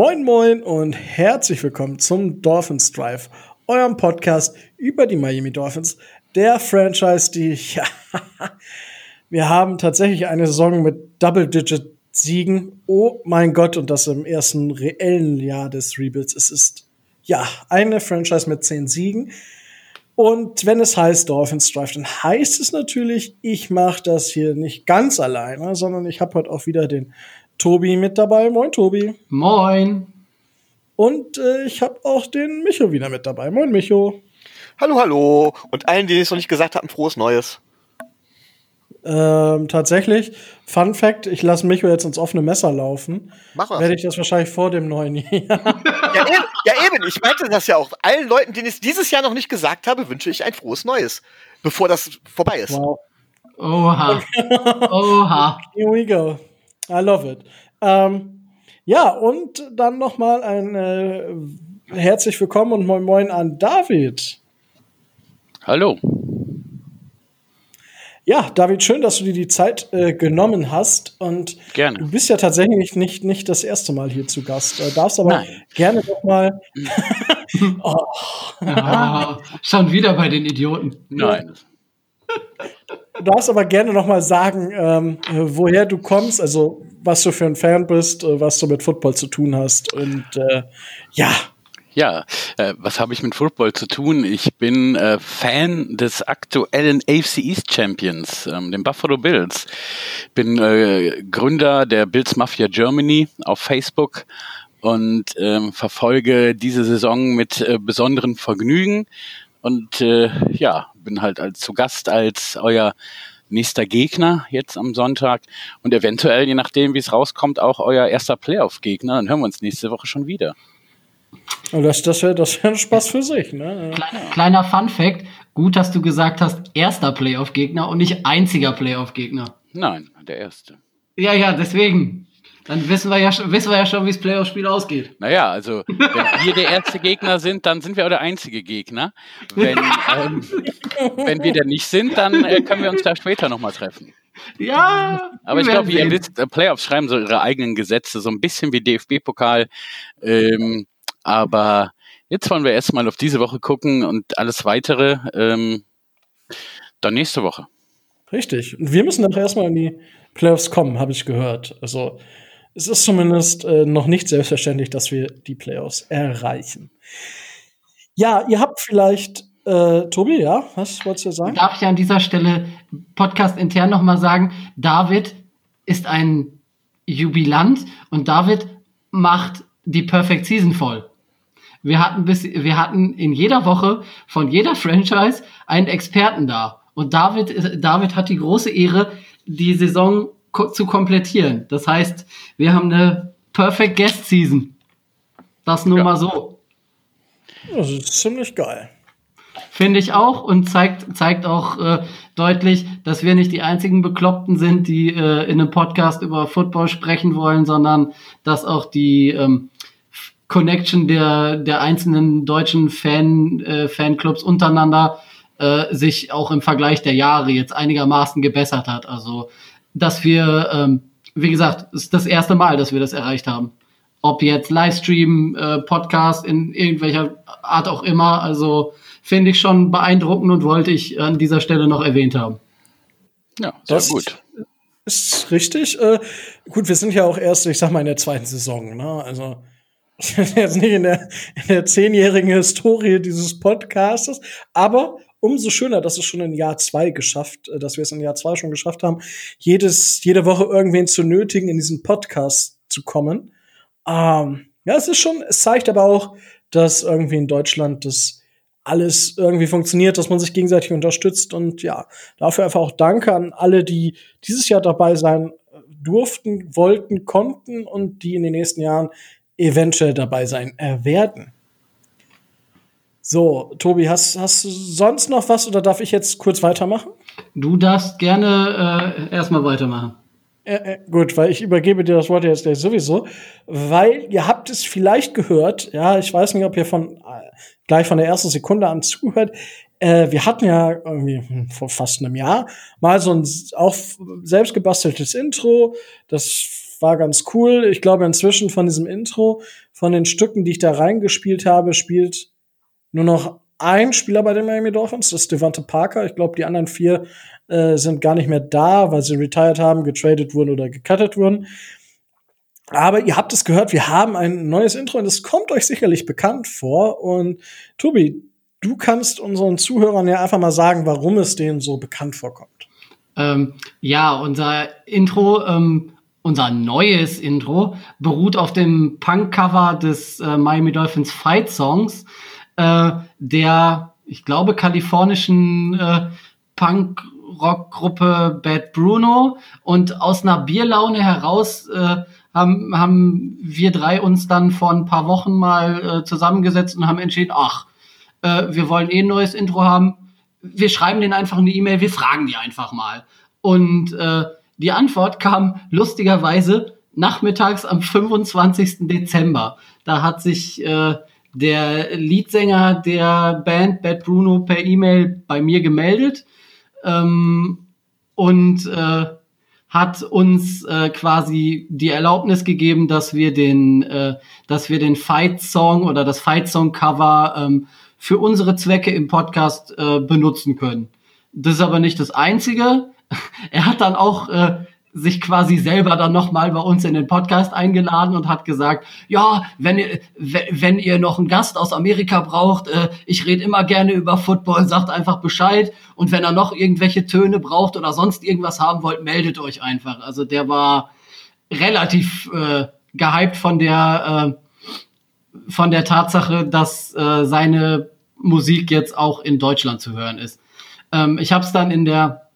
Moin Moin und herzlich willkommen zum Dolphins Drive, eurem Podcast über die Miami Dolphins, der Franchise, die ja, wir haben tatsächlich eine Saison mit Double-Digit Siegen. Oh mein Gott, und das im ersten reellen Jahr des Rebuilds. Es ist ja eine Franchise mit zehn Siegen. Und wenn es heißt Dolphins Drive, dann heißt es natürlich, ich mache das hier nicht ganz alleine, sondern ich habe heute auch wieder den Tobi mit dabei. Moin, Tobi. Moin. Und äh, ich habe auch den Micho wieder mit dabei. Moin, Micho. Hallo, hallo. Und allen, die es noch nicht gesagt hatten, frohes Neues. Ähm, tatsächlich, Fun Fact, ich lasse Micho jetzt ins offene Messer laufen. Mach mal. Werde ich das wahrscheinlich vor dem neuen Jahr. Ja, eben, ja, eben. Ich meinte das ja auch. Allen Leuten, denen ich es dieses Jahr noch nicht gesagt habe, wünsche ich ein frohes Neues. Bevor das vorbei ist. wow. Oha. Oha. Here we go. I love it. Ähm, ja, und dann noch mal ein äh, herzlich willkommen und moin moin an David. Hallo. Ja, David, schön, dass du dir die Zeit äh, genommen hast. Und Gerne. du bist ja tatsächlich nicht, nicht das erste Mal hier zu Gast. Äh, darfst aber Nein. gerne noch mal. oh, Ah, schon wieder bei den Idioten. Nein. du darfst aber gerne noch mal sagen, ähm, äh, woher du kommst, also was du für ein Fan bist, äh, was du mit Football zu tun hast. Und äh, ja, Ja, äh, was habe ich mit Football zu tun? Ich bin äh, Fan des aktuellen AFC East Champions, ähm, den Buffalo Bills. Bin äh, Gründer der Bills Mafia Germany auf Facebook und ähm, verfolge diese Saison mit äh, besonderem Vergnügen und äh, ja, bin halt als zu Gast als euer nächster Gegner jetzt am Sonntag und eventuell, je nachdem, wie es rauskommt, auch euer erster Playoff-Gegner. Dann hören wir uns nächste Woche schon wieder. Das, das wäre das wär ein Spaß für sich. Ne? Kleiner, kleiner Fun Fact. Gut, dass du gesagt hast, erster Playoff-Gegner und nicht einziger Playoff-Gegner. Nein, der erste. Ja, ja, deswegen. Dann wissen wir ja, schon- wissen wir ja schon, wie das Playoff-Spiel ausgeht. Naja, also wenn wir der erste Gegner sind, dann sind wir auch der einzige Gegner. Wenn, ähm, wenn wir der nicht sind, dann äh, können wir uns da später nochmal treffen. Ja. Aber ich glaube, wisst, äh, Playoffs schreiben so ihre eigenen Gesetze, so ein bisschen wie DFB-Pokal. Ähm, aber jetzt wollen wir erstmal auf diese Woche gucken und alles weitere ähm, dann nächste Woche. Richtig. Und wir müssen nachher erstmal in die Playoffs kommen, habe ich gehört. Also es ist zumindest äh, noch nicht selbstverständlich, dass wir die Playoffs erreichen. Ja, ihr habt vielleicht, äh, Tobi, ja, was wolltest du sagen? Darf ich an dieser Stelle Podcast intern nochmal sagen, David ist ein Jubilant und David macht die Perfect Season voll. Wir hatten, bis, wir hatten in jeder Woche von jeder Franchise einen Experten da. Und David, David hat die große Ehre, die Saison ko zu komplettieren. Das heißt, wir haben eine Perfect Guest Season. Das nur Ja. mal so. Das ist ziemlich geil. Finde ich auch und zeigt, zeigt auch äh, deutlich, dass wir nicht die einzigen Bekloppten sind, die äh, in einem Podcast über Football sprechen wollen, sondern dass auch die ähm, Connection der, der einzelnen deutschen Fan, äh, Fanclubs untereinander äh, sich auch im Vergleich der Jahre jetzt einigermaßen gebessert hat. Also, dass wir, ähm, wie gesagt, es ist das erste Mal, dass wir das erreicht haben. Ob jetzt Livestream, äh, Podcast in irgendwelcher Art auch immer. Also finde ich schon beeindruckend und wollte ich an dieser Stelle noch erwähnt haben. Ja, sehr Das gut. ist richtig. Äh, gut, wir sind ja auch erst, ich sag mal, in der zweiten Saison. Ne? Also jetzt nicht in der, in der zehnjährigen Historie dieses Podcastes, aber umso schöner, dass es schon in Jahr zwei geschafft, äh, dass wir es in Jahr zwei schon geschafft haben, jedes, jede Woche irgendwen zu nötigen, in diesen Podcast zu kommen. Ähm, ja, es ist schon, es zeigt aber auch, dass irgendwie in Deutschland das alles irgendwie funktioniert, dass man sich gegenseitig unterstützt und ja, dafür einfach auch Danke an alle, die dieses Jahr dabei sein durften, wollten, konnten und die in den nächsten Jahren eventuell dabei sein äh, werden. So, Tobi, hast, hast du sonst noch was oder darf ich jetzt kurz weitermachen? Du darfst gerne äh, erstmal weitermachen. Äh, äh, gut, weil ich übergebe dir das Wort jetzt gleich sowieso, weil ihr habt es vielleicht gehört, ja, ich weiß nicht, ob ihr von äh, gleich von der ersten Sekunde an zuhört. Äh, wir hatten ja irgendwie hm, vor fast einem Jahr mal so ein auch selbst gebasteltes Intro. Das war ganz cool. Ich glaube, inzwischen von diesem Intro, von den Stücken, die ich da reingespielt habe, spielt nur noch ein Spieler bei den Miami Dolphins, das ist Devante Parker. Ich glaube, die anderen vier äh, sind gar nicht mehr da, weil sie retired haben, getradet wurden oder gecuttet wurden. Aber ihr habt es gehört, wir haben ein neues Intro und es kommt euch sicherlich bekannt vor. Und Tobi, du kannst unseren Zuhörern ja einfach mal sagen, warum es denen so bekannt vorkommt. Ähm, ja, unser Intro, ähm, unser neues Intro beruht auf dem Punk-Cover des äh, Miami Dolphins Fight Songs, äh, der, ich glaube, kalifornischen äh, Punk Rockgruppe Bad Bruno und aus einer Bierlaune heraus äh, haben, haben wir drei uns dann vor ein paar Wochen mal äh, zusammengesetzt und haben entschieden, ach, äh, wir wollen eh ein neues Intro haben. Wir schreiben denen einfach eine E-Mail, wir fragen die einfach mal. Und äh, die Antwort kam lustigerweise nachmittags am 25. Dezember. Da hat sich äh, der Leadsänger der Band Bad Bruno per E-Mail bei mir gemeldet ähm, und äh, hat uns äh, quasi die Erlaubnis gegeben, dass wir den, äh, dass wir den Fight Song oder das Fight Song Cover ähm, für unsere Zwecke im Podcast äh, benutzen können. Das ist aber nicht das Einzige. Er hat dann auch äh, sich quasi selber dann nochmal bei uns in den Podcast eingeladen und hat gesagt, ja, wenn ihr, wenn ihr noch einen Gast aus Amerika braucht, äh, ich rede immer gerne über Football, sagt einfach Bescheid. Und wenn er noch irgendwelche Töne braucht oder sonst irgendwas haben wollt, meldet euch einfach. Also der war relativ äh, gehypt von der, äh, von der Tatsache, dass äh, seine Musik jetzt auch in Deutschland zu hören ist. Ähm, ich habe es dann in der,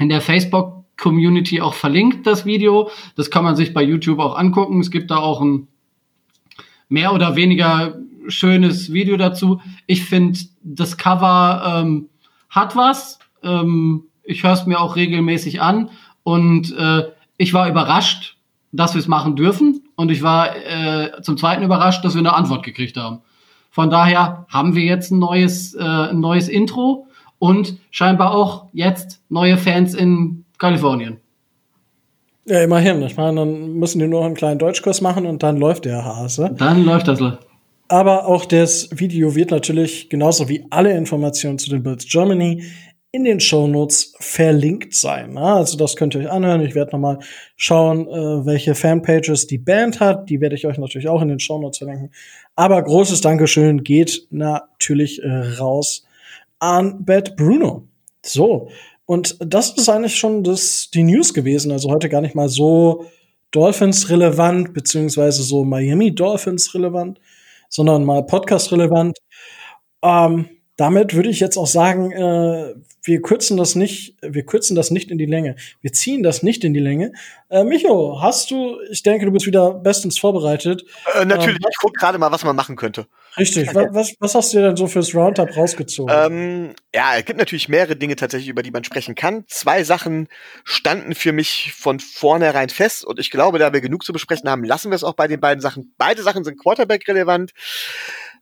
in der Facebook Community auch verlinkt, das Video. Das kann man sich bei YouTube auch angucken. Es gibt da auch ein mehr oder weniger schönes Video dazu. Ich finde, das Cover ähm, hat was. Ähm, ich höre es mir auch regelmäßig an und äh, ich war überrascht, dass wir es machen dürfen und ich war äh, zum Zweiten überrascht, dass wir eine Antwort gekriegt haben. Von daher haben wir jetzt ein neues, äh, ein neues Intro und scheinbar auch jetzt neue Fans in Kalifornien. Ja, immerhin. Ich meine, dann müssen die nur einen kleinen Deutschkurs machen und dann läuft der Hase. Dann läuft das. Aber auch das Video wird natürlich genauso wie alle Informationen zu den Bills Germany in den Show Notes verlinkt sein. Also das könnt ihr euch anhören. Ich werde nochmal schauen, äh, welche Fanpages die Band hat. Die werde ich euch natürlich auch in den Show Notes verlinken. Aber großes Dankeschön geht natürlich äh, raus an Bad Bruno. So, und das ist eigentlich schon das, die News gewesen. Also heute gar nicht mal so Dolphins relevant, beziehungsweise so Miami Dolphins relevant, sondern mal Podcast relevant. Ähm, damit würde ich jetzt auch sagen, äh, wir kürzen das nicht, wir kürzen das nicht in die Länge. Wir ziehen das nicht in die Länge. Äh, Micho, hast du, ich denke, du bist wieder bestens vorbereitet. Äh, natürlich, ähm, ich gucke gerade mal, was man machen könnte. Richtig, was, was, was hast du dir denn so fürs Roundup rausgezogen? Ähm, ja, es gibt natürlich mehrere Dinge tatsächlich, über die man sprechen kann. Zwei Sachen standen für mich von vornherein fest und ich glaube, da wir genug zu besprechen haben, lassen wir es auch bei den beiden Sachen. Beide Sachen sind Quarterback relevant.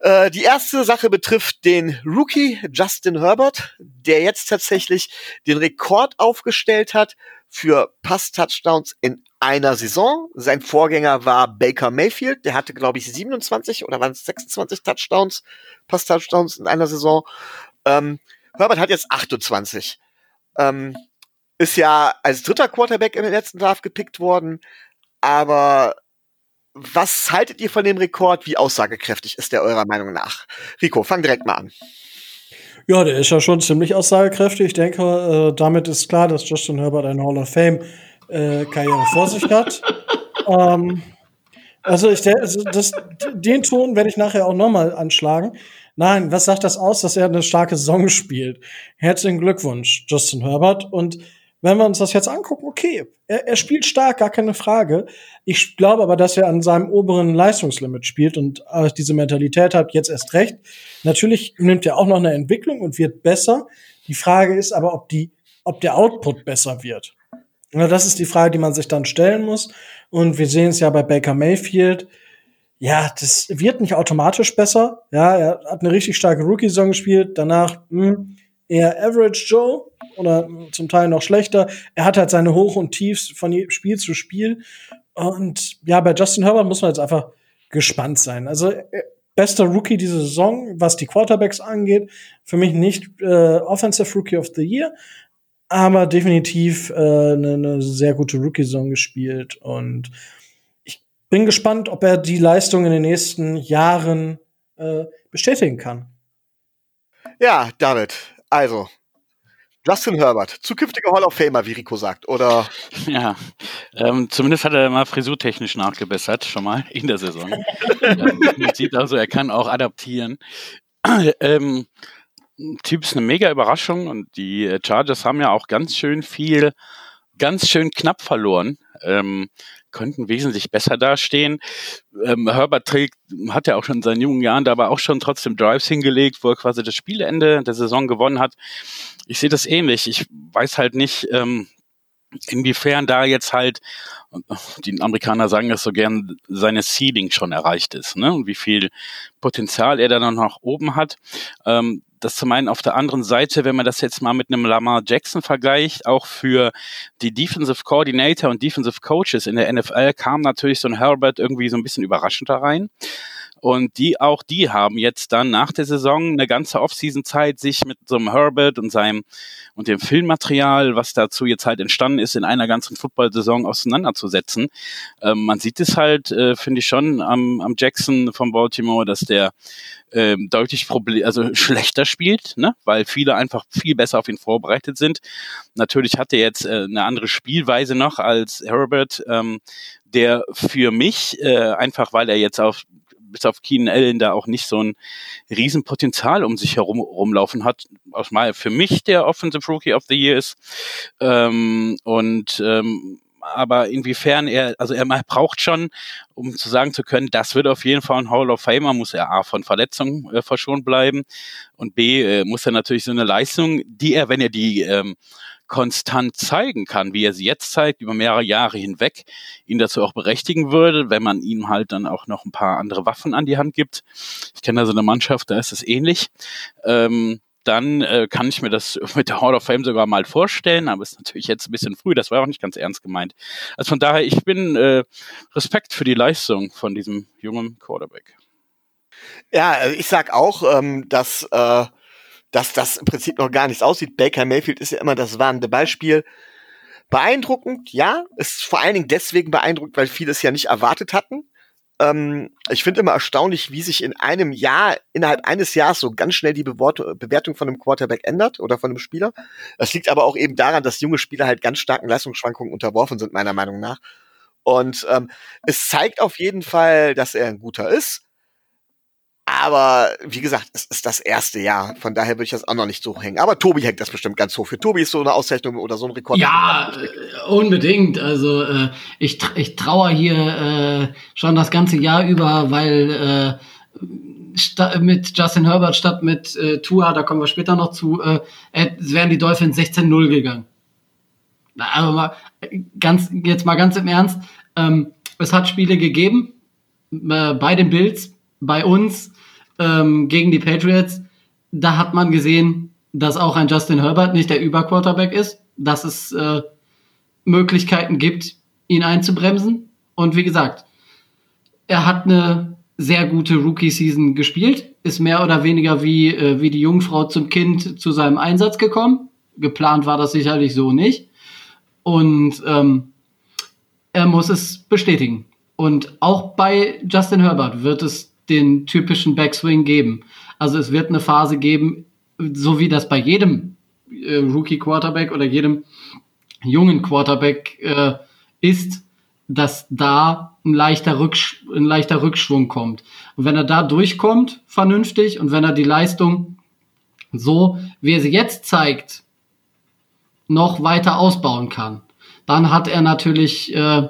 Äh, die erste Sache betrifft den Rookie Justin Herbert, der jetzt tatsächlich den Rekord aufgestellt hat für Pass-Touchdowns in einer Saison. Sein Vorgänger war Baker Mayfield, der hatte, glaube ich, 27 oder waren es 26 Touchdowns, Pass-Touchdowns in einer Saison. Ähm, Herbert hat jetzt 28. Ähm, ist ja als dritter Quarterback im letzten Draft gepickt worden, aber was haltet ihr von dem Rekord? Wie aussagekräftig ist der eurer Meinung nach? Rico, fang direkt mal an. Ja, der ist ja schon ziemlich aussagekräftig. Ich denke, äh, damit ist klar, dass Justin Herbert eine Hall of Fame äh, Karriere vor sich hat. ähm, also ich also das, den Ton werde ich nachher auch nochmal anschlagen. Nein, was sagt das aus, dass er eine starke Saison spielt? Herzlichen Glückwunsch, Justin Herbert. Und wenn wir uns das jetzt angucken, okay, er, er spielt stark, gar keine Frage. Ich glaube aber, dass er an seinem oberen Leistungslimit spielt und äh, diese Mentalität hat jetzt erst recht. Natürlich nimmt er auch noch eine Entwicklung und wird besser. Die Frage ist aber, ob die, ob der Output besser wird. Ja, das ist die Frage, die man sich dann stellen muss. Und wir sehen es ja bei Baker Mayfield. Ja, das wird nicht automatisch besser. Ja, er hat eine richtig starke Rookie-Saison gespielt. Danach mh, hm, eher Average Joe oder zum Teil noch schlechter. Er hat halt seine Hoch- und Tiefs von Spiel zu Spiel. Und ja, bei Justin Herbert muss man jetzt einfach gespannt sein. Also äh, bester Rookie diese Saison, was die Quarterbacks angeht. Für mich nicht äh, Offensive Rookie of the Year, aber definitiv eine äh, ne, ne sehr gute Rookie-Saison gespielt. Und ich bin gespannt, ob er die Leistung in den nächsten Jahren äh, bestätigen kann. Ja, David, also Justin Herbert, zukünftiger Hall of Famer, wie Rico sagt, oder? Ja, ähm, zumindest hat er mal frisurtechnisch nachgebessert, schon mal in der Saison. ähm, man sieht also, er kann auch adaptieren. ähm, Typ ist eine mega Überraschung und die äh, Chargers haben ja auch ganz schön viel, ganz schön knapp verloren. Ähm, könnten wesentlich besser dastehen. Ähm, Herbert trägt, hat ja auch schon in seinen jungen Jahren dabei auch schon trotzdem Drives hingelegt, wo er quasi das Spielende der Saison gewonnen hat. Ich sehe das ähnlich. Ich weiß halt nicht, ähm, inwiefern da jetzt halt, die Amerikaner sagen das so gern, seine Ceiling schon erreicht ist, ne? Und wie viel Potenzial er da noch nach oben hat. Ähm, das zum einen auf der anderen Seite, wenn man das jetzt mal mit einem Lamar Jackson vergleicht, auch für die Defensive Coordinator und Defensive Coaches in der NFL kam natürlich so ein Herbert irgendwie so ein bisschen überraschend da rein. Und die, auch die haben jetzt dann nach der Saison eine ganze Offseason-Zeit, sich mit so einem Herbert und seinem und dem Filmmaterial, was dazu jetzt halt entstanden ist, in einer ganzen Football-Saison auseinanderzusetzen. Ähm, man sieht es halt, äh, finde ich schon am, am Jackson von Baltimore, dass der ähm, deutlich Problem, also schlechter spielt, ne? weil viele einfach viel besser auf ihn vorbereitet sind. Natürlich hat er jetzt äh, eine andere Spielweise noch als Herbert, ähm, der für mich äh, einfach, weil er jetzt auf bis auf Keenan Allen da auch nicht so ein Riesenpotenzial um sich herum rumlaufen hat, aus mal für mich der Offensive Rookie of the Year ist. Ähm, und ähm, aber inwiefern er, also er braucht schon, um zu sagen zu können, das wird auf jeden Fall ein Hall of Famer, muss er A von Verletzungen äh, verschont bleiben und B äh, muss er natürlich so eine Leistung, die er, wenn er die ähm, konstant zeigen kann, wie er sie jetzt zeigt, über mehrere Jahre hinweg, ihn dazu auch berechtigen würde, wenn man ihm halt dann auch noch ein paar andere Waffen an die Hand gibt. Ich kenne da so eine Mannschaft, da ist es ähnlich. Ähm, dann äh, kann ich mir das mit der Hall of Fame sogar mal vorstellen, aber ist natürlich jetzt ein bisschen früh, das war auch nicht ganz ernst gemeint. Also von daher, ich bin äh, Respekt für die Leistung von diesem jungen Quarterback. Ja, also ich sag auch, ähm, dass äh, dass das im Prinzip noch gar nichts aussieht. Baker Mayfield ist ja immer das warnende Beispiel. Beeindruckend, ja. Ist vor allen Dingen deswegen beeindruckend, weil viele es ja nicht erwartet hatten. Ähm, ich finde immer erstaunlich, wie sich in einem Jahr, innerhalb eines Jahres so ganz schnell die Bewertung von einem Quarterback ändert oder von einem Spieler. Das liegt aber auch eben daran, dass junge Spieler halt ganz starken Leistungsschwankungen unterworfen sind, meiner Meinung nach. Und ähm, es zeigt auf jeden Fall, dass er ein guter ist. Aber wie gesagt, es ist das erste Jahr. Von daher würde ich das auch noch nicht so hängen. Aber Tobi hängt das bestimmt ganz hoch. Für Tobi ist so eine Auszeichnung oder so ein Rekord. Ja, äh, unbedingt. Also äh, ich, ich traue hier äh, schon das ganze Jahr über, weil äh, mit Justin Herbert statt mit äh, Tua, da kommen wir später noch zu, äh, wären die Dolphins 16-0 gegangen. Aber mal, ganz, jetzt mal ganz im Ernst. Ähm, es hat Spiele gegeben äh, bei den Bills, bei uns ähm, gegen die Patriots, da hat man gesehen, dass auch ein Justin Herbert nicht der Überquarterback ist, dass es äh, Möglichkeiten gibt, ihn einzubremsen. Und wie gesagt, er hat eine sehr gute Rookie-Season gespielt, ist mehr oder weniger wie, äh, wie die Jungfrau zum Kind zu seinem Einsatz gekommen. Geplant war das sicherlich so nicht. Und ähm, er muss es bestätigen. Und auch bei Justin Herbert wird es den typischen Backswing geben. Also es wird eine Phase geben, so wie das bei jedem äh, Rookie Quarterback oder jedem jungen Quarterback äh, ist, dass da ein leichter, ein leichter Rückschwung kommt. Und wenn er da durchkommt, vernünftig, und wenn er die Leistung so, wie er sie jetzt zeigt, noch weiter ausbauen kann, dann hat er natürlich äh,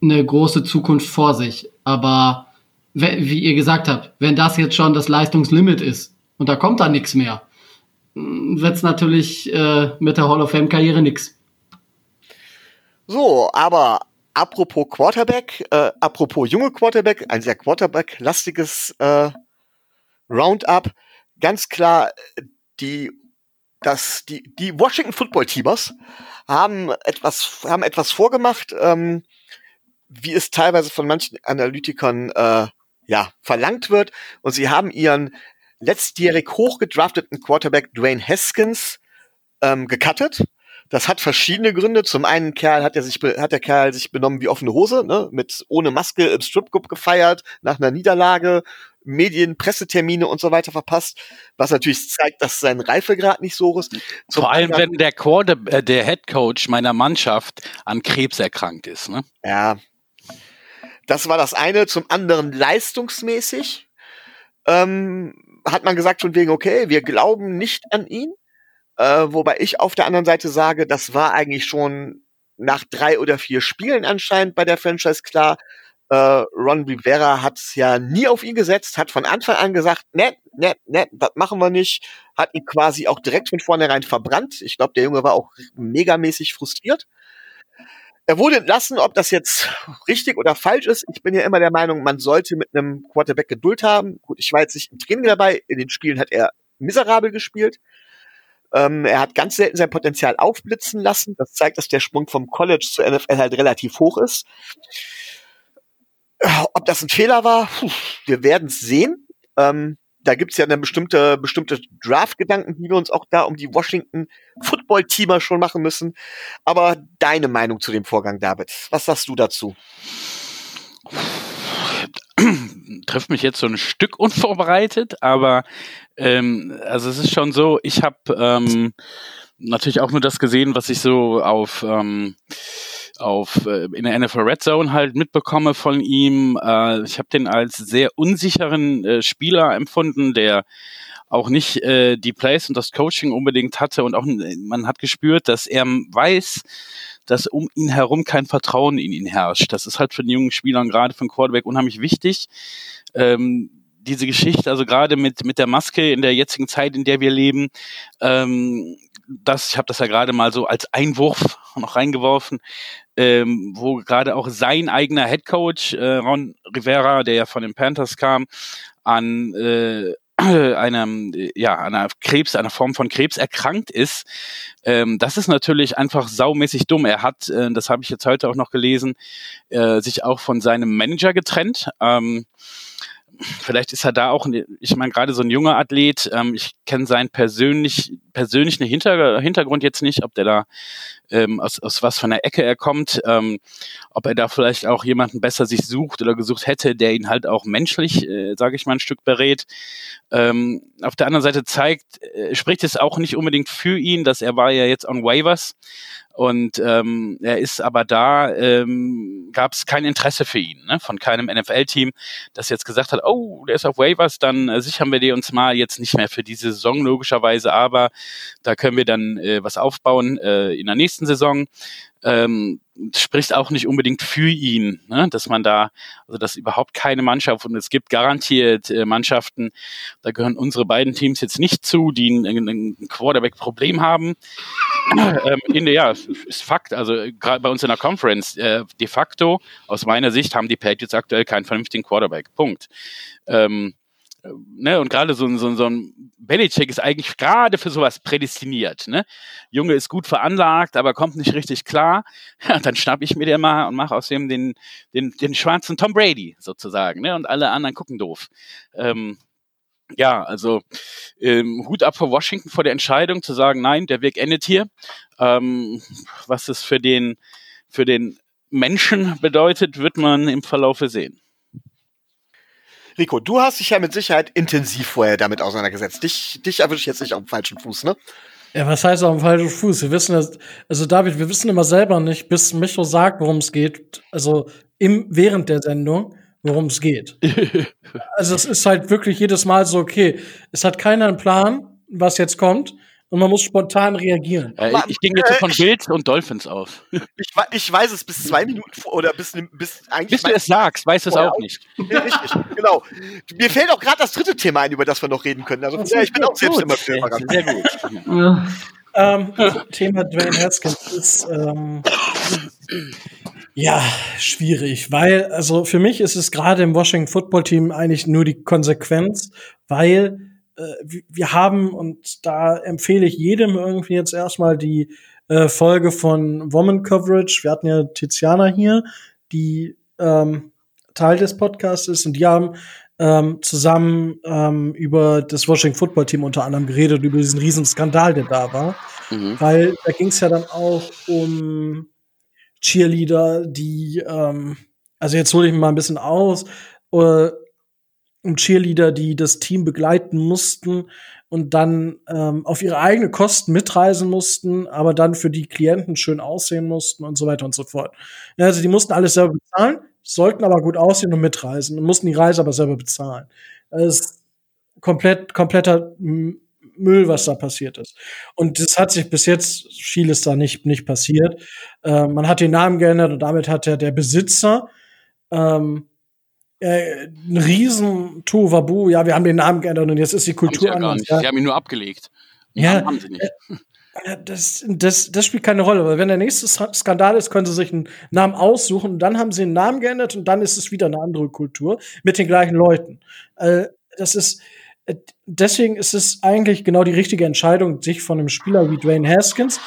eine große Zukunft vor sich. Aber wie ihr gesagt habt, wenn das jetzt schon das Leistungslimit ist und da kommt da nichts mehr, mm, wird es natürlich äh, mit der Hall of Fame-Karriere nichts. So, aber apropos Quarterback, äh, apropos junge Quarterback, ein sehr Quarterback-lastiges äh, Roundup. Ganz klar, die, das, die, die Washington Football Teamers haben etwas, haben etwas vorgemacht, ähm, wie es teilweise von manchen Analytikern äh, ja, verlangt wird. Und sie haben ihren letztjährig hochgedrafteten Quarterback Dwayne Haskins ähm, gecuttet. Das hat verschiedene Gründe. Zum einen Kerl hat er sich hat der Kerl sich benommen wie offene Hose, ne, mit ohne Maske im Stripclub gefeiert nach einer Niederlage, Medien, Pressetermine und so weiter verpasst, was natürlich zeigt, dass sein Reifegrad nicht so ist. Zum Vor allem, wenn der Quarter, äh, der Head Coach meiner Mannschaft an Krebs erkrankt ist, ne? Ja. Das war das eine. Zum anderen leistungsmäßig ähm, hat man gesagt von wegen, okay, wir glauben nicht an ihn. Äh, wobei ich auf der anderen Seite sage, das war eigentlich schon nach drei oder vier Spielen anscheinend bei der Franchise klar. Äh, Ron Rivera hat ja nie auf ihn gesetzt, hat von Anfang an gesagt, ne, ne, ne, das machen wir nicht, hat ihn quasi auch direkt von vornherein verbrannt. Ich glaube, der Junge war auch megamäßig frustriert. Er wurde entlassen, ob das jetzt richtig oder falsch ist. Ich bin ja immer der Meinung, man sollte mit einem Quarterback Geduld haben. Gut, ich war jetzt nicht im Training dabei. In den Spielen hat er miserabel gespielt. Ähm, er hat ganz selten sein Potenzial aufblitzen lassen. Das zeigt, dass der Sprung vom College zur NFL halt relativ hoch ist. Ob das ein Fehler war, puh, wir werden es sehen. Ähm, da gibt's ja eine bestimmte, bestimmte Draft-Gedanken, die wir uns auch da um die Washington Football-Teamer schon machen müssen. Aber deine Meinung zu dem Vorgang, David, was sagst du dazu? Trifft mich jetzt so ein Stück unvorbereitet, aber ähm, also es ist schon so, ich habe ähm, natürlich auch nur das gesehen, was ich so auf ähm, auf äh, in der NFL Red Zone halt mitbekomme von ihm. Äh, ich habe den als sehr unsicheren äh, Spieler empfunden, der auch nicht äh, die Plays und das Coaching unbedingt hatte und auch man hat gespürt, dass er weiß, dass um ihn herum kein Vertrauen in ihn herrscht. Das ist halt für den jungen Spielern gerade für den Quarterback unheimlich wichtig. Ähm, diese Geschichte, also gerade mit mit der Maske in der jetzigen Zeit, in der wir leben, ähm, das, ich habe das ja gerade mal so als Einwurf noch reingeworfen, ähm, wo gerade auch sein eigener Head Coach äh, Ron Rivera, der ja von den Panthers kam, an äh, einer, ja, einer Krebs, einer Form von Krebs erkrankt ist, ähm, das ist natürlich einfach saumäßig dumm. Er hat, äh, das habe ich jetzt heute auch noch gelesen, äh, sich auch von seinem Manager getrennt. Ähm, vielleicht ist er da auch, ich meine, gerade so ein junger Athlet, ähm, ich kenne seinen persönlich, persönlichen Hinter Hintergrund jetzt nicht, ob der da ähm, aus, aus was von der Ecke er kommt, ähm, ob er da vielleicht auch jemanden besser sich sucht oder gesucht hätte, der ihn halt auch menschlich, äh, sage ich mal, ein Stück berät. Ähm, auf der anderen Seite zeigt, äh, spricht es auch nicht unbedingt für ihn, dass er war ja jetzt on Waivers und ähm, er ist aber da, ähm, gab es kein Interesse für ihn, ne? von keinem NFL-Team, das jetzt gesagt hat, oh, der ist auf Waivers, dann äh, sichern wir dir uns mal jetzt nicht mehr für diese Saison logischerweise, aber da können wir dann äh, was aufbauen äh, in der nächsten Saison ähm, spricht auch nicht unbedingt für ihn, ne? dass man da, also dass überhaupt keine Mannschaft und es gibt garantiert äh, Mannschaften, da gehören unsere beiden Teams jetzt nicht zu, die ein, ein Quarterback-Problem haben. ähm, in der, ja, ist Fakt, also gerade bei uns in der Conference, äh, de facto, aus meiner Sicht, haben die Patriots aktuell keinen vernünftigen Quarterback. Punkt. Ähm, ne, und gerade so, so, so ein Belichick ist eigentlich gerade für sowas prädestiniert. Ne? Junge ist gut veranlagt, aber kommt nicht richtig klar. Ja, dann schnapp ich mir den mal und mache aus dem den, den, den schwarzen Tom Brady sozusagen. Ne? Und alle anderen gucken doof. Ähm, ja, also ähm, Hut ab vor Washington vor der Entscheidung zu sagen, nein, der Weg endet hier. Ähm, was es für den, für den Menschen bedeutet, wird man im Verlaufe sehen. Rico, du hast dich ja mit Sicherheit intensiv vorher damit auseinandergesetzt. Dich, dich erwische ich jetzt nicht auf dem falschen Fuß, ne? Ja, was heißt auf dem falschen Fuß? Wir wissen das, also David, wir wissen immer selber nicht, bis Micho sagt, worum es geht, also im, während der Sendung, worum es geht. also es ist halt wirklich jedes Mal so, okay, es hat keiner einen Plan, was jetzt kommt und man muss spontan reagieren. Äh, ich, ging jetzt von Bills und Dolphins aus. Ich, ich, weiß es bis zwei Minuten vor, oder bis, bis eigentlich. Bis du es sagst, weißt du es auch nicht. Ja, richtig, genau. Mir fällt auch gerade das dritte Thema ein, über das wir noch reden können. Also ja, ich bin auch selbst immer Sehr gut. ähm, Thema Dwayne Haskins ist ähm, ja schwierig, weil also für mich ist es gerade im Washington Football Team eigentlich nur die Konsequenz, weil äh, wir haben und da empfehle ich jedem irgendwie jetzt erstmal die äh, Folge von Woman Coverage. Wir hatten ja Tiziana hier, die ähm, Teil des Podcasts ist und die haben ähm, zusammen ähm, über das Washington Football Team unter anderem geredet, über diesen riesen Skandal, der da war. Mhm. Weil da ging es ja dann auch um Cheerleader, die, ähm, also jetzt hole ich mal ein bisschen aus, äh, um Cheerleader, die das Team begleiten mussten und dann ähm, auf ihre eigene Kosten mitreisen mussten, aber dann für die Klienten schön aussehen mussten und so weiter und so fort. Also die mussten alles selber bezahlen, sollten aber gut aussehen und mitreisen und mussten die Reise aber selber bezahlen. Das ist komplett, kompletter Müll, was da passiert ist. Und das hat sich bis jetzt vieles da nicht, nicht passiert. Äh, man hat den Namen geändert und damit hat ja der Besitzer ähm, äh, ein riesen Tohuwabu, ja, wir haben den Namen geändert und jetzt ist die Kultur ja anders. Ja. Sie haben ihn nur abgelegt. Ja, haben sie nicht. Äh, das, das, das spielt keine Rolle, weil wenn der nächste Skandal ist, können sie sich einen Namen aussuchen und dann haben sie einen Namen geändert und dann ist es wieder eine andere Kultur mit den gleichen Leuten. Äh, das ist, äh, deswegen ist es eigentlich genau die richtige Entscheidung, sich von einem Spieler wie Dwayne Haskins,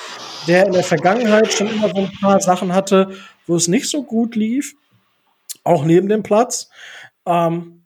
der in der Vergangenheit schon immer so ein paar Sachen hatte, wo es nicht so gut lief, auch neben dem Platz. Ähm,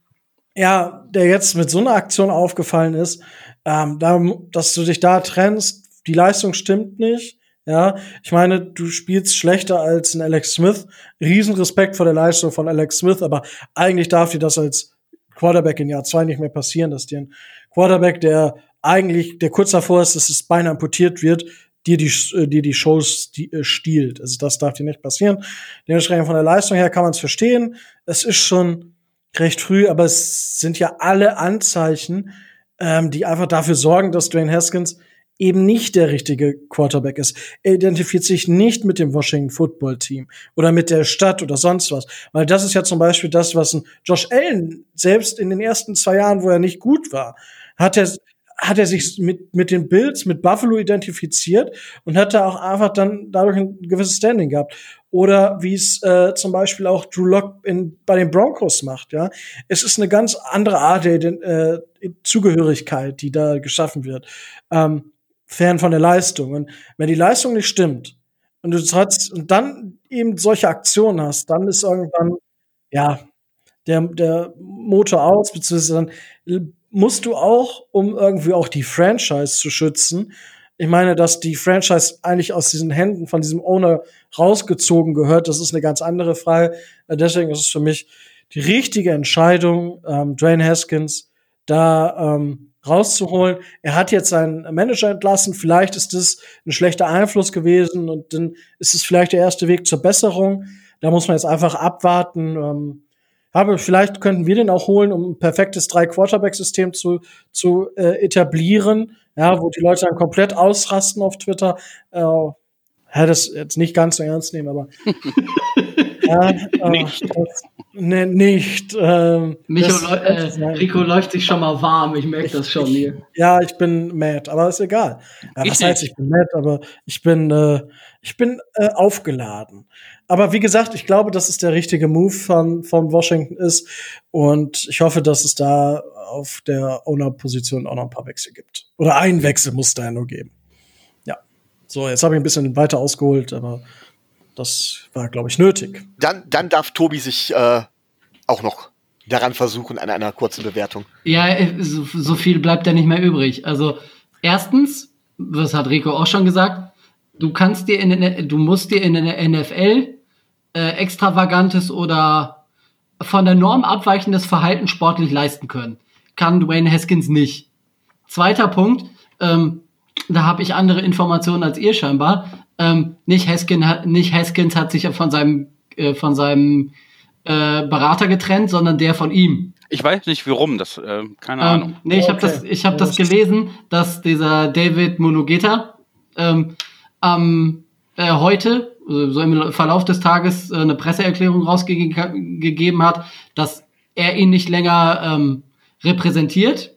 ja, der jetzt mit so einer Aktion aufgefallen ist, ähm, da, dass du dich da trennst, die Leistung stimmt nicht. Ja, ich meine, du spielst schlechter als ein Alex Smith. Riesenrespekt vor der Leistung von Alex Smith, aber eigentlich darf dir das als Quarterback in Jahr zwei nicht mehr passieren, dass dir ein Quarterback, der eigentlich, der kurz davor ist, dass es Bein amputiert wird, dir die, äh, dir die Shows äh, stiehlt. Also das darf dir nicht passieren. Dementsprechend von der Leistung her kann man es verstehen. Es ist schon recht früh, aber es sind ja alle Anzeichen, ähm, die einfach dafür sorgen, dass Dwayne Haskins eben nicht der richtige Quarterback ist. Er identifiziert sich nicht mit dem Washington Football Team oder mit der Stadt oder sonst was. Weil das ist ja zum Beispiel das, was ein Josh Allen selbst in den ersten zwei Jahren, wo er nicht gut war, hat er hat er sich mit, mit den Bills, mit Buffalo identifiziert und hat da auch einfach dann dadurch ein gewisses Standing gehabt. Oder wie es äh, zum Beispiel auch Drew Lock in, bei den Broncos macht, ja. Es ist eine ganz andere Art der äh, Zugehörigkeit, die da geschaffen wird. Ähm, fern von der Leistung. Und wenn die Leistung nicht stimmt und du hast, und dann eben solche Aktionen hast, dann ist irgendwann, ja, der, der Motor aus, beziehungsweise dann musst du auch, um irgendwie auch die Franchise zu schützen, ich meine, dass die Franchise eigentlich aus diesen Händen von diesem Owner rausgezogen gehört, das ist eine ganz andere Frage. Äh, deswegen ist es für mich die richtige Entscheidung, ähm, Dwayne Haskins da ähm, rauszuholen. Er hat jetzt seinen Manager entlassen. Vielleicht ist das ein schlechter Einfluss gewesen und dann ist es vielleicht der erste Weg zur Besserung. Da muss man jetzt einfach abwarten. Ähm, aber vielleicht könnten wir den auch holen, um ein perfektes Drei-Quarterback-System zu, zu äh, etablieren, ja, wo die Leute dann komplett ausrasten auf Twitter. Äh, ja, das jetzt nicht ganz so ernst nehmen, aber ja, äh, nicht. Das, ne, nicht. Ähm, Micho, das, äh, Rico läuft sich schon mal warm, ich merke das schon hier. Ja, ich bin mad, aber ist egal. Ja, was heißt, ich bin mad, aber ich bin, äh, ich bin äh, aufgeladen. Aber wie gesagt, ich glaube, dass es der richtige Move von, von Washington ist. Und ich hoffe, dass es da auf der Owner-Position auch noch ein paar Wechsel gibt. Oder einen Wechsel muss da ja nur geben. Ja. So, jetzt habe ich ein bisschen weiter ausgeholt, aber das war, glaube ich, nötig. Dann, dann darf Tobi sich äh, auch noch daran versuchen, an einer kurzen Bewertung. Ja, äh, so, so viel bleibt ja nicht mehr übrig. Also, erstens, das hat Rico auch schon gesagt, du kannst dir in der, du musst dir in der NFL äh, extravagantes oder von der Norm abweichendes Verhalten sportlich leisten können. Kann Dwayne Haskins nicht. Zweiter Punkt, ähm, da habe ich andere Informationen als ihr scheinbar. Ähm, nicht, Haskins, nicht Haskins hat sich von seinem, äh, von seinem äh, Berater getrennt, sondern der von ihm. Ich weiß nicht warum, das äh, keine ähm, Ahnung. Nee, ich habe das, ich habe das gelesen, dass dieser David Monogeta ähm, ähm, äh, heute so im Verlauf des Tages äh, eine Presseerklärung rausgegeben hat, dass er ihn nicht länger ähm, repräsentiert,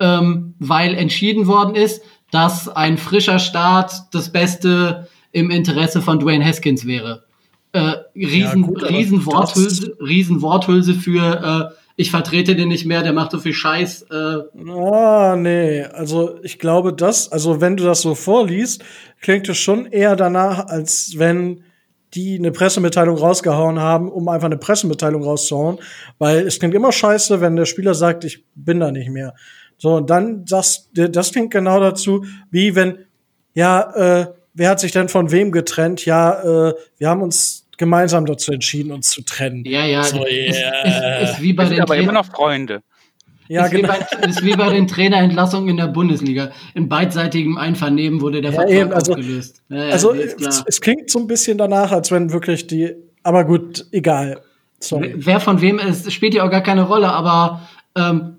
ähm, weil entschieden worden ist, dass ein frischer Start das Beste im Interesse von Dwayne Haskins wäre. Äh, riesen, Ja, gut, Worthülse, riesen Worthülse für äh, ich vertrete den nicht mehr, der macht so viel Scheiß. Äh, Ah, nee. Also ich glaube, das, also wenn du das so vorliest, klingt es schon eher danach, als wenn die eine Pressemitteilung rausgehauen haben, um einfach eine Pressemitteilung rauszuhauen. Weil es klingt immer scheiße, wenn der Spieler sagt, ich bin da nicht mehr. So, und dann das, das klingt genau dazu, wie wenn, ja, äh, wer hat sich denn von wem getrennt? Ja, äh, wir haben uns gemeinsam dazu entschieden, uns zu trennen. ja, ja, So, ist, yeah. ist, ist wie bei Wir sind den aber Trainern- immer noch Freunde. Ja, ist, wie genau. bei, ist wie bei den Trainerentlassungen in der Bundesliga. In beidseitigem Einvernehmen wurde der Ja, Vertrag eben, also- aufgelöst. Ja, ja, Also ist es, es klingt so ein bisschen danach, als wenn wirklich die. Aber gut, egal. Sorry. Wer von wem ist, spielt ja auch gar keine Rolle, aber ähm,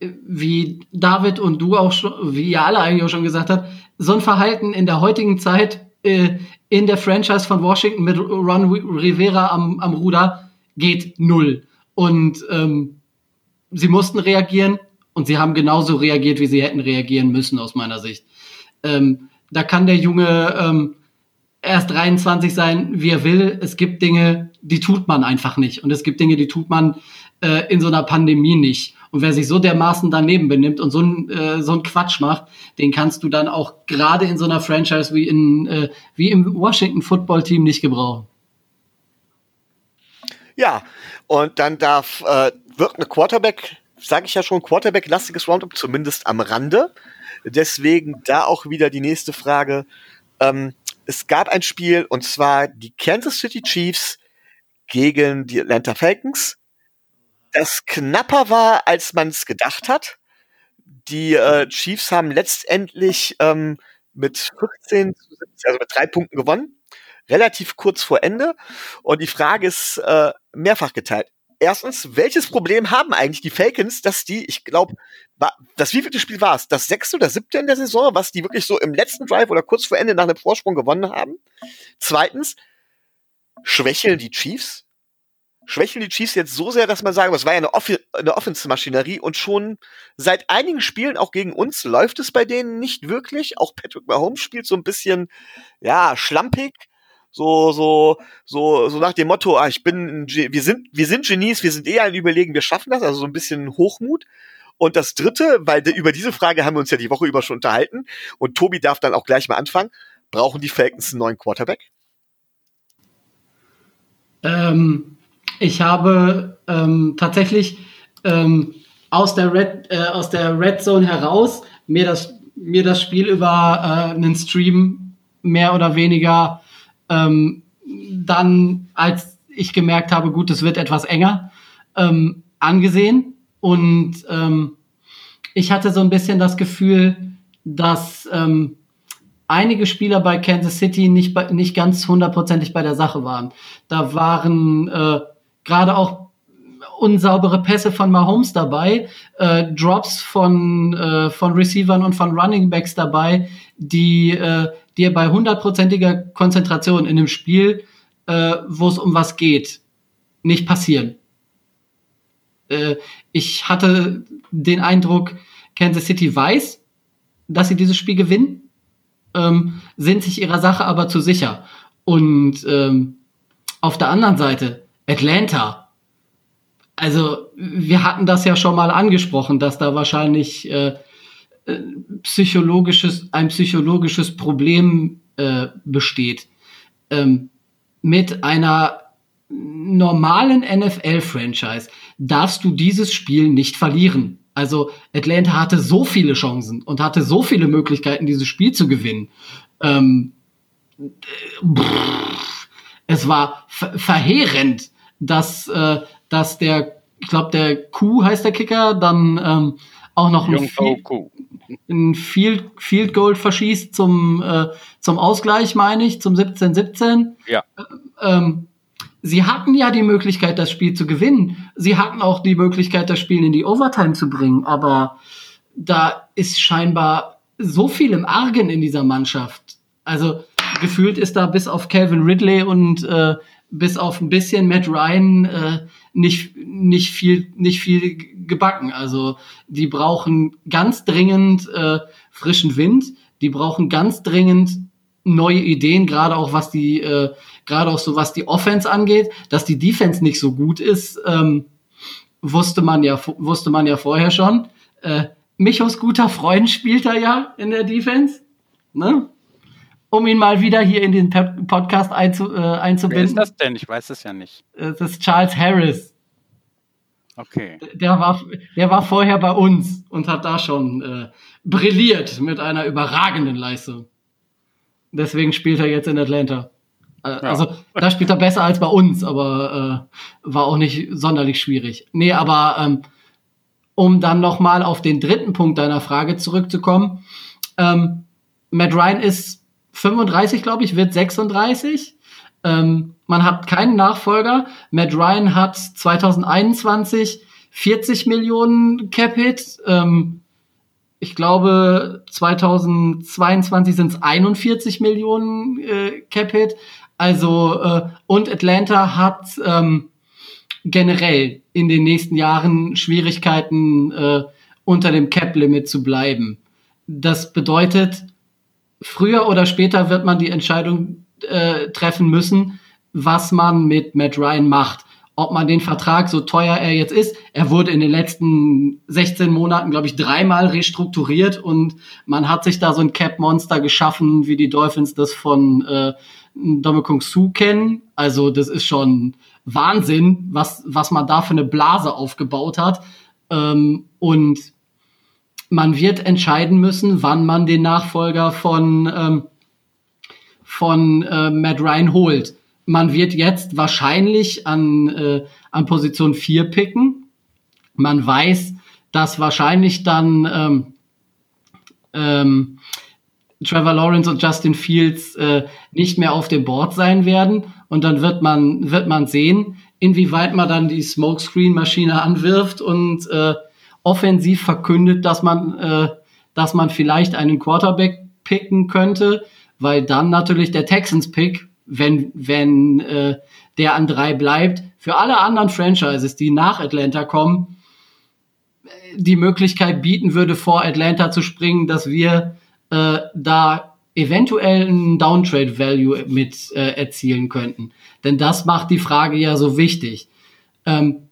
wie David und du auch schon, wie ihr alle eigentlich auch schon gesagt habt, so ein Verhalten in der heutigen Zeit äh, in der Franchise von Washington mit Ron Rivera am, am Ruder geht null. Und ähm, sie mussten reagieren und sie haben genauso reagiert, wie sie hätten reagieren müssen, aus meiner Sicht. Ähm, da kann der Junge ähm, erst 23 sein, wie er will. Es gibt Dinge, die tut man einfach nicht. Und es gibt Dinge, die tut man äh, in so einer Pandemie nicht. Und wer sich so dermaßen daneben benimmt und so ein, äh, so ein Quatsch macht, den kannst du dann auch gerade in so einer Franchise wie, in, äh, wie im Washington Football Team nicht gebrauchen. Ja, und dann darf, äh, wird eine Quarterback, sage ich ja schon, Quarterback-lastiges Roundup, zumindest am Rande. Deswegen da auch wieder die nächste Frage. Ähm, es gab ein Spiel, und zwar die Kansas City Chiefs gegen die Atlanta Falcons, das knapper war, als man es gedacht hat. Die äh, Chiefs haben letztendlich ähm, mit 15 zu 17, also mit drei Punkten gewonnen relativ kurz vor Ende. Und die Frage ist äh, mehrfach geteilt. Erstens, welches Problem haben eigentlich die Falcons, dass die, ich glaube, das wievielte Spiel war es? Das sechste oder siebte in der Saison, was die wirklich so im letzten Drive oder kurz vor Ende nach einem Vorsprung gewonnen haben? Zweitens, schwächeln die Chiefs? Schwächeln die Chiefs jetzt so sehr, dass man sagen muss, war ja eine, Off eine Offense-Maschinerie und schon seit einigen Spielen auch gegen uns läuft es bei denen nicht wirklich. Auch Patrick Mahomes spielt so ein bisschen, ja, schlampig. So so so so nach dem Motto ah, ich bin wir sind wir sind Genies wir sind eher ein Überlegen wir schaffen das. Also so ein bisschen Hochmut. Und das dritte weil über diese Frage haben wir uns ja die Woche über schon unterhalten. Und Tobi darf dann auch gleich mal anfangen. Brauchen die Falcons einen neuen Quarterback? Ähm, ich habe ähm, tatsächlich ähm, aus der Red äh, aus der Red Zone heraus mir das mir das Spiel über äh, einen Stream mehr oder weniger ähm, dann als ich gemerkt habe, gut, es wird etwas enger ähm, angesehen und ähm, ich hatte so ein bisschen das Gefühl, dass ähm, einige Spieler bei Kansas City nicht, bei, nicht ganz hundertprozentig bei der Sache waren. Da waren äh, gerade auch unsaubere Pässe von Mahomes dabei, äh, Drops von, äh, von Receivern und von Running Backs dabei, die äh, dir bei hundertprozentiger Konzentration in einem Spiel, äh, wo es um was geht, nicht passieren. Äh, ich hatte den Eindruck, Kansas City weiß, dass sie dieses Spiel gewinnen, ähm, sind sich ihrer Sache aber zu sicher. Und ähm, auf der anderen Seite, Atlanta. Also, wir hatten das ja schon mal angesprochen, dass da wahrscheinlich äh, äh, psychologisches, ein psychologisches Problem äh, besteht. Ähm, mit einer normalen NFL-Franchise darfst du dieses Spiel nicht verlieren. Also Atlanta hatte so viele Chancen und hatte so viele Möglichkeiten, dieses Spiel zu gewinnen. Ähm, pff, es war ver verheerend, dass, äh, dass der, ich glaube, der Q heißt der Kicker, dann ähm, auch noch ein, Field, ein Field, Field Goal verschießt zum, äh, zum Ausgleich, meine ich, zum 17-17. Ja. Ähm, sie hatten ja die Möglichkeit, das Spiel zu gewinnen. Sie hatten auch die Möglichkeit, das Spiel in die Overtime zu bringen. Aber da ist scheinbar so viel im Argen in dieser Mannschaft. Also gefühlt ist da bis auf Calvin Ridley und äh, bis auf ein bisschen Matt Ryan äh, nicht, nicht viel, nicht viel gebacken. Also die brauchen ganz dringend äh, frischen Wind, die brauchen ganz dringend neue Ideen, gerade auch was die, äh, gerade auch so was die Offense angeht, dass die Defense nicht so gut ist, ähm, wusste man ja, wusste man ja vorher schon. Äh, Michos guter Freund spielt da ja in der Defense, ne? Um ihn mal wieder hier in den Podcast einzu, äh, einzubinden. Wer ist das denn? Ich weiß es ja nicht. Das ist Charles Harris. Okay. Der war, der war vorher bei uns und hat da schon äh, brilliert mit einer überragenden Leistung. Deswegen spielt er jetzt in Atlanta. Äh, ja. Also da spielt er besser als bei uns, aber äh, war auch nicht sonderlich schwierig. Nee, aber ähm, um dann noch mal auf den dritten Punkt deiner Frage zurückzukommen. Ähm, Matt Ryan ist 35, glaube ich, wird 36. Ähm, man hat keinen Nachfolger. Matt Ryan hat 2021 40 Millionen Cap-Hit. Ähm, ich glaube, 2022 sind es 41 Millionen äh, Cap-Hit. Also, äh, und Atlanta hat ähm, generell in den nächsten Jahren Schwierigkeiten, äh, unter dem Cap-Limit zu bleiben. Das bedeutet, früher oder später wird man die Entscheidung äh, treffen müssen, was man mit Matt Ryan macht. Ob man den Vertrag, so teuer er jetzt ist, er wurde in den letzten 16 Monaten, glaube ich, dreimal restrukturiert und man hat sich da so ein Cap-Monster geschaffen, wie die Dolphins das von äh, Dominic Su kennen. Also das ist schon Wahnsinn, was, was man da für eine Blase aufgebaut hat. Ähm, und man wird entscheiden müssen, wann man den Nachfolger von, ähm, von äh, Matt Ryan holt. Man wird jetzt wahrscheinlich an, äh, an Position 4 picken. Man weiß, dass wahrscheinlich dann ähm, ähm, Trevor Lawrence und Justin Fields äh, nicht mehr auf dem Board sein werden. Und dann wird man, wird man sehen, inwieweit man dann die Smokescreen-Maschine anwirft und äh, offensiv verkündet, dass man, äh, dass man vielleicht einen Quarterback picken könnte, weil dann natürlich der Texans-Pick, wenn, wenn äh, der an drei bleibt, für alle anderen Franchises, die nach Atlanta kommen, die Möglichkeit bieten würde, vor Atlanta zu springen, dass wir äh, da eventuell einen Downtrade Value mit äh, erzielen könnten. Denn das macht die Frage ja so wichtig. Ähm,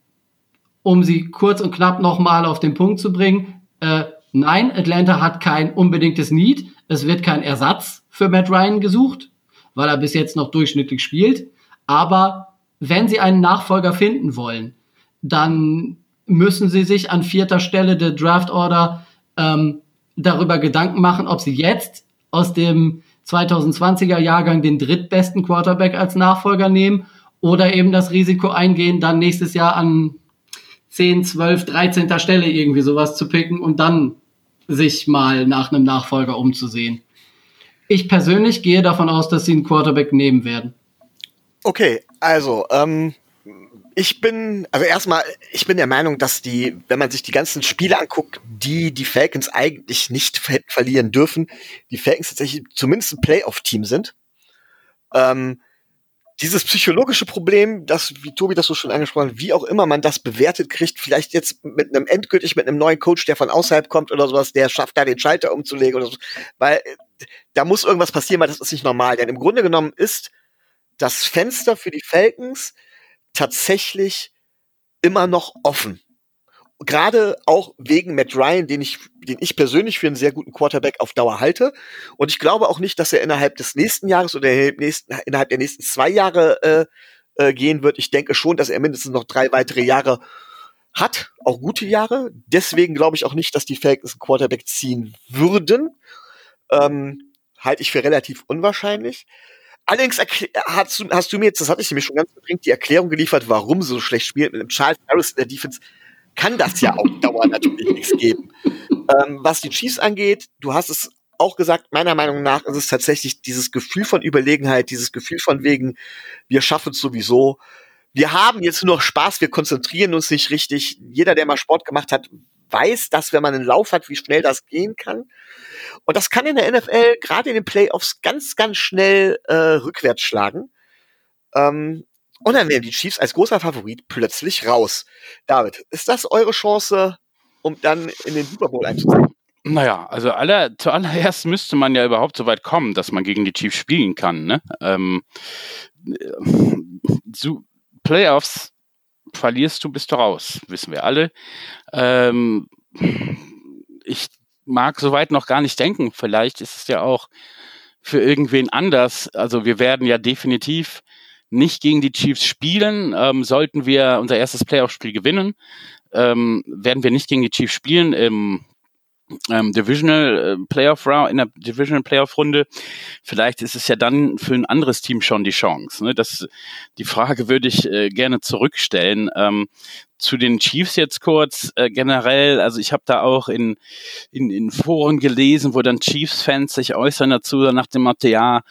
um sie kurz und knapp nochmal auf den Punkt zu bringen, äh, nein, Atlanta hat kein unbedingtes Need. Es wird kein Ersatz für Matt Ryan gesucht, weil er bis jetzt noch durchschnittlich spielt. Aber wenn sie einen Nachfolger finden wollen, dann müssen sie sich an vierter Stelle der Draft Order ähm, darüber Gedanken machen, ob sie jetzt aus dem 2020er Jahrgang den drittbesten Quarterback als Nachfolger nehmen oder eben das Risiko eingehen, dann nächstes Jahr an 10, 12, 13. Stelle irgendwie sowas zu picken und dann sich mal nach einem Nachfolger umzusehen. Ich persönlich gehe davon aus, dass sie einen Quarterback nehmen werden. Okay, also ähm, ich bin, also erstmal, ich bin der Meinung, dass die, wenn man sich die ganzen Spiele anguckt, die die Falcons eigentlich nicht ver verlieren dürfen, die Falcons tatsächlich zumindest ein Playoff-Team sind. Ähm, dieses psychologische Problem, das, wie Tobi das so schon angesprochen hat, wie auch immer man das bewertet kriegt, vielleicht jetzt mit einem endgültig mit einem neuen Coach, der von außerhalb kommt oder sowas, der schafft da den Schalter umzulegen oder so, weil da muss irgendwas passieren, weil das ist nicht normal. Denn im Grunde genommen ist das Fenster für die Falcons tatsächlich immer noch offen. Gerade auch wegen Matt Ryan, den ich, den ich persönlich für einen sehr guten Quarterback auf Dauer halte. Und ich glaube auch nicht, dass er innerhalb des nächsten Jahres oder innerhalb der nächsten zwei Jahre äh, äh, gehen wird. Ich denke schon, dass er mindestens noch drei weitere Jahre hat, auch gute Jahre. Deswegen glaube ich auch nicht, dass die Falcons einen Quarterback ziehen würden. Ähm, halte ich für relativ unwahrscheinlich. Allerdings hast du, hast du mir jetzt, das hatte ich nämlich schon ganz bedingt, die Erklärung geliefert, warum so schlecht spielt. Mit dem Charles Harris in der Defense kann das ja auch Dauer natürlich nichts geben. Ähm, was die Chiefs angeht, du hast es auch gesagt, meiner Meinung nach ist es tatsächlich dieses Gefühl von Überlegenheit, dieses Gefühl von wegen, wir schaffen es sowieso. Wir haben jetzt nur noch Spaß, wir konzentrieren uns nicht richtig. Jeder, der mal Sport gemacht hat, weiß, dass wenn man einen Lauf hat, wie schnell das gehen kann. Und das kann in der NFL gerade in den Playoffs ganz, ganz schnell äh, rückwärts schlagen. Ähm, Und dann wären die Chiefs als großer Favorit plötzlich raus. David, ist das eure Chance, um dann in den Super Bowl einzuziehen? Naja, also aller, zuallererst müsste man ja überhaupt so weit kommen, dass man gegen die Chiefs spielen kann. Ne? Ähm, so Playoffs verlierst du, bist du raus, wissen wir alle. Ähm, ich mag soweit noch gar nicht denken. Vielleicht ist es ja auch für irgendwen anders. Also wir werden ja definitiv nicht gegen die Chiefs spielen. Ähm, sollten wir unser erstes Playoff-Spiel gewinnen, ähm, werden wir nicht gegen die Chiefs spielen. Im ähm, Divisional äh, Playoff Round, in der Divisional Playoff Runde. Vielleicht ist es ja dann für ein anderes Team schon die Chance. Ne? Das, die Frage würde ich äh, gerne zurückstellen. Ähm, zu den Chiefs jetzt kurz äh, generell. Also ich habe da auch in, in, in Foren gelesen, wo dann Chiefs-Fans sich äußern dazu, nach dem Motto, ja,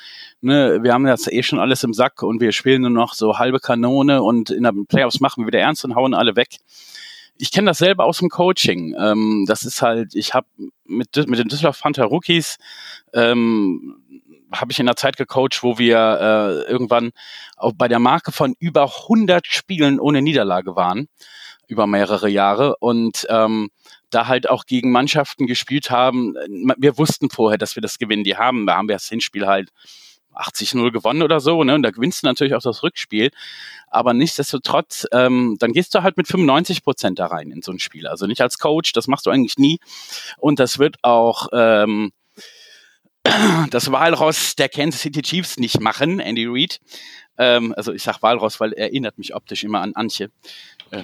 ne, wir haben das eh schon alles im Sack und wir spielen nur noch so halbe Kanone und in der Playoffs machen wir wieder ernst und hauen alle weg ich kenne das selber aus dem Coaching. Ähm, das ist halt, ich habe mit, mit den Düsseldorf Panther Rookies ähm, habe ich in der Zeit gecoacht, wo wir äh, irgendwann auch bei der Marke von über 100 Spielen ohne Niederlage waren über mehrere Jahre und ähm, da halt auch gegen Mannschaften gespielt haben. Wir wussten vorher, dass wir das gewinnen. Die haben, da haben wir das Hinspiel halt 80-0 gewonnen oder so, ne? Und da gewinnst du natürlich auch das Rückspiel. Aber nichtsdestotrotz, ähm, dann gehst du halt mit 95 Prozent da rein in so ein Spiel. Also nicht als Coach, das machst du eigentlich nie. Und das wird auch ähm, das Walross der Kansas City Chiefs nicht machen, Andy Reid. Ähm, also ich sag Walross, weil er erinnert mich optisch immer an Antje.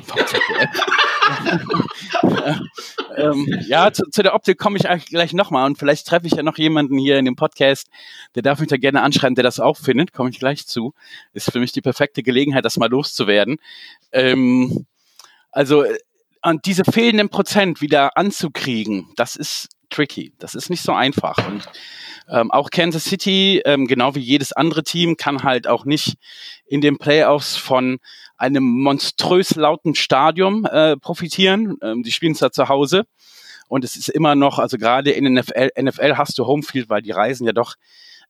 Äh, ähm, ja, zu, zu, der Optik komme ich eigentlich gleich nochmal und vielleicht treffe ich ja noch jemanden hier in dem Podcast, der darf mich da gerne anschreiben, der das auch findet, komme ich gleich zu. Ist für mich die perfekte Gelegenheit, das mal loszuwerden. Ähm, also, und diese fehlenden Prozent wieder anzukriegen, das ist tricky. Das ist nicht so einfach. Und ähm, auch Kansas City, ähm, genau wie jedes andere Team, kann halt auch nicht in den Playoffs von einem monströs lauten Stadion äh, profitieren. Ähm, die spielen zwar zu Hause und es ist immer noch, also gerade in NFL, NFL hast du Homefield, weil die Reisen ja doch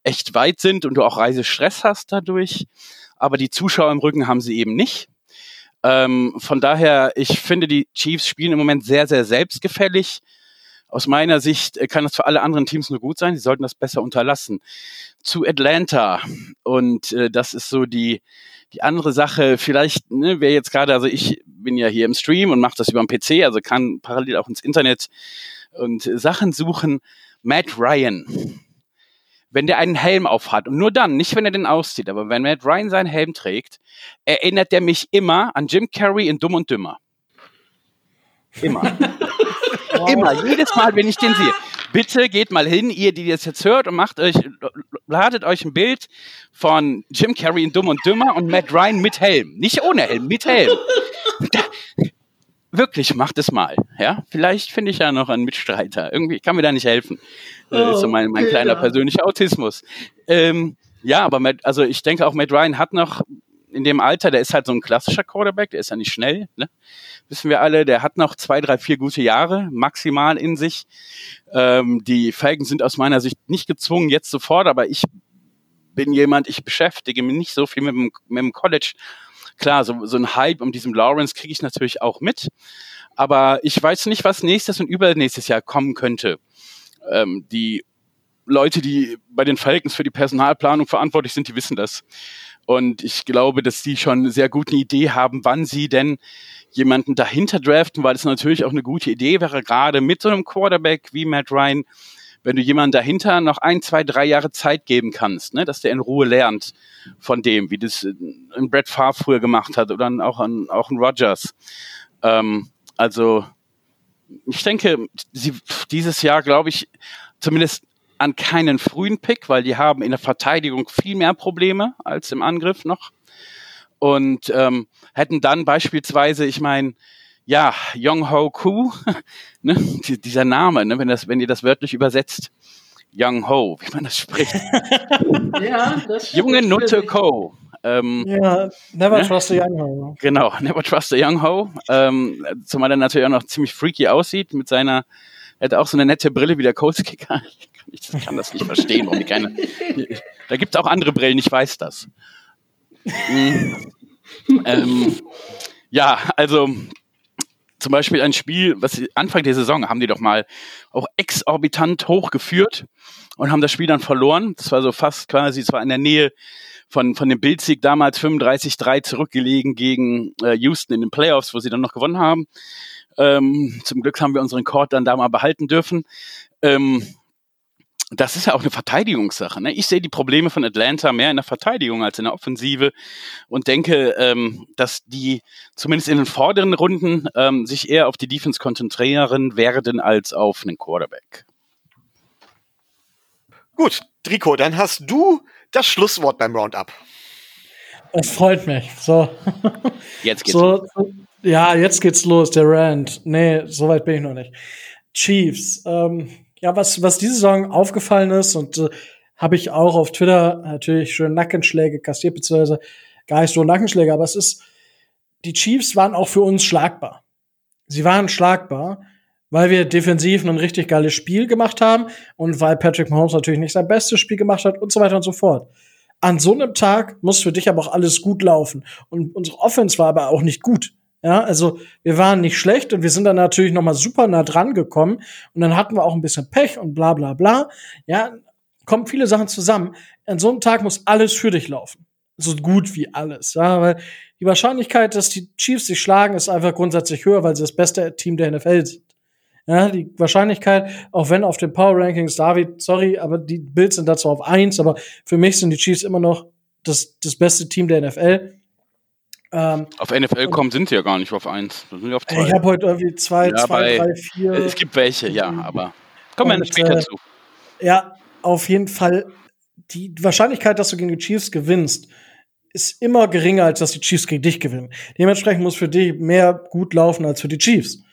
echt weit sind und du auch Reisestress hast dadurch. Aber die Zuschauer im Rücken haben sie eben nicht. Ähm, von daher, ich finde, die Chiefs spielen im Moment sehr, sehr selbstgefällig aus meiner Sicht äh, kann das für alle anderen Teams nur gut sein. Sie sollten das besser unterlassen. Zu Atlanta. Und äh, das ist so die, die andere Sache. Vielleicht, ne, wer jetzt gerade, also ich bin ja hier im Stream und mache das über den PC, also kann parallel auch ins Internet und Sachen suchen. Matt Ryan. Wenn der einen Helm aufhat und nur dann, nicht wenn er den auszieht, aber wenn Matt Ryan seinen Helm trägt, erinnert er mich immer an Jim Carrey in Dumm und Dümmer. Immer. Immer, jedes Mal, wenn ich den sehe. Bitte geht mal hin, ihr, die das jetzt hört, und macht euch, ladet euch ein Bild von Jim Carrey in Dumm und Dümmer und Matt Ryan mit Helm. Nicht ohne Helm, mit Helm. Da, wirklich, macht es mal. Ja, vielleicht finde ich ja noch einen Mitstreiter. Irgendwie kann mir da nicht helfen. Das ist so mein, mein kleiner persönlicher Autismus. Ähm, ja, aber Matt, also ich denke auch Matt Ryan hat noch in dem Alter, der ist halt so ein klassischer Quarterback, der ist ja nicht schnell, ne? wissen wir alle, der hat noch zwei, drei, vier gute Jahre maximal in sich. Ähm, die Falcons sind aus meiner Sicht nicht gezwungen jetzt sofort, aber ich bin jemand, ich beschäftige mich nicht so viel mit dem, mit dem College. Klar, so, so ein Hype um diesen Lawrence kriege ich natürlich auch mit, aber ich weiß nicht, was nächstes und übernächstes Jahr kommen könnte. Ähm, die Leute, die bei den Falcons für die Personalplanung verantwortlich sind, die wissen das. Und ich glaube, dass die schon eine sehr gute Idee haben, wann sie denn jemanden dahinter draften, weil es natürlich auch eine gute Idee wäre, gerade mit so einem Quarterback wie Matt Ryan, wenn du jemanden dahinter noch ein, zwei, drei Jahre Zeit geben kannst, ne, dass der in Ruhe lernt von dem, wie das ein Brett Favre früher gemacht hat oder auch ein, auch ein Rogers. Ähm, also ich denke, sie, dieses Jahr glaube ich, zumindest an keinen frühen Pick, weil die haben in der Verteidigung viel mehr Probleme als im Angriff noch. Und ähm, hätten dann beispielsweise, ich meine, ja, Young Ho Koo, ne, dieser Name, ne, wenn, das, wenn ihr das wörtlich übersetzt, Young Ho, wie man das spricht. ja, das Junge Nutte Co. Ähm, ja, never ne? trust a young ho. Genau, never trust a young ho. Ähm, zumal er natürlich auch noch ziemlich freaky aussieht mit seiner, er hat auch so eine nette Brille wie der Colts Kicker. Ich kann das nicht verstehen, warum keine. Da gibt es auch andere Brillen, ich weiß das. Mhm. ähm, ja, also zum Beispiel ein Spiel, was Anfang der Saison haben die doch mal auch exorbitant hochgeführt und haben das Spiel dann verloren. Das war so fast quasi, es war in der Nähe von, von dem Bildsieg damals 35-3 zurückgelegen gegen äh, Houston in den Playoffs, wo sie dann noch gewonnen haben. Ähm, zum Glück haben wir unseren Court dann da mal behalten dürfen. Ähm, das ist ja auch eine Verteidigungssache. Ne? Ich sehe die Probleme von Atlanta mehr in der Verteidigung als in der Offensive und denke, ähm, dass die zumindest in den vorderen Runden ähm, sich eher auf die Defense konzentrieren werden als auf einen Quarterback. Gut, Drico, dann hast du das Schlusswort beim Roundup. Es freut mich. So. Jetzt geht's so, ja, jetzt geht's los, der Rand. Nee, soweit bin ich noch nicht. Chiefs. Ähm, ja, was, was diese Saison aufgefallen ist und äh, habe ich auch auf Twitter natürlich schön Nackenschläge kassiert, beziehungsweise gar nicht so Nackenschläge, aber es ist, die Chiefs waren auch für uns schlagbar. Sie waren schlagbar, weil wir defensiv ein richtig geiles Spiel gemacht haben und weil Patrick Mahomes natürlich nicht sein bestes Spiel gemacht hat und so weiter und so fort. An so einem Tag muss für dich aber auch alles gut laufen. Und unsere Offense war aber auch nicht gut. Ja, also wir waren nicht schlecht und wir sind dann natürlich noch mal super nah dran gekommen und dann hatten wir auch ein bisschen Pech und bla bla bla. Ja, kommen viele Sachen zusammen. An so einem Tag muss alles für dich laufen. So gut wie alles. Ja, weil die Wahrscheinlichkeit, dass die Chiefs sich schlagen, ist einfach grundsätzlich höher, weil sie das beste Team der NFL sind. Ja, die Wahrscheinlichkeit, auch wenn auf den Power Rankings, David, sorry, aber die Bills sind dazu auf eins, aber für mich sind die Chiefs immer noch das, das beste Team der NFL. Ähm, auf NFL.com sind sie ja gar nicht auf eins. sind auf zwei. Ich habe heute irgendwie zwei, ja, zwei, drei, vier. Es gibt welche, ja, aber kommen wir nicht später äh, zu. Ja, auf jeden Fall. Die Wahrscheinlichkeit, dass du gegen die Chiefs gewinnst, ist immer geringer, als dass die Chiefs gegen dich gewinnen. Dementsprechend muss für dich mehr gut laufen als für die Chiefs.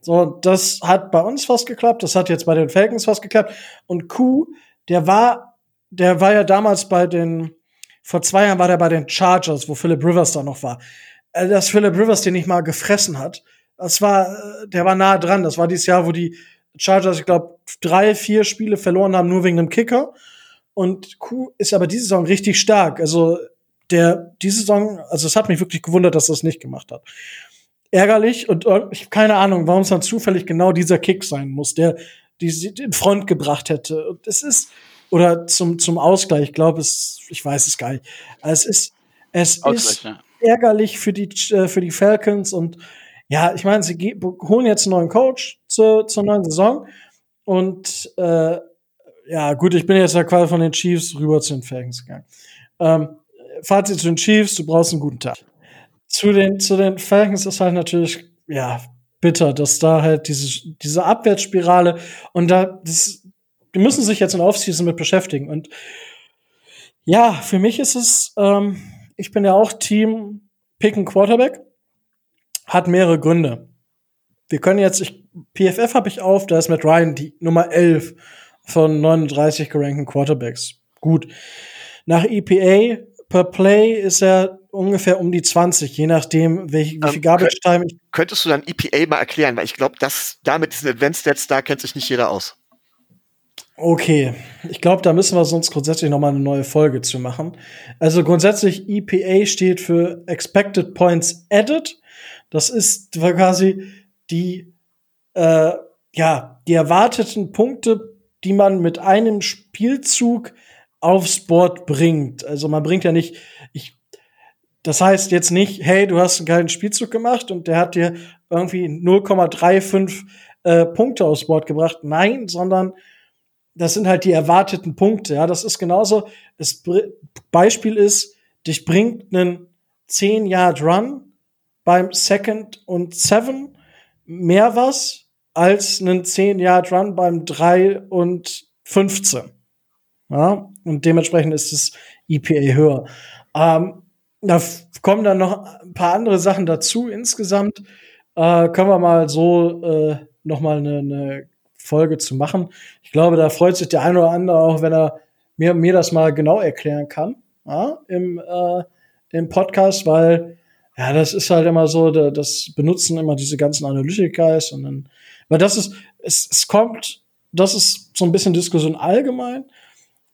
So, das hat bei uns fast geklappt, das hat jetzt bei den Falcons fast geklappt. Und Q, der war, der war ja damals bei den, vor zwei Jahren war der bei den Chargers, wo Philip Rivers da noch war. Äh, dass Philip Rivers den nicht mal gefressen hat, das war, äh, der war nah dran. Das war dieses Jahr, wo die Chargers, ich glaube, drei, vier Spiele verloren haben, nur wegen dem Kicker. Und Q ist aber diese Saison richtig stark. Also, der, diese Saison, also es hat mich wirklich gewundert, dass er das nicht gemacht hat ärgerlich und ich keine Ahnung, warum es dann zufällig genau dieser Kick sein muss, der die in Front gebracht hätte. Und es ist oder zum zum Ausgleich, ich glaube es, ich weiß es gar nicht. Es ist es ist ja. ärgerlich für die äh, für die Falcons und ja, ich meine, sie holen jetzt einen neuen Coach zur, zur neuen Saison und äh, ja, gut, ich bin jetzt ja quasi von den Chiefs rüber zu den Falcons gegangen. Ähm, Fazit zu den Chiefs, du brauchst einen guten Tag zu den, zu den Falcons ist halt natürlich, ja, bitter, dass da halt diese, diese Abwärtsspirale und da, das, die müssen sich jetzt in Offseason mit beschäftigen. Und ja, für mich ist es, ähm, ich bin ja auch Team Picken Quarterback, hat mehrere Gründe. Wir können jetzt, ich, PFF habe ich auf, da ist Matt Ryan die Nummer 11 von 39 gerankten Quarterbacks. Gut. Nach EPA per Play ist er ungefähr um die 20, je nachdem, welch, wie viel ähm, Garbage Time ich. Könntest du dann EPA mal erklären? Weil ich glaube, dass da mit diesen Advanced Stats, da kennt sich nicht jeder aus. Okay, ich glaube, da müssen wir sonst grundsätzlich noch mal eine neue Folge zu machen. Also grundsätzlich EPA steht für Expected Points Added. Das ist quasi die äh, ja die erwarteten Punkte, die man mit einem Spielzug aufs Board bringt. Also man bringt ja nicht, ich, das heißt jetzt nicht, hey, du hast einen geilen Spielzug gemacht und der hat dir irgendwie 0,35 äh, Punkte aufs Board gebracht. Nein, sondern das sind halt die erwarteten Punkte. Ja, das ist genauso. Das Beispiel ist, dich bringt einen 10 Yard Run beim Second und Seven mehr was als einen 10 Yard Run beim 3 und 15. Ja, und dementsprechend ist das EPA höher. Ähm, da kommen dann noch ein paar andere Sachen dazu. Insgesamt äh, können wir mal so äh, noch mal eine, eine Folge zu machen. Ich glaube, da freut sich der eine oder andere auch, wenn er mir, mir das mal genau erklären kann ja, im, äh, im Podcast, weil ja, das ist halt immer so, das benutzen immer diese ganzen Analytiker und dann, weil das ist, es, es kommt, das ist so ein bisschen Diskussion allgemein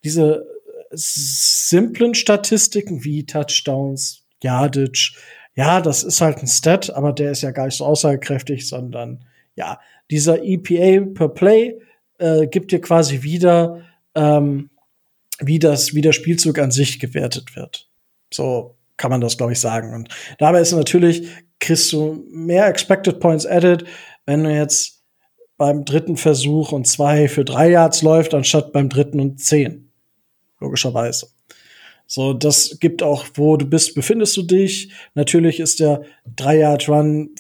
diese simplen Statistiken wie Touchdowns, Jadic. Ja, das ist halt ein Stat, aber der ist ja gar nicht so aussagekräftig, sondern ja, dieser EPA per Play äh, gibt dir quasi wieder, ähm, wie das, wie der Spielzug an sich gewertet wird. So kann man das, glaube ich, sagen. Und dabei ist natürlich, kriegst du mehr Expected Points added, wenn du jetzt beim dritten Versuch und zwei für drei Yards läuft, anstatt beim dritten und zehn. Logischerweise. So, das gibt auch, wo du bist, befindest du dich. Natürlich ist der drei Yard Run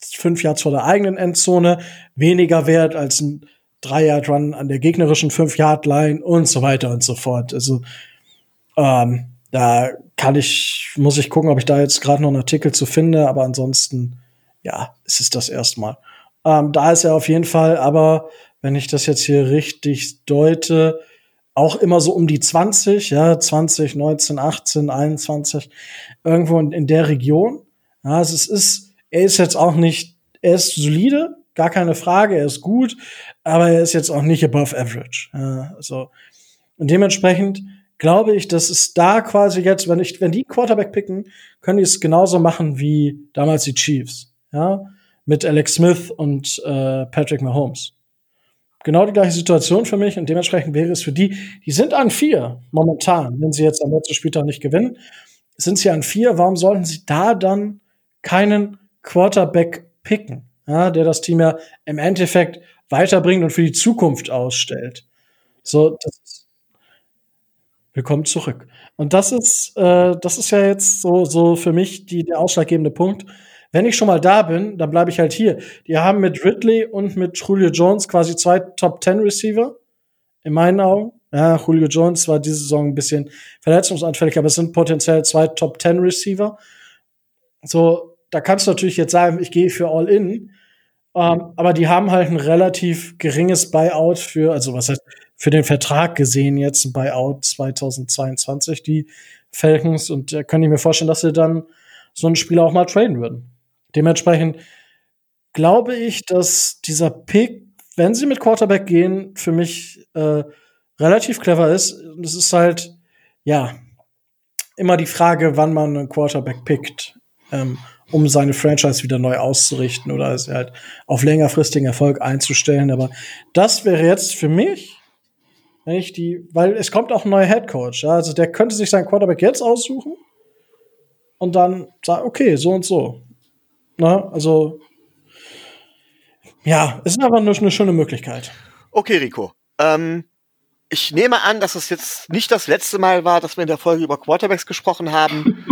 fünf Yards vor der eigenen Endzone weniger wert als ein drei Yard Run an der gegnerischen fünf Yard Line und so weiter und so fort. Also, ähm, da kann ich, muss ich gucken, ob ich da jetzt gerade noch einen Artikel zu finde, aber ansonsten, ja, ist es das erstmal. Ähm, da ist er auf jeden Fall, aber wenn ich das jetzt hier richtig deute, auch immer so um die 20, ja, 20, 19, 18, 21, irgendwo in, in der Region. Ja, also es ist, er ist jetzt auch nicht, er ist solide, gar keine Frage, er ist gut, aber er ist jetzt auch nicht above average. Ja, also, und dementsprechend glaube ich, dass es da quasi jetzt, wenn ich, wenn die Quarterback picken, können die es genauso machen wie damals die Chiefs, ja, mit Alex Smith und äh, Patrick Mahomes genau die gleiche Situation für mich und dementsprechend wäre es für die, die sind an vier momentan, wenn sie jetzt am letzten Spieltag nicht gewinnen, sind sie an vier. Warum sollten sie da dann keinen Quarterback picken, ja, der das Team ja im Endeffekt weiterbringt und für die Zukunft ausstellt? So, das ist Willkommen zurück. Und das ist, äh, das ist ja jetzt so, so für mich die, der ausschlaggebende Punkt wenn ich schon mal da bin, dann bleibe ich halt hier. Die haben mit Ridley und mit Julio Jones quasi zwei Top 10 Receiver. In meinen Augen. Ja, Julio Jones war diese Saison ein bisschen verletzungsanfällig, aber es sind potenziell zwei Top 10 Receiver. So, da kannst du natürlich jetzt sagen, ich gehe für All In. Ähm, aber die haben halt ein relativ geringes Buyout für, also was heißt, für den Vertrag gesehen jetzt ein Buyout 2022, die Falcons. Und da kann ich mir vorstellen, dass sie dann so einen Spieler auch mal traden würden. Dementsprechend glaube ich, dass dieser Pick, wenn sie mit Quarterback gehen, für mich äh, relativ clever ist. Es ist halt, ja, immer die Frage, wann man einen Quarterback pickt, ähm, um seine Franchise wieder neu auszurichten oder es halt auf längerfristigen Erfolg einzustellen. Aber das wäre jetzt für mich, wenn ich die, weil es kommt auch ein neuer Head Coach. Ja, also der könnte sich seinen Quarterback jetzt aussuchen und dann sagen, okay, so und so. Na, also, ja, es ist aber nur eine schöne Möglichkeit. Okay, Rico. Ähm, ich nehme an, dass es jetzt nicht das letzte Mal war, dass wir in der Folge über Quarterbacks gesprochen haben.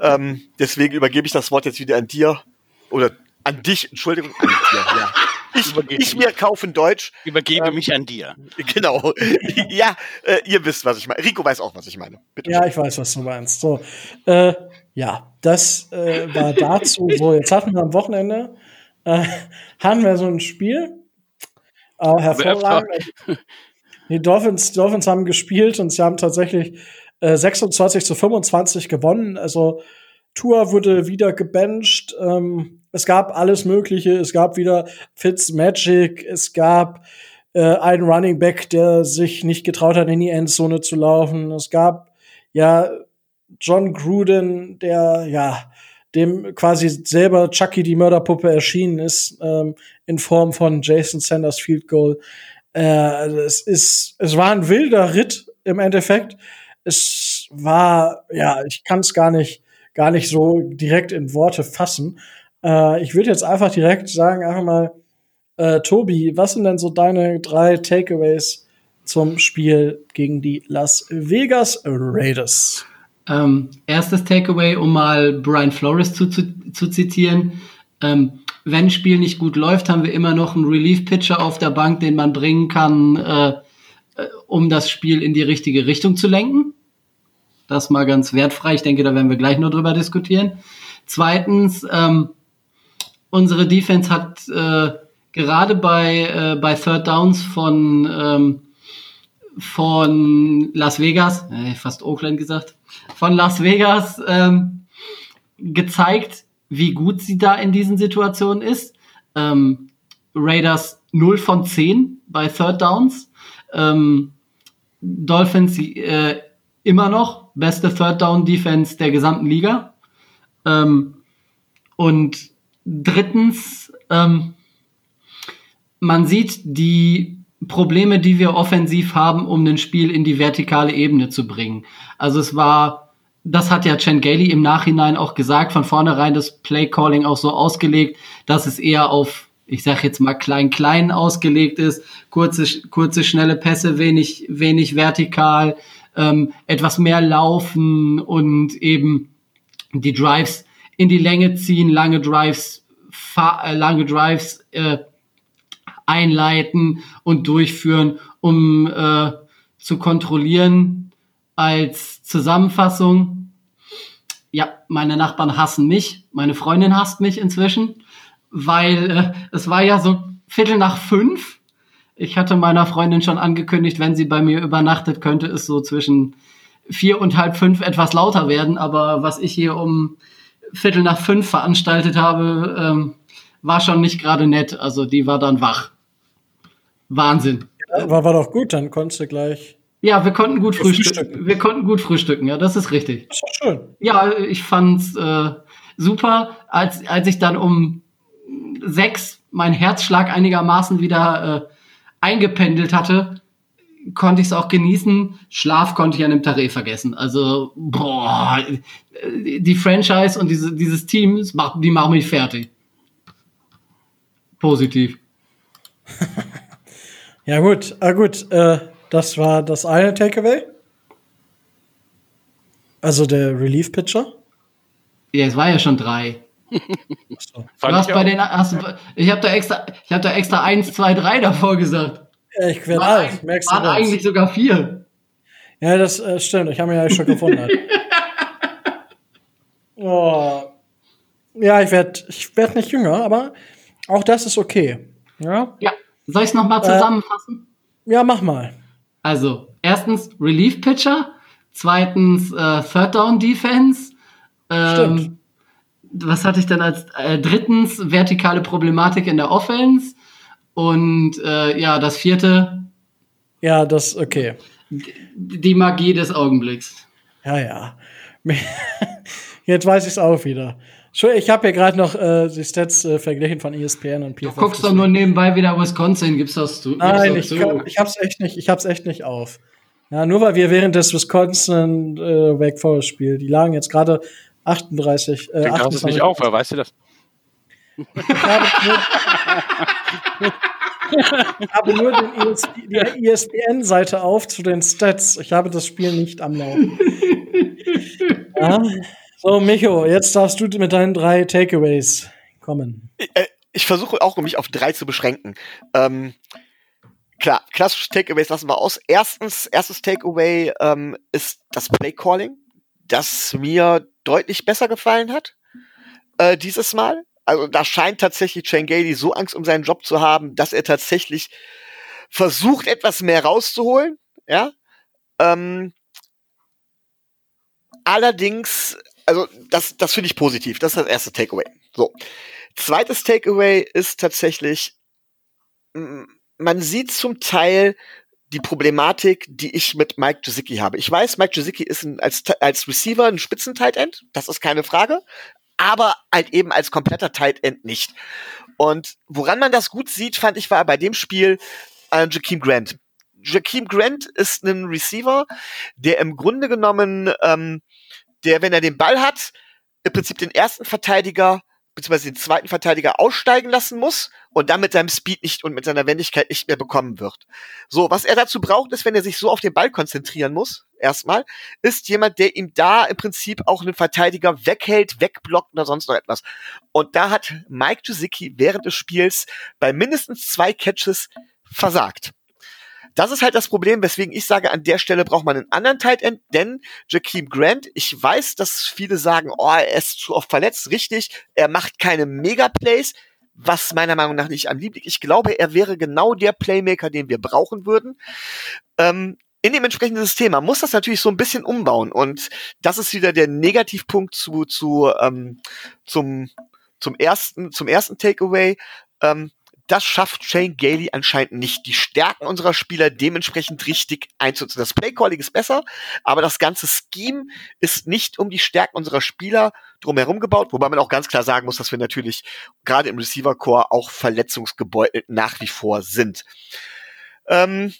Ähm, deswegen übergebe ich das Wort jetzt wieder an dir. Oder an dich, Entschuldigung, an dir, ja. Ich, ich mir kaufen Deutsch. Übergebe ähm, mich an dir. Genau. ja, äh, ihr wisst, was ich meine. Rico weiß auch, was ich meine. Bitte ja, ich weiß, was du meinst. So, äh, ja, das äh, war dazu so. Jetzt hatten wir am Wochenende äh, hatten wir so ein Spiel. Äh, hervorragend. Die Dolphins, Dolphins haben gespielt und sie haben tatsächlich äh, 26 zu 25 gewonnen. Also Tour wurde wieder gebencht. Ähm, es gab alles Mögliche. Es gab wieder Fitzmagic. Es gab äh, einen Running Back, der sich nicht getraut hat, in die Endzone zu laufen. Es gab ja John Gruden, der ja dem quasi selber Chucky die Mörderpuppe erschienen ist ähm, in Form von Jason Sanders Field Goal. Äh, es ist, es war ein wilder Ritt im Endeffekt. Es war, ja, ich kann es gar nicht, gar nicht so direkt in Worte fassen. Äh, ich würde jetzt einfach direkt sagen, einfach mal, äh, Tobi, was sind denn so deine drei Takeaways zum Spiel gegen die Las Vegas Raiders? Ähm, erstes Takeaway, um mal Brian Flores zu, zu, zu zitieren. Ähm, wenn Spiel nicht gut läuft, haben wir immer noch einen Relief-Pitcher auf der Bank, den man bringen kann, äh, äh, um das Spiel in die richtige Richtung zu lenken. Das mal ganz wertfrei. Ich denke, da werden wir gleich noch drüber diskutieren. Zweitens, ähm, unsere Defense hat äh, gerade bei, äh, bei Third Downs von, ähm, von Las Vegas, äh, fast Oakland gesagt, von Las Vegas ähm, gezeigt, wie gut sie da in diesen Situationen ist. Ähm, Raiders 0 von 10 bei Third Downs. Ähm, Dolphins äh, immer noch beste Third Down Defense der gesamten Liga. Ähm, und drittens, ähm, man sieht die Probleme, die wir offensiv haben, um ein Spiel in die vertikale Ebene zu bringen. Also es war, das hat ja Chen Gailey im Nachhinein auch gesagt, von vornherein das Play Calling auch so ausgelegt, dass es eher auf, ich sag jetzt mal klein-klein ausgelegt ist, kurze, kurze, schnelle Pässe, wenig, wenig vertikal, ähm, etwas mehr laufen und eben die Drives in die Länge ziehen, lange Drives, äh, lange Drives äh, einleiten und durchführen, um äh, zu kontrollieren. Als Zusammenfassung, ja, meine Nachbarn hassen mich, meine Freundin hasst mich inzwischen, weil äh, es war ja so Viertel nach fünf. Ich hatte meiner Freundin schon angekündigt, wenn sie bei mir übernachtet, könnte es so zwischen vier und halb fünf etwas lauter werden. Aber was ich hier um Viertel nach fünf veranstaltet habe, ähm, war schon nicht gerade nett. Also die war dann wach. Wahnsinn. Ja, war, war doch gut, dann konntest du gleich. Ja, wir konnten gut frühstücken. frühstücken. Wir konnten gut frühstücken, ja, das ist richtig. Das ist schön. Ja, ich fand's äh, super, als, als ich dann um sechs mein Herzschlag einigermaßen wieder äh, eingependelt hatte, konnte ich es auch genießen. Schlaf konnte ich an dem Taré vergessen. Also, boah, die Franchise und diese, dieses Team, die machen mich fertig. Positiv. Ja, gut, ah, gut, äh, das war das eine Takeaway. Also der Relief-Pitcher. Ja, es war ja schon drei. So. Du hast bei den, hast, ich habe da extra, ich habe da extra eins, zwei, drei davor gesagt. Ja, ich werde alt, merkst du Waren eigentlich sogar vier. Ja, das äh, stimmt. Ich habe mich ja schon gefunden. oh. Ja, ich werde ich werd nicht jünger, aber auch das ist okay. Ja. Ja, soll ich es nochmal äh, zusammenfassen? Äh, ja, mach mal. Also, erstens Relief Pitcher, zweitens äh, Third Down Defense. Ähm, Stimmt. Was hatte ich dann als äh, drittens vertikale Problematik in der Offense und äh, ja das vierte. Ja, das okay. Die Magie des Augenblicks. Ja, ja. Jetzt weiß ich es auch wieder. Ich habe ja gerade noch äh, die Stats äh, verglichen von ESPN und PFF. Du guckst doch nur nebenbei wieder Wisconsin, gibst das zu? Nein, ich, kann, ich hab's echt nicht, ich hab's echt nicht auf. Ja, nur weil wir während des Wisconsin äh, Wake Forest Spiel, die lagen jetzt gerade 38. Äh, Dann es nicht auf, wer weißt du das? ich habe nur den ESP, die ESPN-Seite auf zu den Stats. Ich habe das Spiel nicht am Laufen. ja. So, Micho, jetzt darfst du mit deinen drei Takeaways kommen. Ich, äh, ich versuche auch, mich auf drei zu beschränken. Ähm, klar, klassische Takeaways lassen wir aus. Erstens, erstes Takeaway ähm, ist das Play Calling, das mir deutlich besser gefallen hat äh, dieses Mal. Also da scheint tatsächlich Changeli so Angst um seinen Job zu haben, dass er tatsächlich versucht, etwas mehr rauszuholen. Ja. Ähm, allerdings also das, das finde ich positiv. Das ist das erste Takeaway. So. Zweites Takeaway ist tatsächlich, man sieht zum Teil die Problematik, die ich mit Mike Gesicki habe. Ich weiß, Mike Gesicki ist ein, als, als Receiver ein Spitzen-Tight End. Das ist keine Frage. Aber halt eben als kompletter Tight End nicht. Und woran man das gut sieht, fand ich, war bei dem Spiel äh, Jakeem Grant. Jakeem Grant ist ein Receiver, der im Grunde genommen ähm, der, wenn er den Ball hat, im Prinzip den ersten Verteidiger beziehungsweise den zweiten Verteidiger aussteigen lassen muss und dann mit seinem Speed nicht und mit seiner Wendigkeit nicht mehr bekommen wird. So, was er dazu braucht, ist, wenn er sich so auf den Ball konzentrieren muss, erstmal, ist jemand, der ihm da im Prinzip auch einen Verteidiger weghält, wegblockt oder sonst noch etwas. Und da hat Mike Jusicki während des Spiels bei mindestens zwei Catches versagt. Das ist halt das Problem, weswegen ich sage, an der Stelle braucht man einen anderen Tight End, denn Jakeem Grant, ich weiß, dass viele sagen, oh, er ist zu oft verletzt, richtig, er macht keine Mega-Plays, was meiner Meinung nach nicht am lieb. Ich glaube, er wäre genau der Playmaker, den wir brauchen würden. Ähm, in dem entsprechenden System. Man muss das natürlich so ein bisschen umbauen und das ist wieder der Negativpunkt zu, zu ähm, zum zum ersten zum ersten Takeaway. Ähm, das schafft Shane Gailey anscheinend nicht, die Stärken unserer Spieler dementsprechend richtig einzusetzen. Das Playcalling ist besser, aber das ganze Scheme ist nicht um die Stärken unserer Spieler drumherum gebaut, wobei man auch ganz klar sagen muss, dass wir natürlich gerade im Receiver Core auch verletzungsgebeutelt nach wie vor sind. Ähm,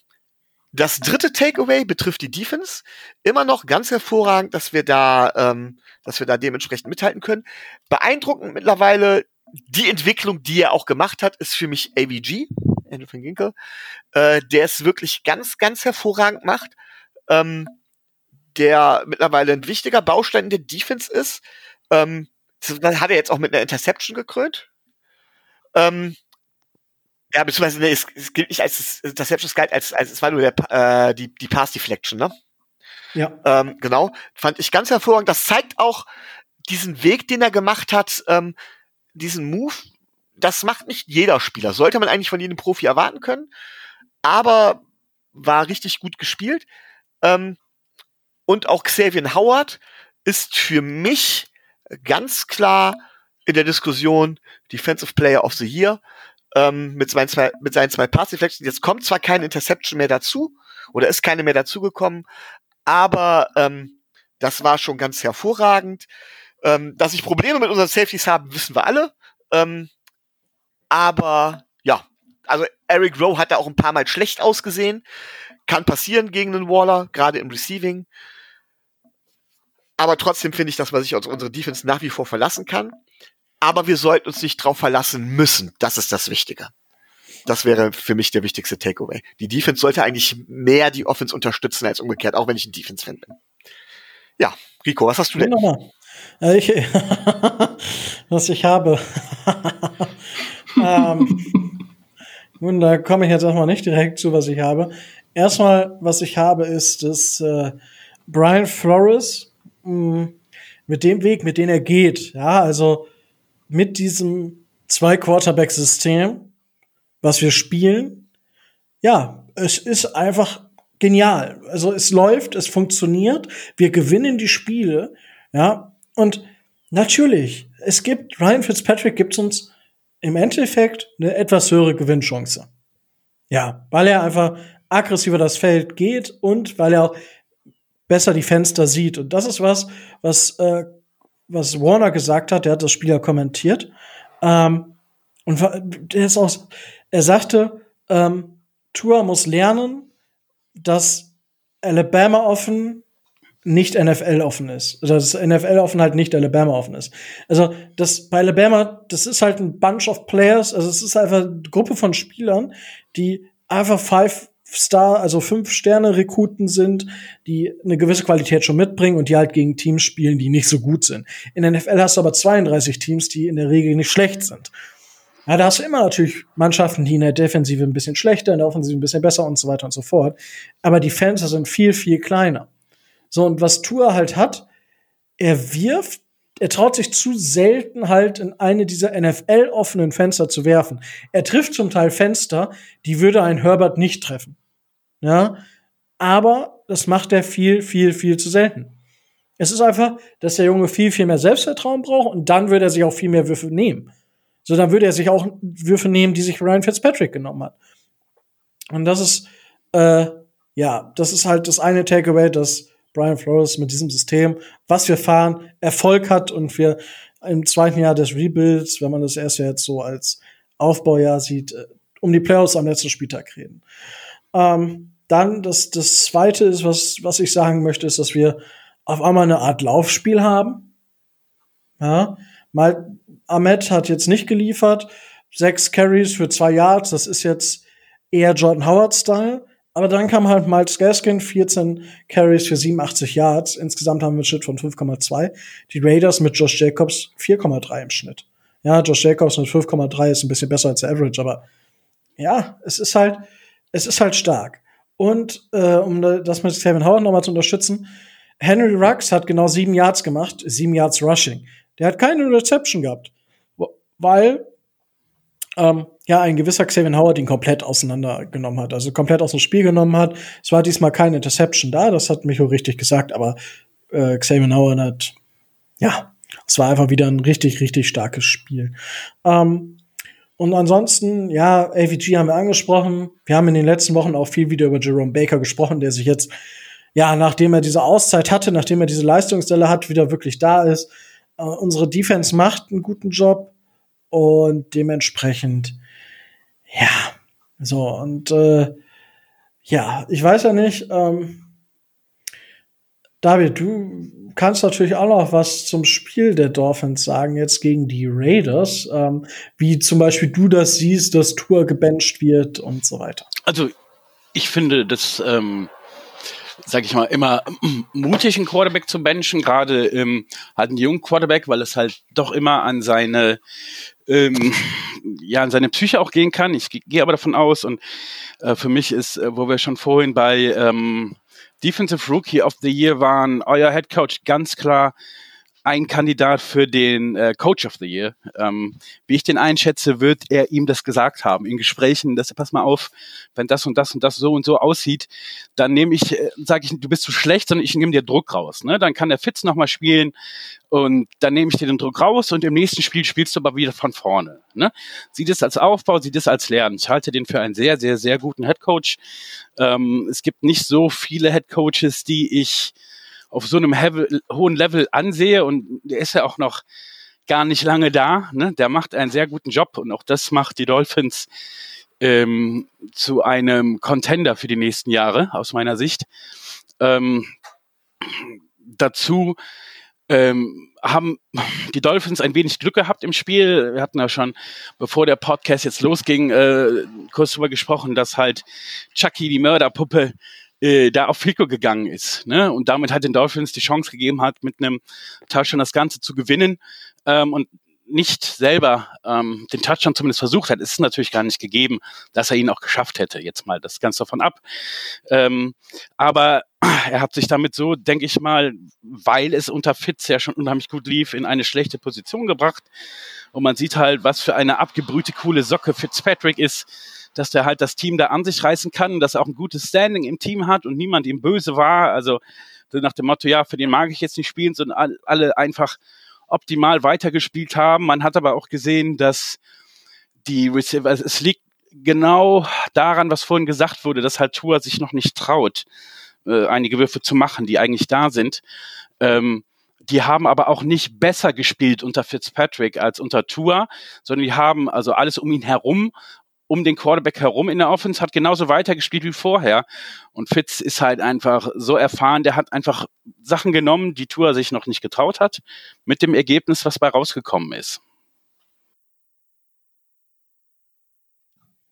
das dritte Takeaway betrifft die Defense. Immer noch ganz hervorragend, dass wir da, ähm, dass wir da dementsprechend mithalten können. Beeindruckend mittlerweile die Entwicklung, die er auch gemacht hat, ist für mich AVG, Andrew van Ginkel, äh, der es wirklich ganz, ganz hervorragend macht. Ähm, der mittlerweile ein wichtiger Baustein der Defense ist. Ähm, das hat er jetzt auch mit einer Interception gekrönt. Ähm, ja, beziehungsweise nee, es, es gilt nicht als Interception, es galt als, als es war nur der, äh, die, die Pass Deflection, ne? Ja. Ähm, genau, fand ich ganz hervorragend. Das zeigt auch diesen Weg, den er gemacht hat, ähm, diesen Move. Das macht nicht jeder Spieler. Sollte man eigentlich von jedem Profi erwarten können. Aber war richtig gut gespielt. Ähm, und auch Xavier Howard ist für mich ganz klar in der Diskussion Defensive Player of the Year ähm, mit, seinen zwei, mit seinen zwei Pass Deflections. Jetzt kommt zwar keine Interception mehr dazu oder ist keine mehr dazugekommen, aber ähm, das war schon ganz hervorragend. Ähm, dass ich Probleme mit unseren Safeties haben, wissen wir alle. Ähm, aber ja, also Eric Rowe hat da auch ein paar Mal schlecht ausgesehen. Kann passieren gegen einen Waller, gerade im Receiving. Aber trotzdem finde ich, dass man sich auf unsere Defense nach wie vor verlassen kann. Aber wir sollten uns nicht drauf verlassen müssen. Das ist das Wichtige. Das wäre für mich der wichtigste Takeaway. Die Defense sollte eigentlich mehr die Offense unterstützen als umgekehrt, auch wenn ich ein Defense-Fan bin. Ja, Rico, was hast du denn? Wunderbar. Äh, Ich, was ich habe. ähm, nun, da komme ich jetzt erstmal nicht direkt zu, was ich habe. Erstmal, was ich habe, ist, dass äh, Brian Flores mh, mit dem Weg, mit dem er geht, ja, also mit diesem Zwei-Quarterback-System, was wir spielen, ja, es ist einfach genial. Also es läuft, es funktioniert, wir gewinnen die Spiele, ja, und natürlich, es gibt, Ryan Fitzpatrick gibt uns im Endeffekt eine etwas höhere Gewinnchance. Ja, weil er einfach aggressiver das Feld geht und weil er auch besser die Fenster sieht. Und das ist was, was, äh, was Warner gesagt hat. Der hat das Spiel ja kommentiert. Ähm, und der ist auch, er sagte, ähm, Tour muss lernen, dass Alabama offen nicht NFL offen ist. Also dass NFL offen halt nicht Alabama offen ist. Also das bei Alabama, das ist halt ein Bunch of Players, also es ist einfach eine Gruppe von Spielern, die einfach Five Star, also fünf Sterne Rekruten sind, die eine gewisse Qualität schon mitbringen und die halt gegen Teams spielen, die nicht so gut sind. In der NFL hast du aber 32 Teams, die in der Regel nicht schlecht sind. Ja, da hast du immer natürlich Mannschaften, die in der Defensive ein bisschen schlechter, in der Offensive ein bisschen besser und so weiter und so fort. Aber die Fenster sind viel, viel kleiner. So, und was Tour halt hat, er wirft, er traut sich zu selten halt in eine dieser NFL-offenen Fenster zu werfen. Er trifft zum Teil Fenster, die würde ein Herbert nicht treffen. Ja, aber das macht er viel, viel, viel zu selten. Es ist einfach, dass der Junge viel, viel mehr Selbstvertrauen braucht und dann würde er sich auch viel mehr Würfe nehmen. So, dann würde er sich auch Würfe nehmen, die sich Ryan Fitzpatrick genommen hat. Und das ist, äh, ja, das ist halt das eine Takeaway, dass Brian Flores mit diesem System, was wir fahren, Erfolg hat und wir im zweiten Jahr des Rebuilds, wenn man das erste jetzt so als Aufbaujahr sieht, äh, um die Playoffs am letzten Spieltag reden. Ähm, dann das, das zweite ist, was, was ich sagen möchte, ist, dass wir auf einmal eine Art Laufspiel haben. Ja, mal, Ahmed hat jetzt nicht geliefert. Sechs Carries für zwei Yards, das ist jetzt eher Jordan Howard-Style. Aber dann kam halt Miles Gaskin, 14 Carries für 87 Yards. Insgesamt haben wir einen Schnitt von 5,2. Die Raiders mit Josh Jacobs 4,3 im Schnitt. Ja, Josh Jacobs mit 5,3 ist ein bisschen besser als der Average, aber ja, es ist halt, es ist halt stark. Und äh, um das mit Kevin Howard nochmal zu unterstützen, Henry Rux hat genau sieben Yards gemacht, sieben Yards Rushing. Der hat keine Reception gehabt, weil ähm, ja ein gewisser Xavier Howard ihn komplett auseinandergenommen hat, also komplett aus dem Spiel genommen hat. Es war diesmal keine Interception da, das hat Micho richtig gesagt, aber äh, Xavier Howard hat ja, es war einfach wieder ein richtig, richtig starkes Spiel. Ähm, Und ansonsten, ja, AVG haben wir angesprochen. Wir haben in den letzten Wochen auch viel wieder über Jerome Baker gesprochen, der sich jetzt, ja, nachdem er diese Auszeit hatte, nachdem er diese Leistungsstelle hat, wieder wirklich da ist. Äh, unsere Defense macht einen guten Job und dementsprechend, ja, so und äh, ja, ich weiß ja nicht, ähm, David, du kannst natürlich auch noch was zum Spiel der Dolphins sagen, jetzt gegen die Raiders, ähm, wie zum Beispiel du das siehst, dass Tour gebencht wird und so weiter. Also ich finde das, ähm, sag ich mal, immer mutig, einen Quarterback zu benchen, gerade ähm, halt einen jungen Quarterback, weil es halt doch immer an seine ähm, ja an seine Psyche auch gehen kann. Ich gehe aber davon aus und äh, für mich ist, äh, wo wir schon vorhin bei ähm, Defensive Rookie of the Year waren euer Head Coach ganz klar ein Kandidat für den äh, Coach of the Year. Ähm, wie ich den einschätze, wird er ihm das gesagt haben in Gesprächen, dass er pass mal auf, wenn das und das und das so und so aussieht, dann nehme ich, äh, sage ich, du bist zu schlecht, sondern ich nehme dir Druck raus. Ne? Dann kann der Fitz nochmal spielen und dann nehme ich dir den Druck raus und im nächsten Spiel spielst du aber wieder von vorne. Ne? Sieh das als Aufbau, sieh das als Lernen. Ich halte den für einen sehr, sehr, sehr guten Head Coach. Ähm, es gibt nicht so viele Head Coaches, die ich auf so einem Hevel, hohen Level ansehe und der ist ja auch noch gar nicht lange da. Ne? Der macht einen sehr guten Job und auch das macht die Dolphins ähm, zu einem Contender für die nächsten Jahre aus meiner Sicht. Ähm, dazu ähm, haben die Dolphins ein wenig Glück gehabt im Spiel. Wir hatten ja schon, bevor der Podcast jetzt losging, äh, kurz darüber gesprochen, dass halt Chucky, die Mörderpuppe, äh, da auf Fico gegangen ist. Ne? Und damit hat den Dolphins die Chance gegeben hat, mit einem Touchdown das Ganze zu gewinnen. Ähm, und nicht selber ähm, den Touchdown zumindest versucht hat, ist es natürlich gar nicht gegeben, dass er ihn auch geschafft hätte. Jetzt mal das ganz davon ab. Ähm, aber er hat sich damit so, denke ich mal, weil es unter Fitz ja schon unheimlich gut lief, in eine schlechte Position gebracht. Und man sieht halt, was für eine abgebrühte, coole Socke Fitzpatrick ist dass der halt das Team da an sich reißen kann, dass er auch ein gutes Standing im Team hat und niemand ihm böse war. Also so nach dem Motto, ja, für den mag ich jetzt nicht spielen, sondern alle einfach optimal weitergespielt haben. Man hat aber auch gesehen, dass die Receiver, also es liegt genau daran, was vorhin gesagt wurde, dass halt Tour sich noch nicht traut, äh, einige Würfe zu machen, die eigentlich da sind. Ähm, die haben aber auch nicht besser gespielt unter Fitzpatrick als unter Tour, sondern die haben also alles um ihn herum um den Quarterback herum in der Offense, hat genauso weitergespielt wie vorher. Und Fitz ist halt einfach so erfahren, der hat einfach Sachen genommen, die Tour sich noch nicht getraut hat, mit dem Ergebnis, was bei rausgekommen ist.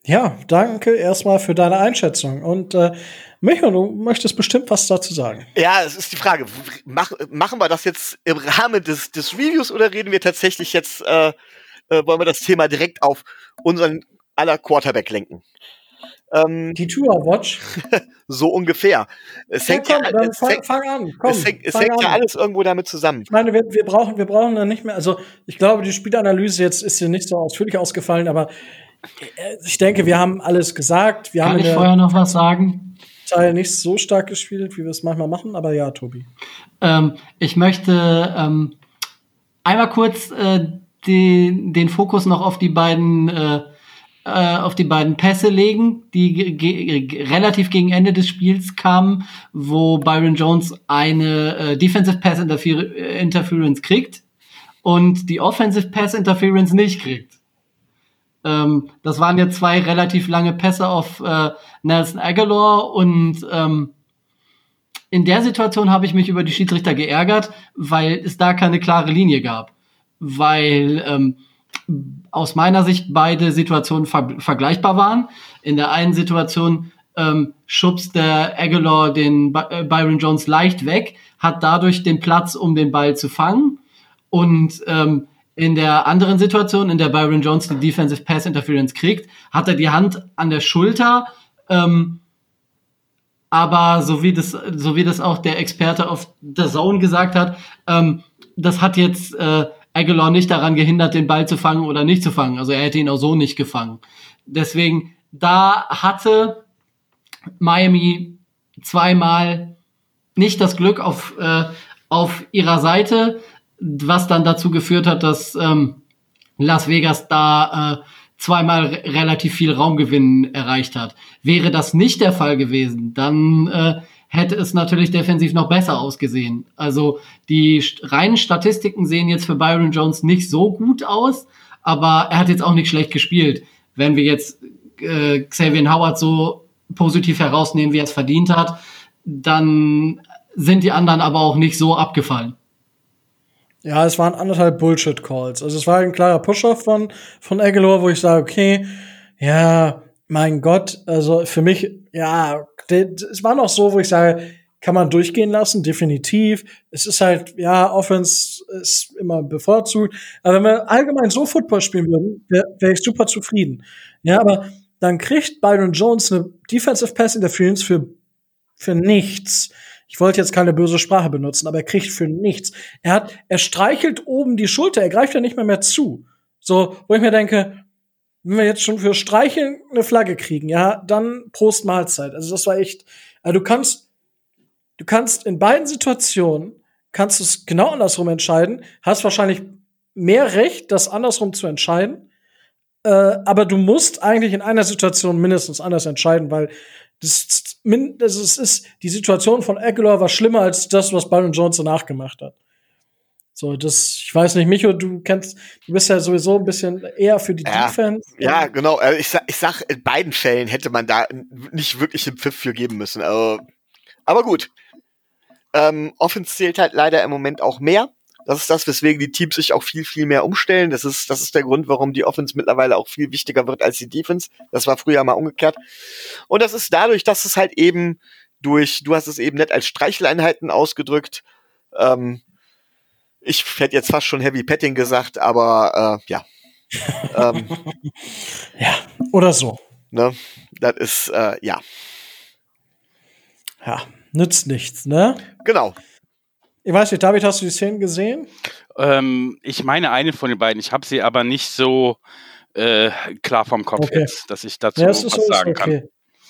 Ja, danke erstmal für deine Einschätzung. Und äh, Michael, du möchtest bestimmt was dazu sagen. Ja, es ist die Frage, mach, machen wir das jetzt im Rahmen des, des Reviews oder reden wir tatsächlich jetzt, äh, äh, wollen wir das Thema direkt auf unseren aller Quarterback lenken. Ähm, die Tour Watch. so ungefähr. Es ja, hängt komm, ja, es fang, hängt, fang an. Komm, es hängt, es fang hängt an. ja alles irgendwo damit zusammen. Ich meine, wir, wir, brauchen, wir brauchen dann nicht mehr, also ich glaube, die Spielanalyse jetzt ist hier nicht so ausführlich ausgefallen, aber äh, ich denke, wir haben alles gesagt. Wir Kann haben ich in vorher noch was sagen? Teil nicht so stark gespielt, wie wir es manchmal machen, aber ja, Tobi. Ähm, ich möchte ähm, einmal kurz äh, die, den Fokus noch auf die beiden äh, äh, auf die beiden Pässe legen, die relativ gegen Ende des Spiels kamen, wo Byron Jones eine äh, Defensive Pass Interfer Interference kriegt und die Offensive Pass Interference nicht kriegt. Ähm, das waren jetzt zwei relativ lange Pässe auf äh, Nelson Aguilar und ähm, in der Situation habe ich mich über die Schiedsrichter geärgert, weil es da keine klare Linie gab. Weil ähm, aus meiner Sicht beide Situationen ver vergleichbar waren. In der einen Situation ähm, schubst der Aguilar den By äh, Byron Jones leicht weg, hat dadurch den Platz, um den Ball zu fangen. Und ähm, in der anderen Situation, in der Byron Jones die Defensive Pass Interference kriegt, hat er die Hand an der Schulter. Ähm, aber so wie das, so wie das auch der Experte auf der Zone gesagt hat, ähm, das hat jetzt äh, Aguilar nicht daran gehindert, den Ball zu fangen oder nicht zu fangen. Also er hätte ihn auch so nicht gefangen. Deswegen, da hatte Miami zweimal nicht das Glück auf, äh, auf ihrer Seite, was dann dazu geführt hat, dass ähm, Las Vegas da äh, zweimal re relativ viel Raumgewinn erreicht hat. Wäre das nicht der Fall gewesen, dann äh, hätte es natürlich defensiv noch besser ausgesehen. Also die reinen Statistiken sehen jetzt für Byron Jones nicht so gut aus, aber er hat jetzt auch nicht schlecht gespielt. Wenn wir jetzt äh, Xavier Howard so positiv herausnehmen, wie er es verdient hat, dann sind die anderen aber auch nicht so abgefallen. Ja, es waren anderthalb Bullshit-Calls. Also es war ein klarer Push-Off von, von Aguilar, wo ich sage, okay, ja, mein Gott, also für mich, ja, es war noch so, wo ich sage, kann man durchgehen lassen, definitiv. Es ist halt, ja, Offense ist immer bevorzugt. Aber wenn wir allgemein so Football spielen würden, wäre wär ich super zufrieden. Ja, aber dann kriegt Byron Jones eine Defensive Pass Interference für, für nichts ich wollte jetzt keine böse Sprache benutzen, aber er kriegt für nichts. Er hat, er streichelt oben die Schulter, er greift ja nicht mehr mehr zu. So, wo ich mir denke, wenn wir jetzt schon für Streicheln eine Flagge kriegen, ja, dann Prost Mahlzeit. Also das war echt, also du kannst, du kannst in beiden Situationen, kannst du es genau andersrum entscheiden, hast wahrscheinlich mehr Recht, das andersrum zu entscheiden, äh, aber du musst eigentlich in einer Situation mindestens anders entscheiden, weil das, das ist, die Situation von Aguilar war schlimmer als das, was Byron Jones danach gemacht hat. So, das, ich weiß nicht, Micho, du kennst, du bist ja sowieso ein bisschen eher für die ja, Defense. Ja, genau. Also ich sag, ich sag, in beiden Fällen hätte man da nicht wirklich einen Pfiff für geben müssen. Also, aber gut. Ähm, Offense zählt halt leider im Moment auch mehr. Das ist das, weswegen die Teams sich auch viel, viel mehr umstellen. Das ist, das ist der Grund, warum die Offense mittlerweile auch viel wichtiger wird als die Defense. Das war früher mal umgekehrt. Und das ist dadurch, dass es halt eben durch, du hast es eben nicht als Streicheleinheiten ausgedrückt. Ähm, ich hätte jetzt fast schon Heavy Petting gesagt, aber äh, ja. ähm, ja, oder so. Ne, das ist, äh, ja. Ja, nützt nichts, ne? Genau. Ich weiß nicht, David, hast du die Szenen gesehen? Ähm, ich meine eine von den beiden. Ich habe sie aber nicht so äh, klar vom Kopf Okay. jetzt, dass ich dazu Ja, was es ist, sagen ist kann.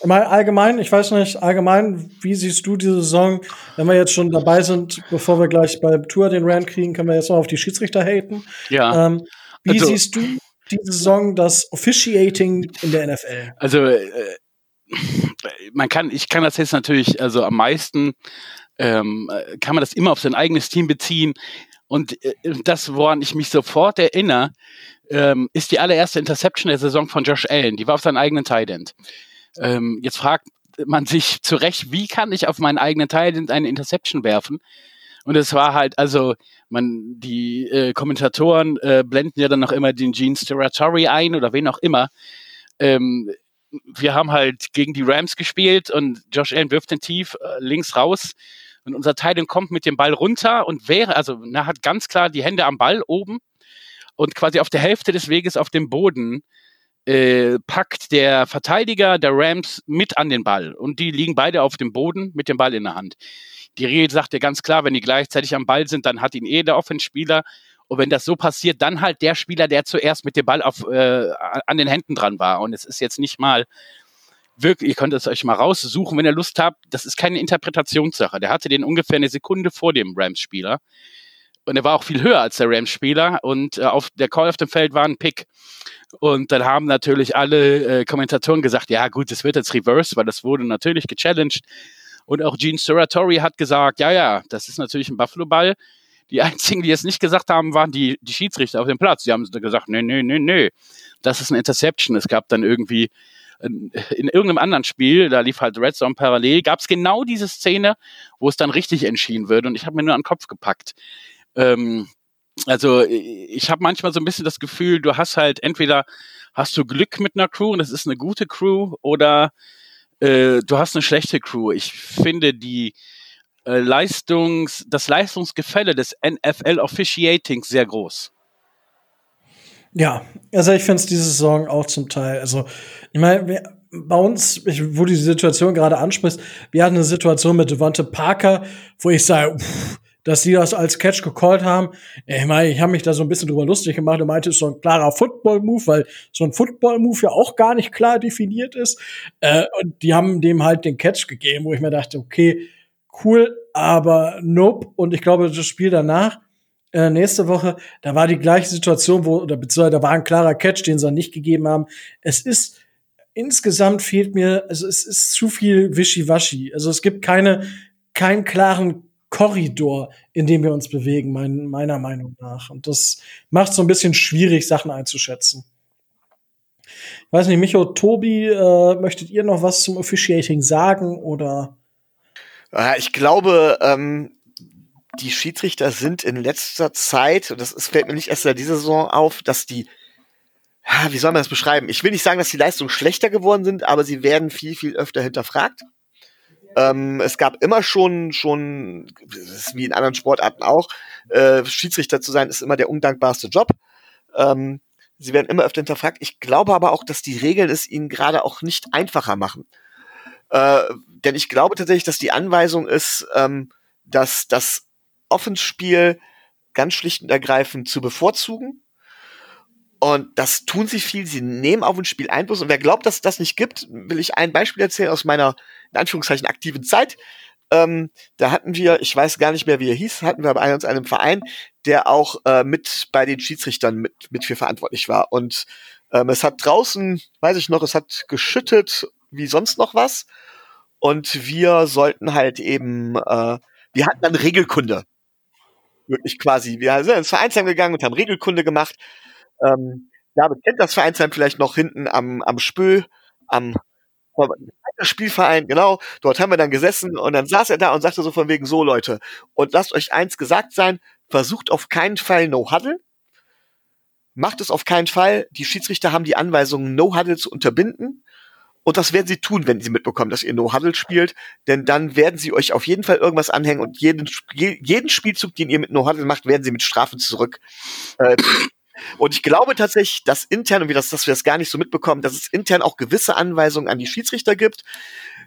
Meine, allgemein, ich weiß nicht, allgemein, wie siehst du diese Saison, wenn wir jetzt schon dabei sind, bevor wir gleich bei Tour den Rand kriegen, können wir jetzt noch auf die Schiedsrichter haten. Ja, Ähm, wie Also- siehst du diese Saison das Officiating in der NFL? also äh, man kann, ich kann das jetzt natürlich, also am meisten ähm, äh, kann man das immer auf sein eigenes Team beziehen. Und äh, das, woran ich mich sofort erinnere, ähm, ist die allererste Interception der Saison von Josh Allen. Die war auf seinem eigenen Tight End. Ähm, jetzt fragt man sich zu Recht, wie kann ich auf meinen eigenen End eine Interception werfen? Und es war halt, also, man, die äh, Kommentatoren äh, blenden ja dann noch immer den Gene Steratore ein oder wen auch immer. Ähm, wir haben halt gegen die Rams gespielt und Josh Allen wirft den tief äh, links raus und unser Titan kommt mit dem Ball runter und wäre, also er hat ganz klar die Hände am Ball oben und quasi auf der Hälfte des Weges auf dem Boden äh, packt der Verteidiger der Rams mit an den Ball und die liegen beide auf dem Boden mit dem Ball in der Hand. Die Regel sagt ja ganz klar, wenn die gleichzeitig am Ball sind, dann hat ihn eh der Offenspieler. Und wenn das so passiert, dann halt der Spieler, der zuerst mit dem Ball auf, äh, an den Händen dran war. Und es ist jetzt nicht mal wirklich, ihr könnt es euch mal raussuchen, wenn ihr Lust habt. Das ist keine Interpretationssache. Der hatte den ungefähr eine Sekunde vor dem Rams-Spieler. Und er war auch viel höher als der Rams-Spieler. Und äh, auf der Call auf dem Feld war ein Pick. Und dann haben natürlich alle äh, Kommentatoren gesagt, ja gut, das wird jetzt reverse, weil das wurde natürlich gechallenged. Und auch Gene Steratore hat gesagt, ja, ja, das ist natürlich ein Buffalo-Ball. Die einzigen, die es nicht gesagt haben, waren die, die Schiedsrichter auf dem Platz. Die haben gesagt, nee, nee, nee, nee, das ist eine Interception. Es gab dann irgendwie in in irgendeinem anderen Spiel, da lief halt Red Zone parallel, gab es genau diese Szene, wo es dann richtig entschieden wird. Und ich habe mir nur an den Kopf gepackt. Ähm, also ich habe manchmal so ein bisschen das Gefühl, du hast halt entweder hast du Glück mit einer Crew und es ist eine gute Crew oder äh, du hast eine schlechte Crew. Ich finde die äh, Leistungs, das Leistungsgefälle des NFL Officiatings sehr groß. Ja, also ich finde es diese Saison auch zum Teil. Also, ich meine, bei uns, ich, wo du die Situation gerade ansprichst, wir hatten eine Situation mit Devonte Parker, wo ich sage, pff, dass die das als Catch gecallt haben. Ich meine, ich habe mich da so ein bisschen drüber lustig gemacht und meinte, es ist so ein klarer Football-Move, weil so ein Football-Move ja auch gar nicht klar definiert ist. Äh, und die haben dem halt den Catch gegeben, wo ich mir dachte, okay, cool, aber nope. Und ich glaube, das Spiel danach, äh, nächste Woche, da war die gleiche Situation, wo, oder beziehungsweise da war ein klarer Catch, den sie dann nicht gegeben haben. Es ist, insgesamt fehlt mir, also es ist zu viel Wischiwaschi. Also es gibt keine, keinen klaren Korridor, in dem wir uns bewegen, mein, meiner Meinung nach. Und das macht so ein bisschen schwierig, Sachen einzuschätzen. Ich weiß nicht, Micho, Tobi, äh, möchtet ihr noch was zum Officiating sagen oder? Äh, Ich glaube, ähm, die Schiedsrichter sind in letzter Zeit, und das fällt mir nicht erst seit dieser Saison auf, dass die, wie soll man das beschreiben? Ich will nicht sagen, dass die Leistungen schlechter geworden sind, aber sie werden viel, viel öfter hinterfragt. Ähm, es gab immer schon, schon, wie in anderen Sportarten auch, äh, Schiedsrichter zu sein, ist immer der undankbarste Job. Ähm, sie werden immer öfter hinterfragt. Ich glaube aber auch, dass die Regeln es ihnen gerade auch nicht einfacher machen. Äh, denn ich glaube tatsächlich, dass die Anweisung ist, ähm, dass das Offenspiel ganz schlicht und ergreifend zu bevorzugen. Und das tun sie viel. Sie nehmen auf ein Spiel Einfluss. Und wer glaubt, dass es das nicht gibt, will ich ein Beispiel erzählen aus meiner, in Anführungszeichen, aktiven Zeit. Ähm, da hatten wir, ich weiß gar nicht mehr, wie er hieß, hatten wir bei uns einem Verein, der auch äh, mit bei den Schiedsrichtern mit, mit für verantwortlich war. Und ähm, es hat draußen, weiß ich noch, es hat geschüttet wie sonst noch was. Und wir sollten halt eben, äh, wir hatten dann Regelkunde. Wirklich quasi. Wir sind ins Vereinsheim gegangen und haben Regelkunde gemacht. Ähm, David kennt das Vereinsheim vielleicht noch hinten am, am Spö, am Spielverein, genau. Dort haben wir dann gesessen und dann saß er da und sagte so von wegen so, Leute, und lasst euch eins gesagt sein, versucht auf keinen Fall No Huddle. Macht es auf keinen Fall. Die Schiedsrichter haben die Anweisung, No Huddle zu unterbinden. Und das werden sie tun, wenn sie mitbekommen, dass ihr No Huddle spielt. Denn dann werden sie euch auf jeden Fall irgendwas anhängen und jeden, jeden Spielzug, den ihr mit No Huddle macht, werden sie mit Strafen zurück. Äh, und ich glaube tatsächlich, dass intern, und wir das, dass wir das gar nicht so mitbekommen, dass es intern auch gewisse Anweisungen an die Schiedsrichter gibt,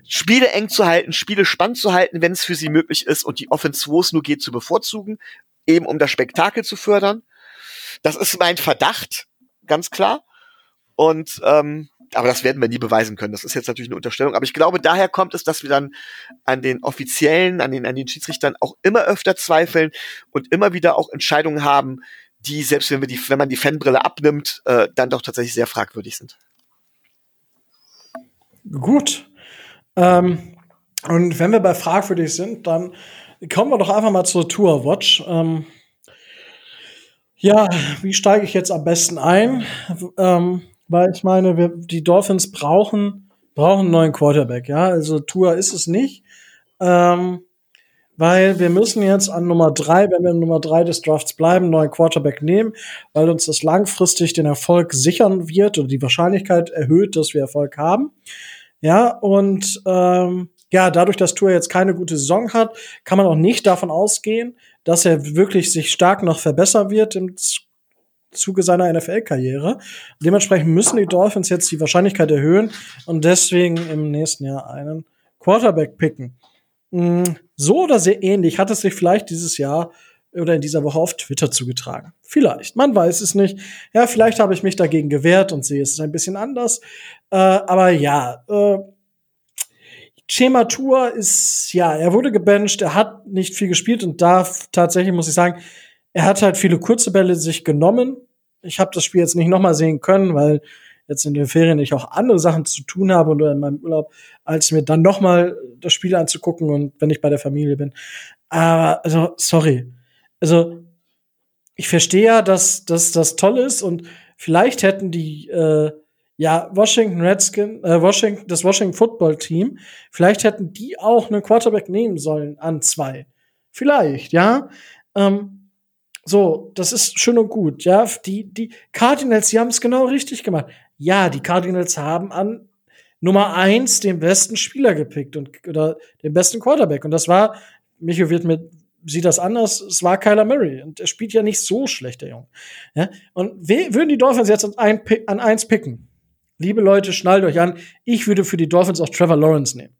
Spiele eng zu halten, Spiele spannend zu halten, wenn es für sie möglich ist, und die Offense, wo es nur geht, zu bevorzugen, eben um das Spektakel zu fördern. Das ist mein Verdacht, ganz klar. Und ähm, aber das werden wir nie beweisen können. Das ist jetzt natürlich eine Unterstellung. Aber ich glaube, daher kommt es, dass wir dann an den Offiziellen, an den, an den Schiedsrichtern auch immer öfter zweifeln und immer wieder auch Entscheidungen haben, die, selbst wenn wir die, wenn man die Fanbrille abnimmt, äh, dann doch tatsächlich sehr fragwürdig sind. Gut. Ähm, und wenn wir bei fragwürdig sind, dann kommen wir doch einfach mal zur Tour Watch. Ähm, ja, wie steige ich jetzt am besten ein? Ähm, weil ich meine, wir, die Dolphins brauchen, brauchen einen neuen Quarterback, ja. Also Tour ist es nicht. Ähm, weil wir müssen jetzt an Nummer drei, wenn wir an Nummer drei des Drafts bleiben, neuen Quarterback nehmen, weil uns das langfristig den Erfolg sichern wird oder die Wahrscheinlichkeit erhöht, dass wir Erfolg haben. Ja, und ähm, ja, dadurch, dass Tour jetzt keine gute Saison hat, kann man auch nicht davon ausgehen, dass er wirklich sich stark noch verbessern wird im Zuge seiner NFL-Karriere. Dementsprechend müssen die Dolphins jetzt die Wahrscheinlichkeit erhöhen und deswegen im nächsten Jahr einen Quarterback picken. So oder sehr ähnlich hat es sich vielleicht dieses Jahr oder in dieser Woche auf Twitter zugetragen. Vielleicht, man weiß es nicht. Ja, vielleicht habe ich mich dagegen gewehrt und sehe es ein bisschen anders. Äh, aber ja, äh, Schema Tour ist, ja, er wurde gebencht, er hat nicht viel gespielt und da tatsächlich muss ich sagen, er hat halt viele kurze Bälle sich genommen. Ich habe das Spiel jetzt nicht nochmal sehen können, weil jetzt in den Ferien ich auch andere Sachen zu tun habe oder in meinem Urlaub, als mir dann noch mal das Spiel anzugucken und wenn ich bei der Familie bin. Aber also sorry, also ich verstehe ja, dass, dass das toll ist und vielleicht hätten die äh, ja Washington Redskins, äh, Washington, das Washington Football Team, vielleicht hätten die auch einen Quarterback nehmen sollen an zwei, vielleicht, ja. Ähm, so, das ist schön und gut, ja. Die, die Cardinals, die haben es genau richtig gemacht. Ja, die Cardinals haben an Nummer eins den besten Spieler gepickt und oder den besten Quarterback. Und das war, Micho wird mit sieht das anders, es war Kyler Murray. Und er spielt ja nicht so schlecht, der Junge. Ja? Und würden die Dolphins jetzt an, ein, an eins picken? Liebe Leute, schnallt euch an. Ich würde für die Dolphins auch Trevor Lawrence nehmen.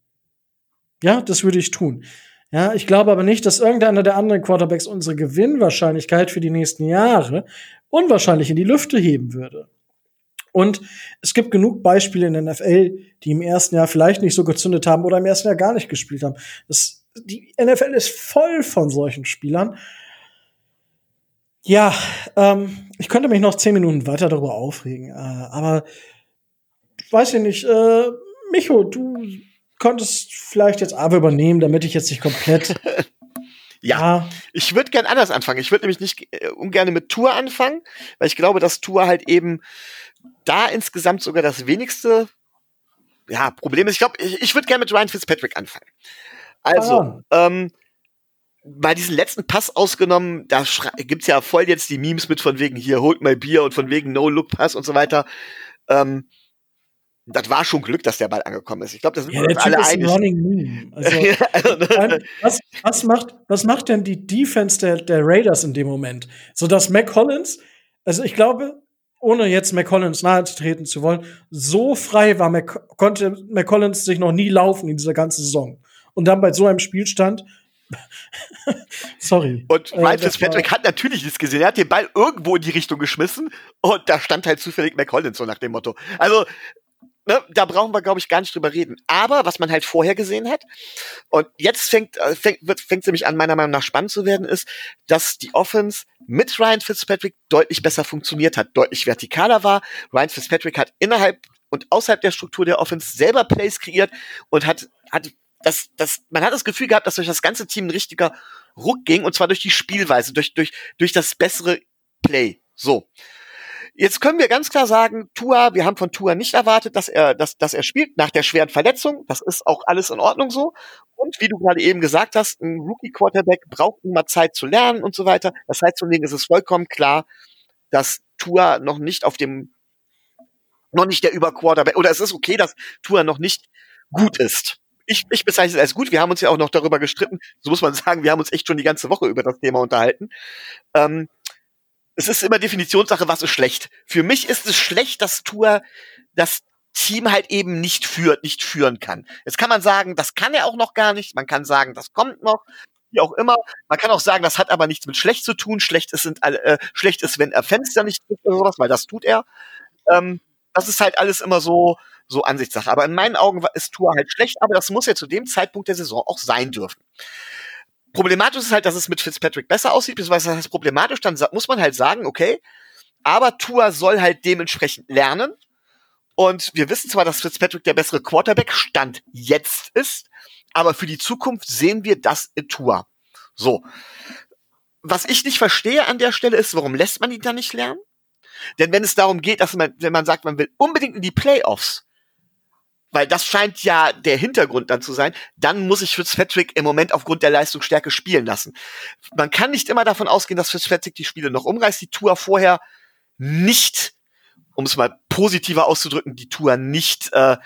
Ja, das würde ich tun. Ja, ich glaube aber nicht, dass irgendeiner der anderen Quarterbacks unsere Gewinnwahrscheinlichkeit für die nächsten Jahre unwahrscheinlich in die Lüfte heben würde. Und es gibt genug Beispiele in der NFL, die im ersten Jahr vielleicht nicht so gezündet haben oder im ersten Jahr gar nicht gespielt haben. Das, die NFL ist voll von solchen Spielern. Ja, ähm, ich könnte mich noch zehn Minuten weiter darüber aufregen, äh, aber weiß ich nicht, äh, Micho, du könntest vielleicht jetzt aber übernehmen, damit ich jetzt nicht komplett. Ja, ich würde gern anders anfangen. Ich würde nämlich nicht äh, ungern mit Tour anfangen, weil ich glaube, dass Tour halt eben da insgesamt sogar das wenigste ja, Problem ist. Ich glaube, ich, ich würde gerne mit Ryan Fitzpatrick anfangen. Also, ähm, bei diesen letzten Pass ausgenommen, da schrei- gibt's ja voll jetzt die Memes mit von wegen hier, holt mal Bier und von wegen No-Look-Pass und so weiter. Ähm, das war schon Glück, dass der Ball angekommen ist. Ich glaube, das sind ja, wir uns alle ist ein einig. Running Meme. Also, also, was, was, macht, was macht denn die Defense der, der Raiders in dem Moment? So dass Mac Collins, also ich glaube, ohne jetzt Mac Collins nahe treten zu wollen, so frei war Mac, konnte Mac Collins sich noch nie laufen in dieser ganzen Saison. Und dann bei so einem Spielstand, sorry. Und Äh, Ryan Fitzpatrick hat natürlich nichts gesehen. Er hat den Ball irgendwo in die Richtung geschmissen und da stand halt zufällig McCollins, so nach dem Motto. Also, ne, da brauchen wir, glaube ich, gar nicht drüber reden. Aber was man halt vorher gesehen hat, und jetzt fängt äh, fängt fängt nämlich an, meiner Meinung nach spannend zu werden, ist, dass die Offense mit Ryan Fitzpatrick deutlich besser funktioniert hat, deutlich vertikaler war. Ryan Fitzpatrick hat innerhalb und außerhalb der Struktur der Offense selber Plays kreiert und hat hat das, das, man hat das Gefühl gehabt, dass durch das ganze Team ein richtiger Ruck ging, und zwar durch die Spielweise, durch, durch, durch das bessere Play. So. Jetzt können wir ganz klar sagen, Tua, wir haben von Tua nicht erwartet, dass er, dass, dass er spielt nach der schweren Verletzung. Das ist auch alles in Ordnung so. Und wie du gerade eben gesagt hast, ein Rookie-Quarterback braucht immer Zeit zu lernen und so weiter. Das heißt, von denen ist es vollkommen klar, dass Tua noch nicht auf dem, noch nicht der Überquarterback, oder es ist okay, dass Tua noch nicht gut ist. Ich, ich bezeichne es als gut. Wir haben uns ja auch noch darüber gestritten. So muss man sagen, wir haben uns echt schon die ganze Woche über das Thema unterhalten. Ähm, es ist immer Definitionssache, was ist schlecht. Für mich ist es schlecht, dass Tour das Team halt eben nicht führt, nicht führen kann. Jetzt kann man sagen, das kann er auch noch gar nicht. Man kann sagen, das kommt noch. Wie auch immer. Man kann auch sagen, das hat aber nichts mit schlecht zu tun. Schlecht ist, sind äh, schlecht ist, wenn er Fenster nicht trifft oder sowas, weil das tut er. Ähm, das ist halt alles immer so, so Ansichtssache. Aber in meinen Augen ist Tour halt schlecht, aber das muss ja zu dem Zeitpunkt der Saison auch sein dürfen. Problematisch ist halt, dass es mit Fitzpatrick besser aussieht, beziehungsweise das heißt problematisch, dann muss man halt sagen, okay, aber Tua soll halt dementsprechend lernen. Und wir wissen zwar, dass Fitzpatrick der bessere Quarterback Stand jetzt ist, aber für die Zukunft sehen wir das in Tua. So. Was ich nicht verstehe an der Stelle ist, warum lässt man ihn da nicht lernen? Denn wenn es darum geht, dass man, wenn man sagt, man will unbedingt in die Playoffs, weil das scheint ja der Hintergrund dann zu sein, dann muss ich Fitzpatrick im Moment aufgrund der Leistungsstärke spielen lassen. Man kann nicht immer davon ausgehen, dass Fitzpatrick die Spiele noch umreißt, die Tour vorher nicht, um es mal positiver auszudrücken, die Tour nicht, äh,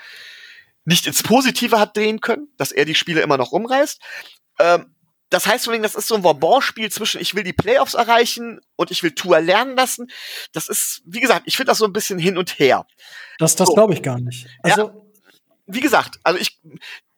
nicht ins Positive hat drehen können, dass er die Spiele immer noch umreißt. Ähm, das heißt das ist so ein Vauban-Spiel zwischen ich will die Playoffs erreichen und ich will Tour lernen lassen. Das ist, wie gesagt, ich finde das so ein bisschen hin und her. Das, das So. glaube ich gar nicht. Also, wie gesagt, also ich,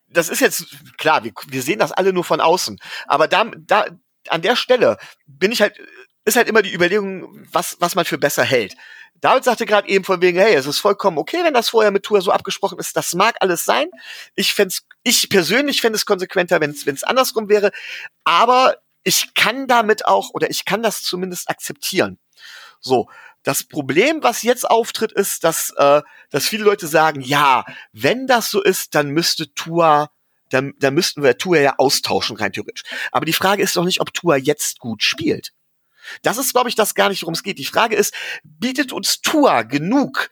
das ist jetzt klar, wir, wir sehen das alle nur von außen, aber da, da, an der Stelle bin ich halt, ist halt immer die Überlegung, was, was man für besser hält. David sagte gerade eben von wegen, hey, es ist vollkommen okay, wenn das vorher mit Tour so abgesprochen ist. Das mag alles sein. Ich fänd's, ich persönlich fände es konsequenter, wenn es andersrum wäre. Aber ich kann damit auch, oder ich kann das zumindest akzeptieren. So, das Problem, was jetzt auftritt, ist, dass, äh, dass viele Leute sagen, ja, wenn das so ist, dann müsste Tua, dann, dann müssten wir Tua ja austauschen, rein theoretisch. Aber die Frage ist doch nicht, ob Tua jetzt gut spielt. Das ist, glaube ich, das gar nicht, worum es geht. Die Frage ist, bietet uns Tua genug,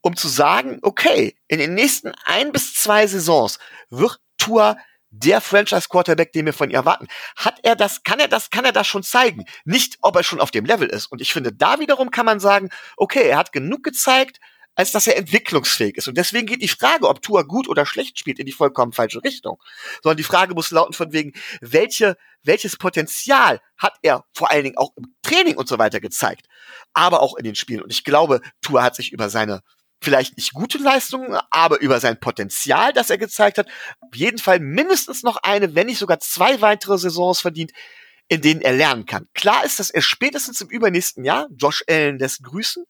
um zu sagen, okay, in den nächsten ein bis zwei Saisons wird Tua der Franchise-Quarterback, den wir von ihr erwarten. Hat er das, kann er das, kann er das schon zeigen? Nicht, ob er schon auf dem Level ist. Und ich finde, da wiederum kann man sagen, okay, er hat genug gezeigt, als dass er entwicklungsfähig ist. Und deswegen geht die Frage, ob Tua gut oder schlecht spielt, in die vollkommen falsche Richtung. Sondern die Frage muss lauten von wegen, welche, welches Potenzial hat er vor allen Dingen auch im Training und so weiter gezeigt, aber auch in den Spielen. Und ich glaube, Tua hat sich über seine vielleicht nicht gute Leistungen, aber über sein Potenzial, das er gezeigt hat, auf jeden Fall mindestens noch eine, wenn nicht sogar zwei weitere Saisons verdient, in denen er lernen kann. Klar ist, dass er spätestens im übernächsten Jahr, Josh Allen lässt grüßen,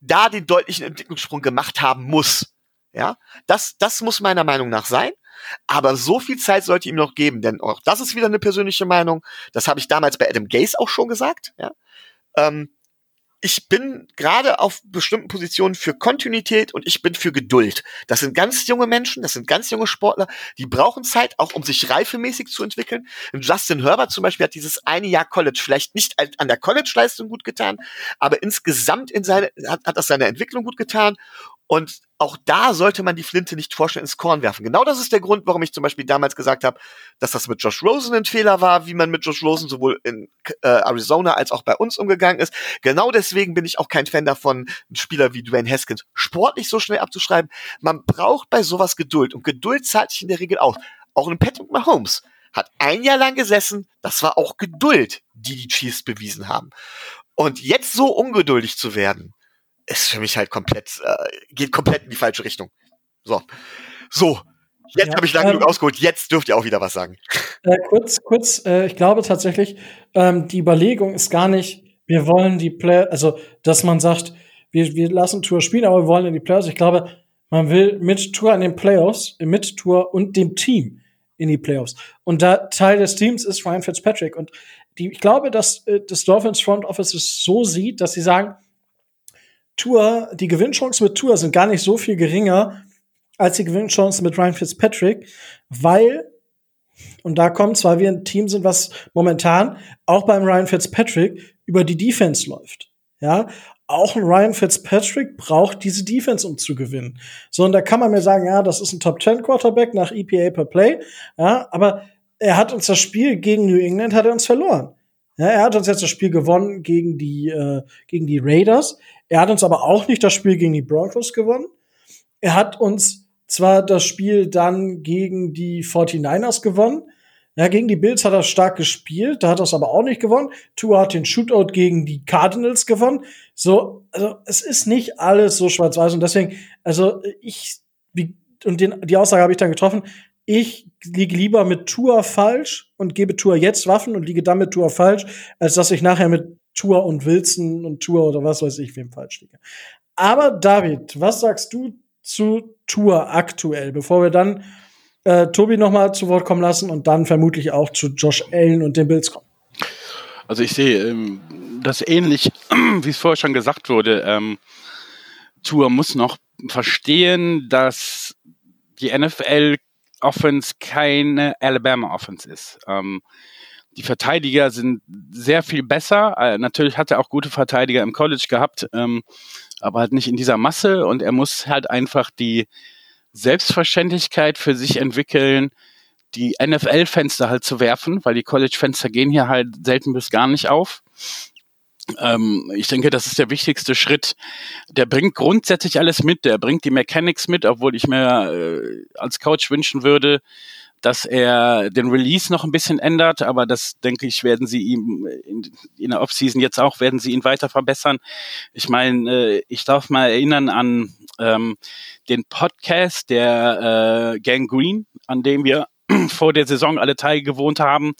da den deutlichen Entwicklungssprung gemacht haben muss. Ja, das, das muss meiner Meinung nach sein. Aber so viel Zeit sollte ihm noch geben, denn auch das ist wieder eine persönliche Meinung. Das habe ich damals bei Adam Gase auch schon gesagt. Ja, Ähm, ich bin gerade auf bestimmten Positionen für Kontinuität und ich bin für Geduld. Das sind ganz junge Menschen, das sind ganz junge Sportler, die brauchen Zeit, auch um sich reifemäßig zu entwickeln. Justin Herbert zum Beispiel hat dieses eine Jahr College vielleicht nicht an der College-Leistung gut getan, aber insgesamt in seine, hat, hat das seine Entwicklung gut getan. Und auch da sollte man die Flinte nicht vorstellen ins Korn werfen. Genau das ist der Grund, warum ich zum Beispiel damals gesagt habe, dass das mit Josh Rosen ein Fehler war, wie man mit Josh Rosen sowohl in äh, Arizona als auch bei uns umgegangen ist. Genau deswegen bin ich auch kein Fan davon, einen Spieler wie Dwayne Haskins sportlich so schnell abzuschreiben. Man braucht bei sowas Geduld und Geduld zahlt sich in der Regel aus. Auch ein Patrick Mahomes hat ein Jahr lang gesessen, das war auch Geduld, die die Chiefs bewiesen haben. Und jetzt so ungeduldig zu werden, ist für mich halt komplett, äh, geht komplett in die falsche Richtung. So. So. Jetzt ja, habe ich lange ähm, genug ausgeholt, jetzt dürft ihr auch wieder was sagen. Äh, kurz, kurz, äh, ich glaube tatsächlich, ähm, die Überlegung ist gar nicht, wir wollen die Play, also dass man sagt, wir, wir lassen Tour spielen, aber wir wollen in die Playoffs. Ich glaube, man will mit Tour an den Playoffs, mit Tour und dem Team in die Playoffs. Und da Teil des Teams ist Ryan Fitzpatrick. Und die, ich glaube, dass äh, das Dolphins Front Office es so sieht, dass sie sagen, Tour, die Gewinnchancen mit Tour sind gar nicht so viel geringer als die Gewinnchancen mit Ryan Fitzpatrick, weil, und da kommt zwar wir ein Team sind, was momentan auch beim Ryan Fitzpatrick über die Defense läuft. Ja, auch ein Ryan Fitzpatrick braucht diese Defense, um zu gewinnen. So, und da kann man mir sagen, ja, das ist ein Top 10 Quarterback nach EPA per Play. Ja, aber er hat uns das Spiel gegen New England, hat er uns verloren. Ja, er hat uns jetzt das Spiel gewonnen gegen die, äh, gegen die Raiders. Er hat uns aber auch nicht das Spiel gegen die Broncos gewonnen. Er hat uns zwar das Spiel dann gegen die 49ers gewonnen. Ja, gegen die Bills hat er stark gespielt, da hat er es aber auch nicht gewonnen. Tua hat den Shootout gegen die Cardinals gewonnen. So, also es ist nicht alles so schwarz-weiß und deswegen, also ich, wie, und den, die Aussage habe ich dann getroffen, ich liege lieber mit Tour falsch und gebe Tour jetzt Waffen und liege dann mit Tour falsch, als dass ich nachher mit Tour und Wilson und Tour oder was weiß ich wem falsch liege. Aber David, was sagst du zu Tour aktuell, bevor wir dann äh, Tobi noch mal zu Wort kommen lassen und dann vermutlich auch zu Josh Allen und den Bills kommen? Also ich sehe ähm, das ähnlich, wie es vorher schon gesagt wurde. Ähm, Tour muss noch verstehen, dass die NFL Offense keine Alabama Offense ist. Ähm, die Verteidiger sind sehr viel besser. Äh, natürlich hat er auch gute Verteidiger im College gehabt, ähm, aber halt nicht in dieser Masse. Und er muss halt einfach die Selbstverständlichkeit für sich entwickeln, die NFL-Fenster halt zu werfen, weil die College-Fenster gehen hier halt selten bis gar nicht auf. Ähm, ich denke, das ist der wichtigste Schritt. Der bringt grundsätzlich alles mit. Der bringt die Mechanics mit, obwohl ich mir äh, als Coach wünschen würde, dass er den Release noch ein bisschen ändert, aber das denke ich, werden sie ihm in, in der Offseason jetzt auch, werden sie ihn weiter verbessern. Ich meine, äh, ich darf mal erinnern an ähm, den Podcast der äh, Gang Green, an dem wir vor der Saison alle teilgewohnt haben,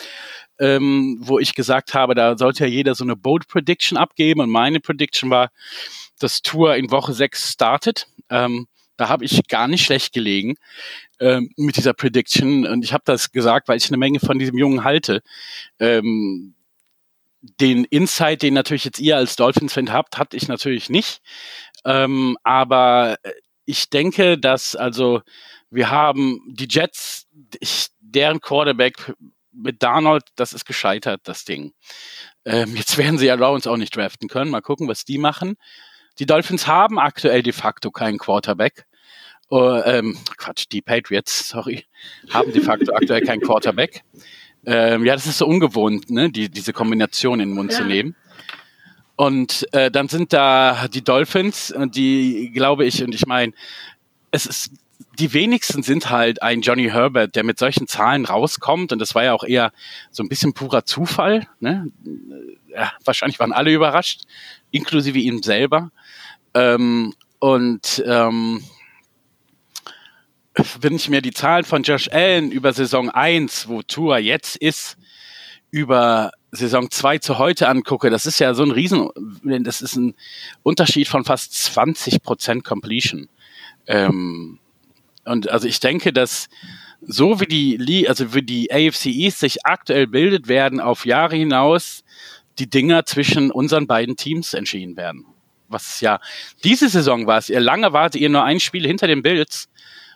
ähm, wo ich gesagt habe, da sollte ja jeder so eine Bold Prediction abgeben und meine Prediction war, dass Tour in Woche 6 startet. Ähm, da habe ich gar nicht schlecht gelegen ähm, mit dieser Prediction und ich habe das gesagt, weil ich eine Menge von diesem Jungen halte. Ähm, den Insight, den natürlich jetzt ihr als Dolphins-Fan habt, hatte ich natürlich nicht. Ähm, aber ich denke, dass also wir haben die Jets, ich, deren Quarterback mit Darnold, das ist gescheitert, das Ding. Ähm, jetzt werden sie ja Lawrence auch nicht draften können. Mal gucken, was die machen. Die Dolphins haben aktuell de facto keinen Quarterback. Uh, ähm, Quatsch, die Patriots, sorry, haben de facto aktuell keinen Quarterback. Ähm, ja, das ist so ungewohnt, ne, die, diese Kombination in den Mund ja. zu nehmen. Und äh, dann sind da die Dolphins, die glaube ich, und ich meine, es ist die wenigsten sind halt ein Johnny Herbert, der mit solchen Zahlen rauskommt. Und das war ja auch eher so ein bisschen purer Zufall. Ne? Ja, wahrscheinlich waren alle überrascht, inklusive ihm selber. Ähm, und ähm, wenn ich mir die Zahlen von Josh Allen über Saison 1, wo Tour jetzt ist, über Saison 2 zu heute angucke, das ist ja so ein Riesen, das ist ein Unterschied von fast 20 Prozent Completion. Ähm, und also ich denke, dass so wie die, also wie die AFC East sich aktuell bildet, werden auf Jahre hinaus die Dinger zwischen unseren beiden Teams entschieden werden. Was ja, diese Saison war es, ihr lange wartet ihr nur ein Spiel hinter den Bills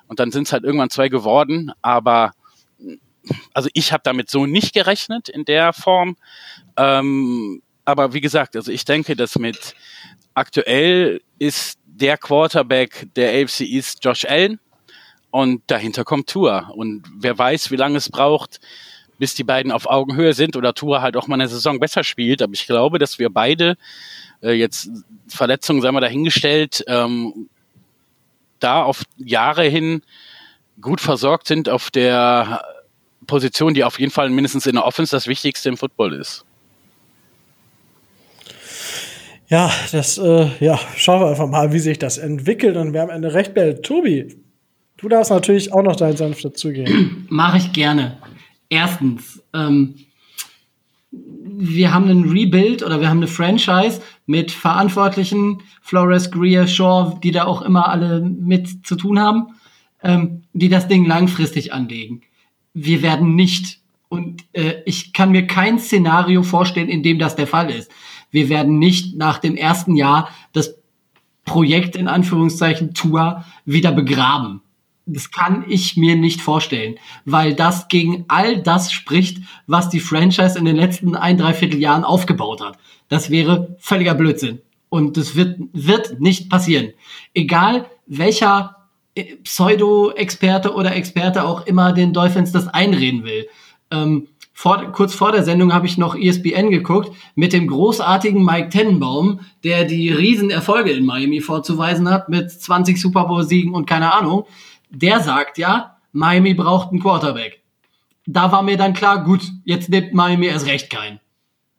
und dann sind es halt irgendwann zwei geworden, aber also ich habe damit so nicht gerechnet in der Form. Ähm, aber wie gesagt, also ich denke, dass mit aktuell ist der Quarterback der AFC East Josh Allen und dahinter kommt Tour. Und wer weiß, wie lange es braucht, bis die beiden auf Augenhöhe sind oder Tour halt auch mal eine Saison besser spielt. Aber ich glaube, dass wir beide äh, jetzt Verletzungen, sagen wir dahingestellt, ähm, da auf Jahre hin gut versorgt sind auf der Position, die auf jeden Fall mindestens in der Offense das Wichtigste im Football ist. Ja, das, äh, ja, schauen wir einfach mal, wie sich das entwickelt und wer am Ende recht behält. Tobi, du darfst natürlich auch noch deinen Senf dazugeben. Mache ich gerne. Erstens, ähm, wir haben einen Rebuild oder wir haben eine Franchise mit Verantwortlichen, Flores, Greer, Shaw, die da auch immer alle mit zu tun haben, ähm, die das Ding langfristig anlegen. Wir werden nicht, und äh, ich kann mir kein Szenario vorstellen, in dem das der Fall ist wir werden nicht nach dem ersten Jahr das Projekt in Anführungszeichen Tour wieder begraben. Das kann ich mir nicht vorstellen, weil das gegen all das spricht, was die Franchise in den letzten ein, dreiviertel Jahren aufgebaut hat. Das wäre völliger Blödsinn. Und das wird, wird nicht passieren. Egal welcher äh, Pseudo-Experte oder Experte auch immer den Dolphins das einreden will. Ähm, vor, kurz vor der Sendung habe ich noch ESPN geguckt mit dem großartigen Mike Tenenbaum, der die Riesenerfolge in Miami vorzuweisen hat mit 20 Super Bowl Siegen und keine Ahnung. Der sagt ja, Miami braucht einen Quarterback. Da war mir dann klar, gut, jetzt nimmt Miami erst recht keinen.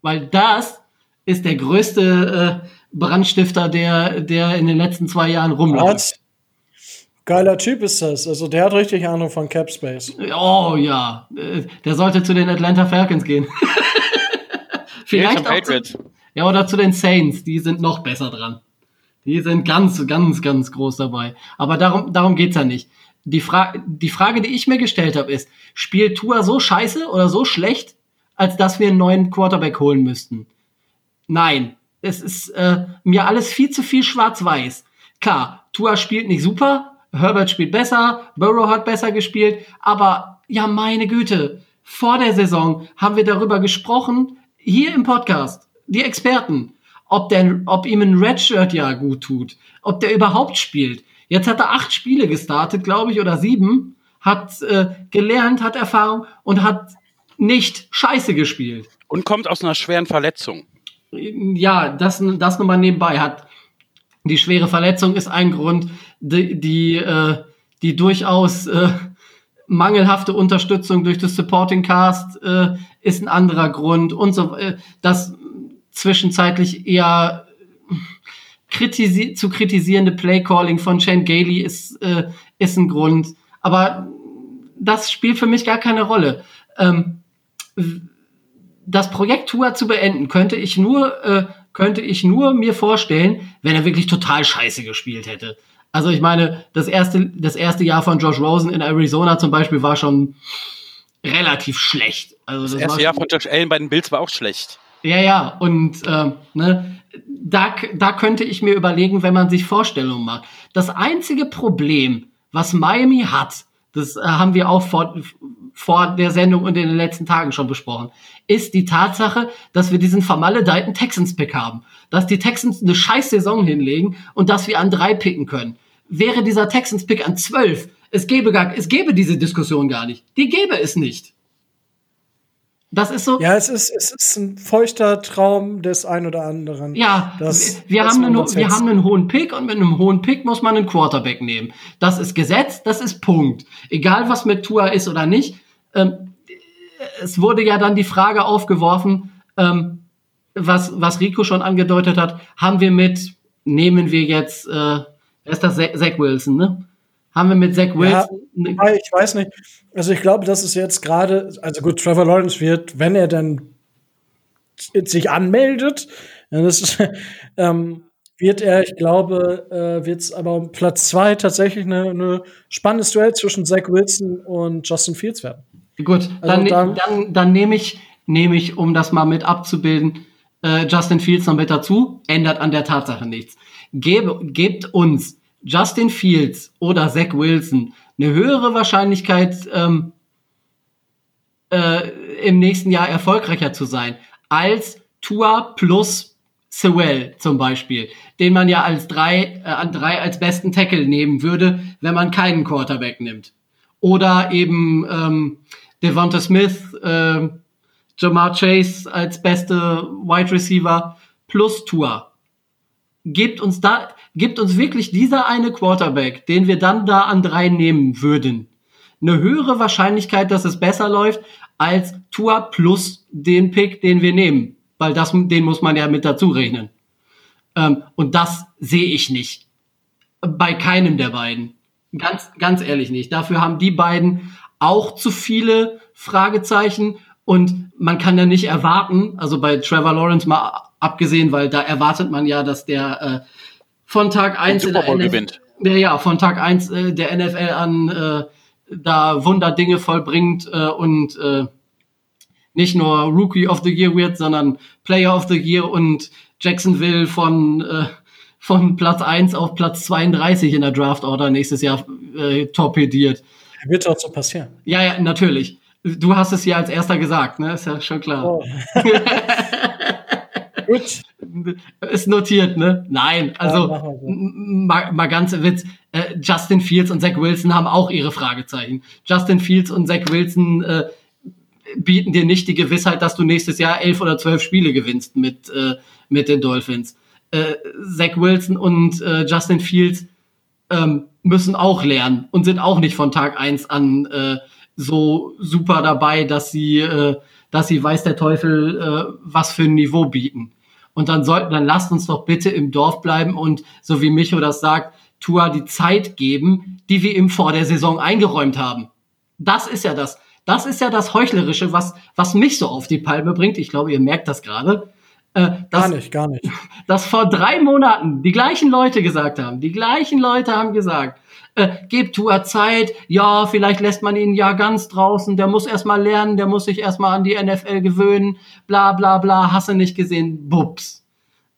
Weil das ist der größte äh, Brandstifter, der, der in den letzten zwei Jahren rumläuft. Geiler Typ ist das. Also der hat richtig Ahnung von Cap Space. Oh ja, der sollte zu den Atlanta Falcons gehen. Vielleicht auch zu, ja oder zu den Saints. Die sind noch besser dran. Die sind ganz, ganz, ganz groß dabei. Aber darum, darum geht's ja nicht. Die, Fra die Frage, die ich mir gestellt habe, ist: Spielt Tua so scheiße oder so schlecht, als dass wir einen neuen Quarterback holen müssten? Nein, es ist äh, mir alles viel zu viel schwarz-weiß. Klar, Tua spielt nicht super, Herbert spielt besser, Burrow hat besser gespielt, aber ja, meine Güte, vor der Saison haben wir darüber gesprochen, hier im Podcast, die Experten, ob, der, ob ihm ein Redshirt ja gut tut, ob der überhaupt spielt. Jetzt hat er acht Spiele gestartet, glaube ich, oder sieben, hat äh, gelernt, hat Erfahrung und hat nicht scheiße gespielt. Und kommt aus einer schweren Verletzung. Ja, das, das nochmal nebenbei. Hat die schwere Verletzung ist ein Grund, die, die, äh, die durchaus äh, mangelhafte Unterstützung durch das Supporting Cast äh, ist ein anderer Grund und so, äh, das zwischenzeitlich eher kritisi zu kritisierende Playcalling von Shane Gailey ist, äh, ist ein Grund. Aber das spielt für mich gar keine Rolle. Ähm, das Projekt Tour zu beenden, könnte ich nur, äh, könnte ich nur mir vorstellen, wenn er wirklich total scheiße gespielt hätte. Also ich meine, das erste, das erste Jahr von Josh Rosen in Arizona zum Beispiel war schon relativ schlecht. Also das, das erste Jahr von Josh Allen bei den Bills war auch schlecht. Ja, ja, und äh, ne, da, da könnte ich mir überlegen, wenn man sich Vorstellungen macht. Das einzige Problem, was Miami hat, das äh, haben wir auch vor, vor der Sendung und in den letzten Tagen schon besprochen, ist die Tatsache, dass wir diesen vermaledeiten Texans-Pick haben. Dass die Texans eine scheiß Saison hinlegen und dass wir an drei picken können. Wäre dieser Texans-Pick an zwölf, es gäbe gar, es gäbe diese Diskussion gar nicht. Die gäbe es nicht. Das ist so. Ja, es ist, es ist ein feuchter Traum des ein oder anderen. Ja, das, wir, haben einen, wir haben einen hohen Pick und mit einem hohen Pick muss man einen Quarterback nehmen. Das ist Gesetz, das ist Punkt. Egal was mit Tua ist oder nicht. Ähm, es wurde ja dann die Frage aufgeworfen, ähm, was, was Rico schon angedeutet hat, haben wir mit, nehmen wir jetzt, äh, ist das, Zach Wilson, ne? Haben wir mit Zach Wilson. Ja, ich weiß nicht. Also ich glaube, das ist jetzt gerade, also gut, Trevor Lawrence wird, wenn er dann sich anmeldet, das ist, ähm, wird er, ich glaube, äh, wird es aber um Platz zwei tatsächlich eine, eine spannendes Duell zwischen Zach Wilson und Justin Fields werden. Gut, also dann, dann, dann, dann nehme ich, nehme ich, um das mal mit abzubilden, äh, Justin Fields noch mit dazu, ändert an der Tatsache nichts. Gebe, gebt uns Justin Fields oder Zach Wilson eine höhere Wahrscheinlichkeit, ähm, äh, im nächsten Jahr erfolgreicher zu sein, als Tua plus Sewell zum Beispiel, den man ja als drei, äh, an drei als besten Tackle nehmen würde, wenn man keinen Quarterback nimmt. Oder eben ähm, Devonta Smith, äh, Jamar Chase als beste Wide Receiver plus Tua. Gebt uns da, gibt uns wirklich dieser eine Quarterback, den wir dann da an drei nehmen würden, eine höhere Wahrscheinlichkeit, dass es besser läuft, als Tua plus den Pick, den wir nehmen. Weil das, den muss man ja mit dazu rechnen. Ähm, und das sehe ich nicht. Bei keinem der beiden. Ganz, ganz ehrlich nicht. Dafür haben die beiden auch zu viele Fragezeichen und man kann ja nicht erwarten, also bei Trevor Lawrence mal abgesehen, weil da erwartet man ja, dass der äh, von Tag eins in der gewinnt. Ja, ja, von Tag eins äh, der NFL an äh, da Wunderdinge vollbringt äh, und äh, nicht nur Rookie of the Year wird, sondern Player of the Year und Jacksonville von, äh, von Platz 1 auf Platz 32 in der Draft Order nächstes Jahr äh, torpediert. Wird auch so passieren. Ja, ja, natürlich. Du hast es ja als erster gesagt, ne? Ist ja schon klar. Oh. Gut. Ist notiert, ne? Nein, also Ja, so. mal, mal ganz im Witz. Äh, Justin Fields und Zach Wilson haben auch ihre Fragezeichen. Justin Fields und Zach Wilson äh, bieten dir nicht die Gewissheit, dass du nächstes Jahr elf oder zwölf Spiele gewinnst mit, äh, mit den Dolphins. Äh, Zach Wilson und äh, Justin Fields ähm, müssen auch lernen und sind auch nicht von Tag eins an äh, so super dabei, dass sie, dass sie weiß der Teufel, was für ein Niveau bieten. Und dann sollten, dann lasst uns doch bitte im Dorf bleiben und, so wie Micho das sagt, Tua die Zeit geben, die wir ihm vor der Saison eingeräumt haben. Das ist ja das, das ist ja das Heuchlerische, was, was mich so auf die Palme bringt. Ich glaube, ihr merkt das gerade. Äh, dass, Gar nicht, gar nicht. dass vor drei Monaten die gleichen Leute gesagt haben, die gleichen Leute haben gesagt, äh, gebt Tua Zeit, ja, vielleicht lässt man ihn ja ganz draußen, der muss erstmal lernen, der muss sich erstmal an die NFL gewöhnen, bla bla bla, hasse nicht gesehen, bups.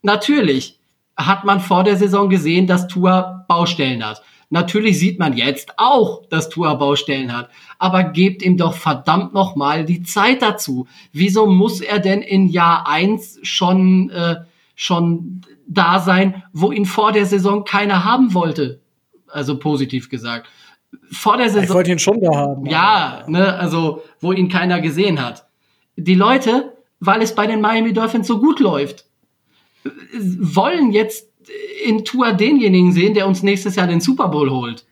Natürlich hat man vor der Saison gesehen, dass Tua Baustellen hat. Natürlich sieht man jetzt auch, dass Tua Baustellen hat. Aber gebt ihm doch verdammt nochmal die Zeit dazu. Wieso muss er denn in Jahr eins schon, äh, schon da sein, wo ihn vor der Saison keiner haben wollte? Also positiv gesagt. Vor der Ich Saison. wollte ihn schon da haben. Ja, ne, also wo ihn keiner gesehen hat. Die Leute, weil es bei den Miami Dolphins so gut läuft, wollen jetzt in Tour denjenigen sehen, der uns nächstes Jahr den Super Bowl holt.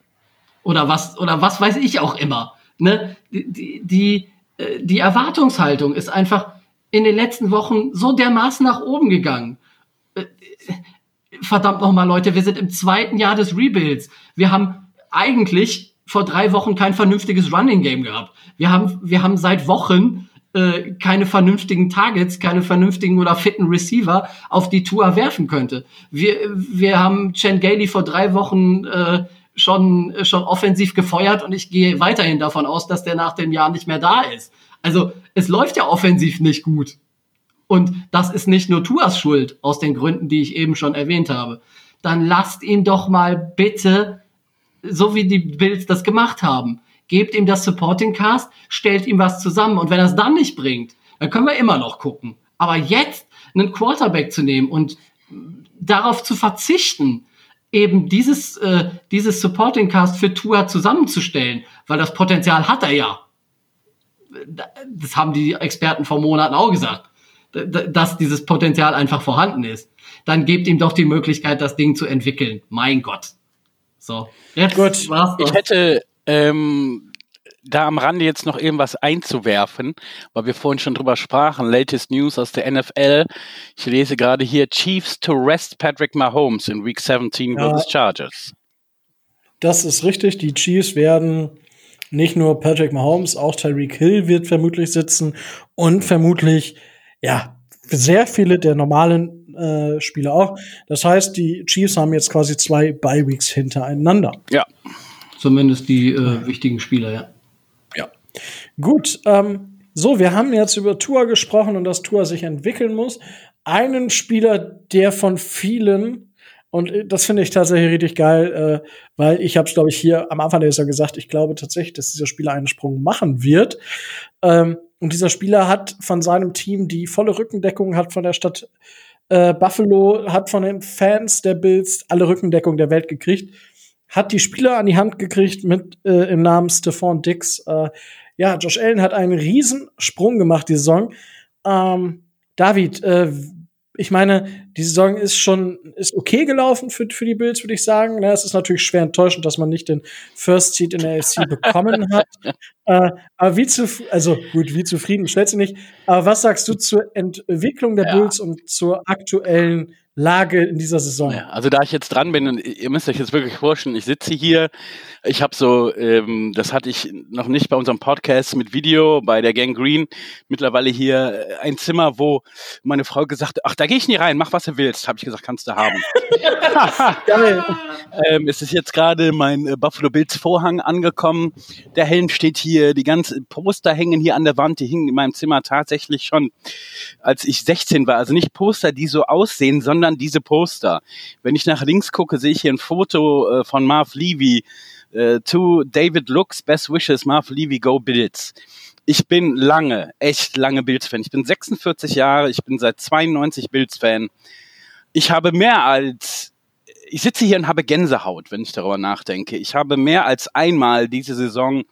Oder was, oder was weiß ich auch immer. Ne? Die, die, die, äh, die Erwartungshaltung ist einfach in den letzten Wochen so dermaßen nach oben gegangen. Verdammt nochmal, Leute, wir sind im zweiten Jahr des Rebuilds. Wir haben eigentlich vor drei Wochen kein vernünftiges Running Game gehabt. Wir haben, wir haben seit Wochen äh, keine vernünftigen Targets, keine vernünftigen oder fitten Receiver, auf die Tour werfen könnte. Wir, wir haben Chen Gailey vor drei Wochen äh, schon, schon offensiv gefeuert und ich gehe weiterhin davon aus, dass der nach dem Jahr nicht mehr da ist. Also es läuft ja offensiv nicht gut. Und das ist nicht nur Tuas Schuld, aus den Gründen, die ich eben schon erwähnt habe. Dann lasst ihn doch mal bitte, so wie die Bills das gemacht haben, gebt ihm das Supporting Cast, stellt ihm was zusammen. Und wenn er es dann nicht bringt, dann können wir immer noch gucken. Aber jetzt einen Quarterback zu nehmen und darauf zu verzichten, eben dieses, äh, dieses Supporting Cast für Tua zusammenzustellen, weil das Potenzial hat er ja. Das haben die Experten vor Monaten auch gesagt, dass dieses Potenzial einfach vorhanden ist. Dann gebt ihm doch die Möglichkeit, das Ding zu entwickeln. Mein Gott. So, jetzt Gut. war's das. Ich hätte ähm, da am Rande jetzt noch irgendwas einzuwerfen, weil wir vorhin schon drüber sprachen. Latest News aus der NFL. Ich lese gerade hier Chiefs to rest Patrick Mahomes in Week 17 Ja. versus Chargers. Das ist richtig. Die Chiefs werden nicht nur Patrick Mahomes, auch Tyreek Hill wird vermutlich sitzen und vermutlich, ja, sehr viele der normalen äh, Spieler auch. Das heißt, die Chiefs haben jetzt quasi zwei Bye-Weeks hintereinander. Ja, Zumindest die äh, wichtigen Spieler, ja. Ja. Gut, ähm, so, wir haben jetzt über Tour gesprochen und dass Tour sich entwickeln muss. einen Spieler, der von vielen und das finde ich tatsächlich richtig geil, äh, weil ich habe es, glaube ich, hier am Anfang der Saison gesagt, ich glaube tatsächlich, dass dieser Spieler einen Sprung machen wird. Ähm, und dieser Spieler hat von seinem Team die volle Rückendeckung, hat von der Stadt äh, Buffalo, hat von den Fans der Bills alle Rückendeckung der Welt gekriegt, hat die Spieler an die Hand gekriegt mit äh, im Namen Stephon Dix. Äh, ja, Josh Allen hat einen riesen Sprung gemacht die Saison. Ähm, David, äh, ich meine, die Saison ist schon ist okay gelaufen für, für die Bills, würde ich sagen. Ja, es ist natürlich schwer enttäuschend, dass man nicht den First Seed in der AFC bekommen hat. Äh, aber wie zu, also gut, wie zufrieden stellst du nicht. Aber was sagst du zur Entwicklung der ja. Bills und zur aktuellen Lage in dieser Saison. Ja, also da ich jetzt dran bin, und ihr müsst euch jetzt wirklich vorstellen, ich sitze hier, ich habe so, ähm, das hatte ich noch nicht bei unserem Podcast mit Video, bei der Gang Green, mittlerweile hier äh, ein Zimmer, wo meine Frau gesagt hat, ach, da gehe ich nie rein, mach was du willst, habe ich gesagt, kannst du haben. Geil. ähm, es ist jetzt gerade mein äh, Buffalo Bills Vorhang angekommen, der Helm steht hier, die ganzen Poster hängen hier an der Wand, die hingen in meinem Zimmer tatsächlich schon, als ich 16 war, also nicht Poster, die so aussehen, sondern dann diese Poster. Wenn ich nach links gucke, sehe ich hier ein Foto äh, von Marv Levy. Äh, to David Looks, Best Wishes, Marv Levy, Go Bills. Ich bin lange, echt lange Bills-Fan. Ich bin 46 Jahre, ich bin seit 92 Bills-Fan. Ich habe mehr als ich sitze hier und habe Gänsehaut, wenn ich darüber nachdenke. Ich habe mehr als einmal diese Saison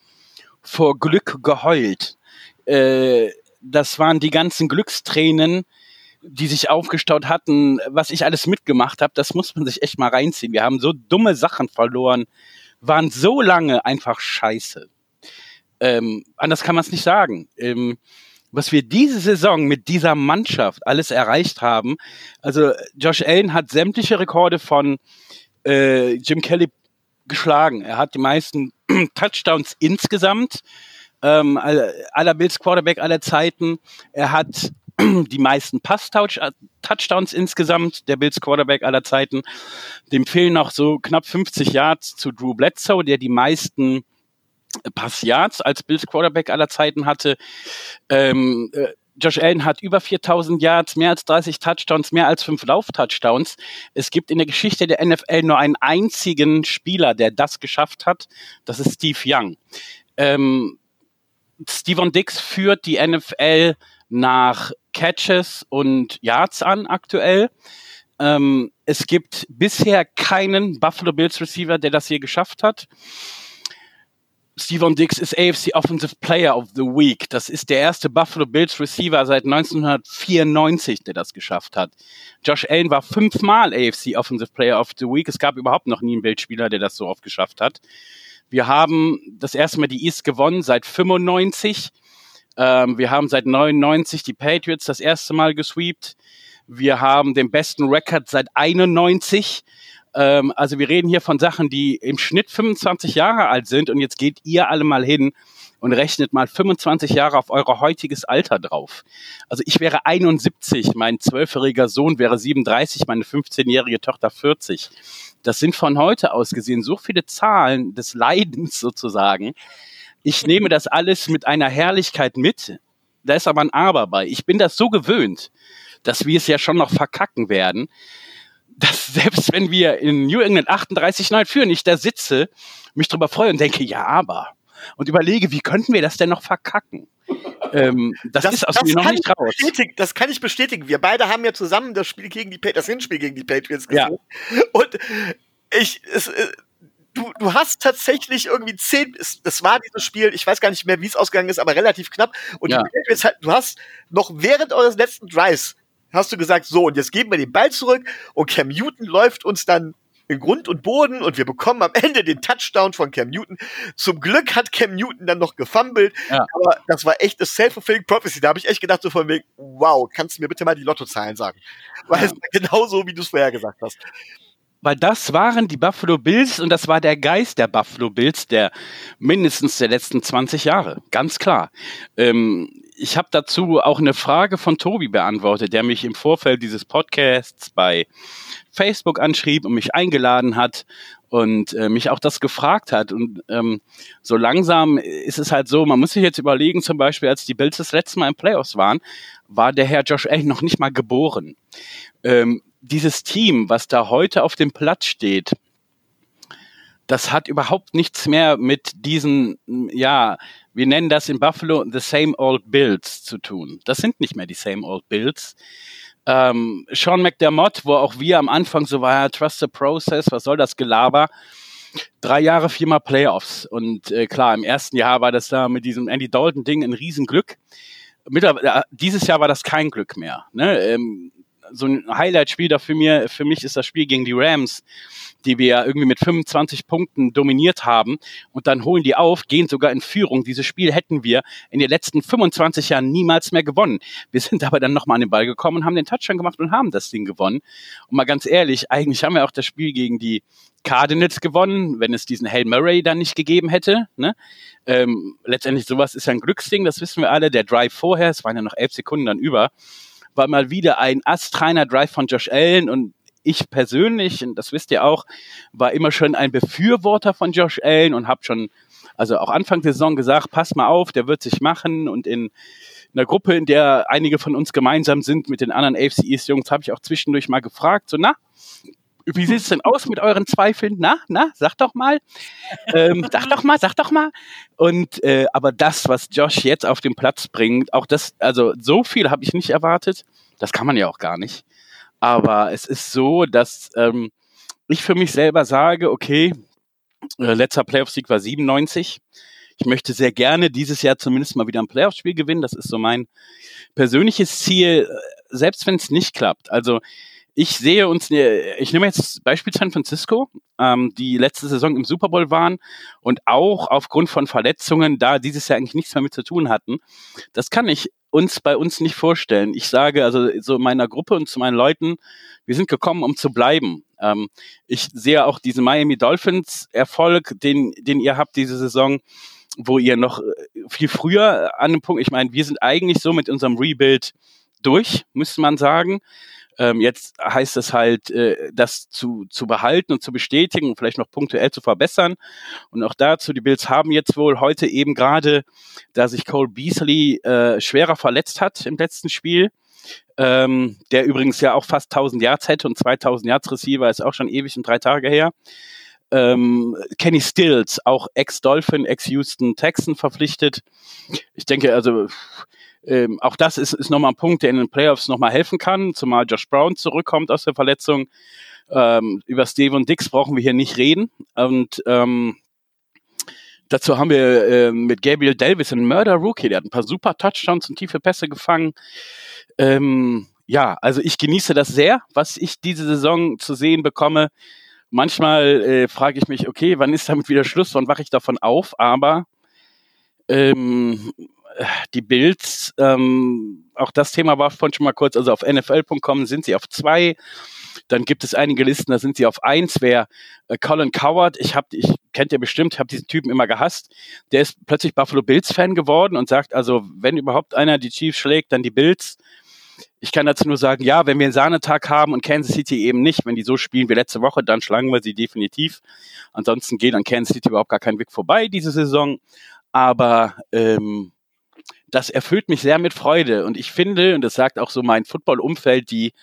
vor Glück geheult. Äh, das waren die ganzen Glückstränen, die sich aufgestaut hatten, was ich alles mitgemacht habe, das muss man sich echt mal reinziehen. Wir haben so dumme Sachen verloren, waren so lange einfach scheiße. Ähm, anders kann man es nicht sagen. Ähm, was wir diese Saison mit dieser Mannschaft alles erreicht haben, also Josh Allen hat sämtliche Rekorde von äh, Jim Kelly geschlagen. Er hat die meisten Touchdowns insgesamt ähm, aller Bills Quarterback aller Zeiten. Er hat die meisten Pass-Touchdowns insgesamt, der Bills Quarterback aller Zeiten. Dem fehlen noch so knapp 50 Yards zu Drew Bledsoe, der die meisten Pass-Yards als Bills Quarterback aller Zeiten hatte. Ähm, äh, Josh Allen hat über 4000 Yards, mehr als 30 Touchdowns, mehr als fünf Lauf-Touchdowns. Es gibt in der Geschichte der NFL nur einen einzigen Spieler, der das geschafft hat. Das ist Steve Young. Ähm, Steven Dix führt die NFL nach Catches und Yards an aktuell. Ähm, es gibt bisher keinen Buffalo Bills Receiver, der das hier geschafft hat. Steven Dix ist AFC Offensive Player of the Week. Das ist der erste Buffalo Bills Receiver seit 1994, der das geschafft hat. Josh Allen war fünfmal AFC Offensive Player of the Week. Es gab überhaupt noch nie einen Bildspieler, der das so oft geschafft hat. Wir haben das erste Mal die East gewonnen seit 95. Ähm, wir haben seit 99 die Patriots das erste Mal gesweept. Wir haben den besten Rekord seit 91. Ähm, also wir reden hier von Sachen, die im Schnitt 25 Jahre alt sind. Und jetzt geht ihr alle mal hin und rechnet mal 25 Jahre auf euer heutiges Alter drauf. Also ich wäre 71, mein zwölfjähriger Sohn wäre 37, meine 15-jährige Tochter 40. Das sind von heute aus gesehen so viele Zahlen des Leidens sozusagen. Ich nehme das alles mit einer Herrlichkeit mit. Da ist aber ein Aber bei. Ich bin das so gewöhnt, dass wir es ja schon noch verkacken werden, dass selbst wenn wir in New England 38-9 führen, ich da sitze, mich drüber freue und denke, ja, aber. Und überlege, wie könnten wir das denn noch verkacken? ähm, das, das, ist aus mir noch nicht raus. Das kann ich bestätigen. Wir beide haben ja zusammen das Spiel gegen die das Hinspiel gegen die Patriots gesehen. Ja. Und ich, es, äh, du, du hast tatsächlich irgendwie zehn, das war dieses Spiel, ich weiß gar nicht mehr, wie es ausgegangen ist, aber relativ knapp. Und ja. du, du hast noch während eures letzten Drives hast du gesagt, so, und jetzt geben wir den Ball zurück und Cam Newton läuft uns dann in Grund und Boden und wir bekommen am Ende den Touchdown von Cam Newton. Zum Glück hat Cam Newton dann noch gefummelt, ja. aber das war echt das self-fulfilling prophecy. Da habe ich echt gedacht so von wegen, wow, kannst du mir bitte mal die Lottozahlen sagen? Weil ja. es war genauso, wie du es vorher gesagt hast weil das waren die Buffalo Bills und das war der Geist der Buffalo Bills der mindestens der letzten 20 Jahre, ganz klar. Ähm, ich habe dazu auch eine Frage von Tobi beantwortet, der mich im Vorfeld dieses Podcasts bei Facebook anschrieb und mich eingeladen hat und äh, mich auch das gefragt hat. Und ähm, so langsam ist es halt so, man muss sich jetzt überlegen, zum Beispiel, als die Bills das letzte Mal im Playoffs waren, war der Herr Josh Allen noch nicht mal geboren. Ähm, dieses Team, was da heute auf dem Platz steht, das hat überhaupt nichts mehr mit diesen, ja, wir nennen das in Buffalo the same old Bills zu tun. Das sind nicht mehr die same old Bills. Ähm, Sean McDermott, wo auch wir am Anfang so war, trust the process, was soll das Gelaber? Drei Jahre, viermal Playoffs. Und äh, klar, im ersten Jahr war das da mit diesem Andy Dalton-Ding ein Riesenglück. Mittlerweile, äh, dieses Jahr war das kein Glück mehr. Ne? Ähm, so ein Highlight-Spiel da für, mir, für mich ist das Spiel gegen die Rams die wir irgendwie mit 25 Punkten dominiert haben und dann holen die auf, gehen sogar in Führung. Dieses Spiel hätten wir in den letzten 25 Jahren niemals mehr gewonnen. Wir sind aber dann nochmal an den Ball gekommen und haben den Touchdown gemacht und haben das Ding gewonnen. Und mal ganz ehrlich, eigentlich haben wir auch das Spiel gegen die Cardinals gewonnen, wenn es diesen Hail Murray dann nicht gegeben hätte. Ne? Ähm, letztendlich sowas ist ja ein Glücksding, das wissen wir alle. Der Drive vorher, es waren ja noch elf Sekunden dann über, war mal wieder ein astreiner Drive von Josh Allen. Und ich persönlich, und das wisst ihr auch, war immer schon ein Befürworter von Josh Allen und habe schon, also auch Anfang der Saison gesagt, pass mal auf, der wird sich machen. Und in einer Gruppe, in der einige von uns gemeinsam sind mit den anderen AFC East Jungs, habe ich auch zwischendurch mal gefragt, so na, wie sieht es denn aus mit euren Zweifeln? Na, na, sag doch mal. Ähm, sag doch mal, sag doch mal. Und äh, aber das, was Josh jetzt auf den Platz bringt, auch das, also so viel habe ich nicht erwartet. Das kann man ja auch gar nicht. Aber es ist so, dass ähm, ich für mich selber sage, okay, äh, letzter Playoff-Sieg war 97. Ich möchte sehr gerne dieses Jahr zumindest mal wieder ein Playoff-Spiel gewinnen. Das ist so mein persönliches Ziel, äh, selbst wenn es nicht klappt. Also ich sehe uns, äh, ich nehme jetzt Beispiel San Francisco, ähm, die letzte Saison im Super Bowl waren und auch aufgrund von Verletzungen da dieses Jahr eigentlich nichts mehr mit zu tun hatten. Das kann ich uns bei uns nicht vorstellen. Ich sage also so in meiner Gruppe und zu meinen Leuten, wir sind gekommen, um zu bleiben. Ähm, ich sehe auch diesen Miami Dolphins Erfolg, den, den ihr habt diese Saison, wo ihr noch äh, viel früher an dem Punkt, ich meine, wir sind eigentlich so mit unserem Rebuild durch, müsste man sagen. Ähm, jetzt heißt es halt, äh, das zu, zu behalten und zu bestätigen und vielleicht noch punktuell zu verbessern. Und auch dazu, die Bills haben jetzt wohl heute eben gerade, da sich Cole Beasley äh, schwerer verletzt hat im letzten Spiel, ähm, der übrigens ja auch fast 1000 Yards hätte und 2000 Yards Receiver ist auch schon ewig und drei Tage her. Ähm, Kenny Stills, auch Ex-Dolphin, Ex-Houston Texan verpflichtet. Ich denke, also ähm, auch das ist, ist nochmal ein Punkt, der in den Playoffs nochmal helfen kann, zumal Josh Brown zurückkommt aus der Verletzung. Ähm, über Steven Dix brauchen wir hier nicht reden. Und ähm, dazu haben wir äh, mit Gabriel Davis einen Murder-Rookie, der hat ein paar super Touchdowns und tiefe Pässe gefangen. Ähm, ja, also ich genieße das sehr, was ich diese Saison zu sehen bekomme. Manchmal äh, frage ich mich, okay, wann ist damit wieder Schluss, wann wache ich davon auf? Aber ähm, die Bills, ähm, auch das Thema war vorhin schon mal kurz, also auf NFL.com sind sie auf zwei. Dann gibt es einige Listen, da sind sie auf eins. Wer äh, Colin Coward, ich habe, ich kennt ihr bestimmt, ich habe diesen Typen immer gehasst. Der ist plötzlich Buffalo Bills Fan geworden und sagt, also wenn überhaupt einer die Chiefs schlägt, dann die Bills. Ich kann dazu nur sagen, ja, wenn wir einen Sahnetag haben und Kansas City eben nicht, wenn die so spielen wie letzte Woche, dann schlagen wir sie definitiv. Ansonsten geht an Kansas City überhaupt gar kein Weg vorbei diese Saison. Aber ähm, das erfüllt mich sehr mit Freude. Und ich finde, und das sagt auch so mein Football-Umfeld, die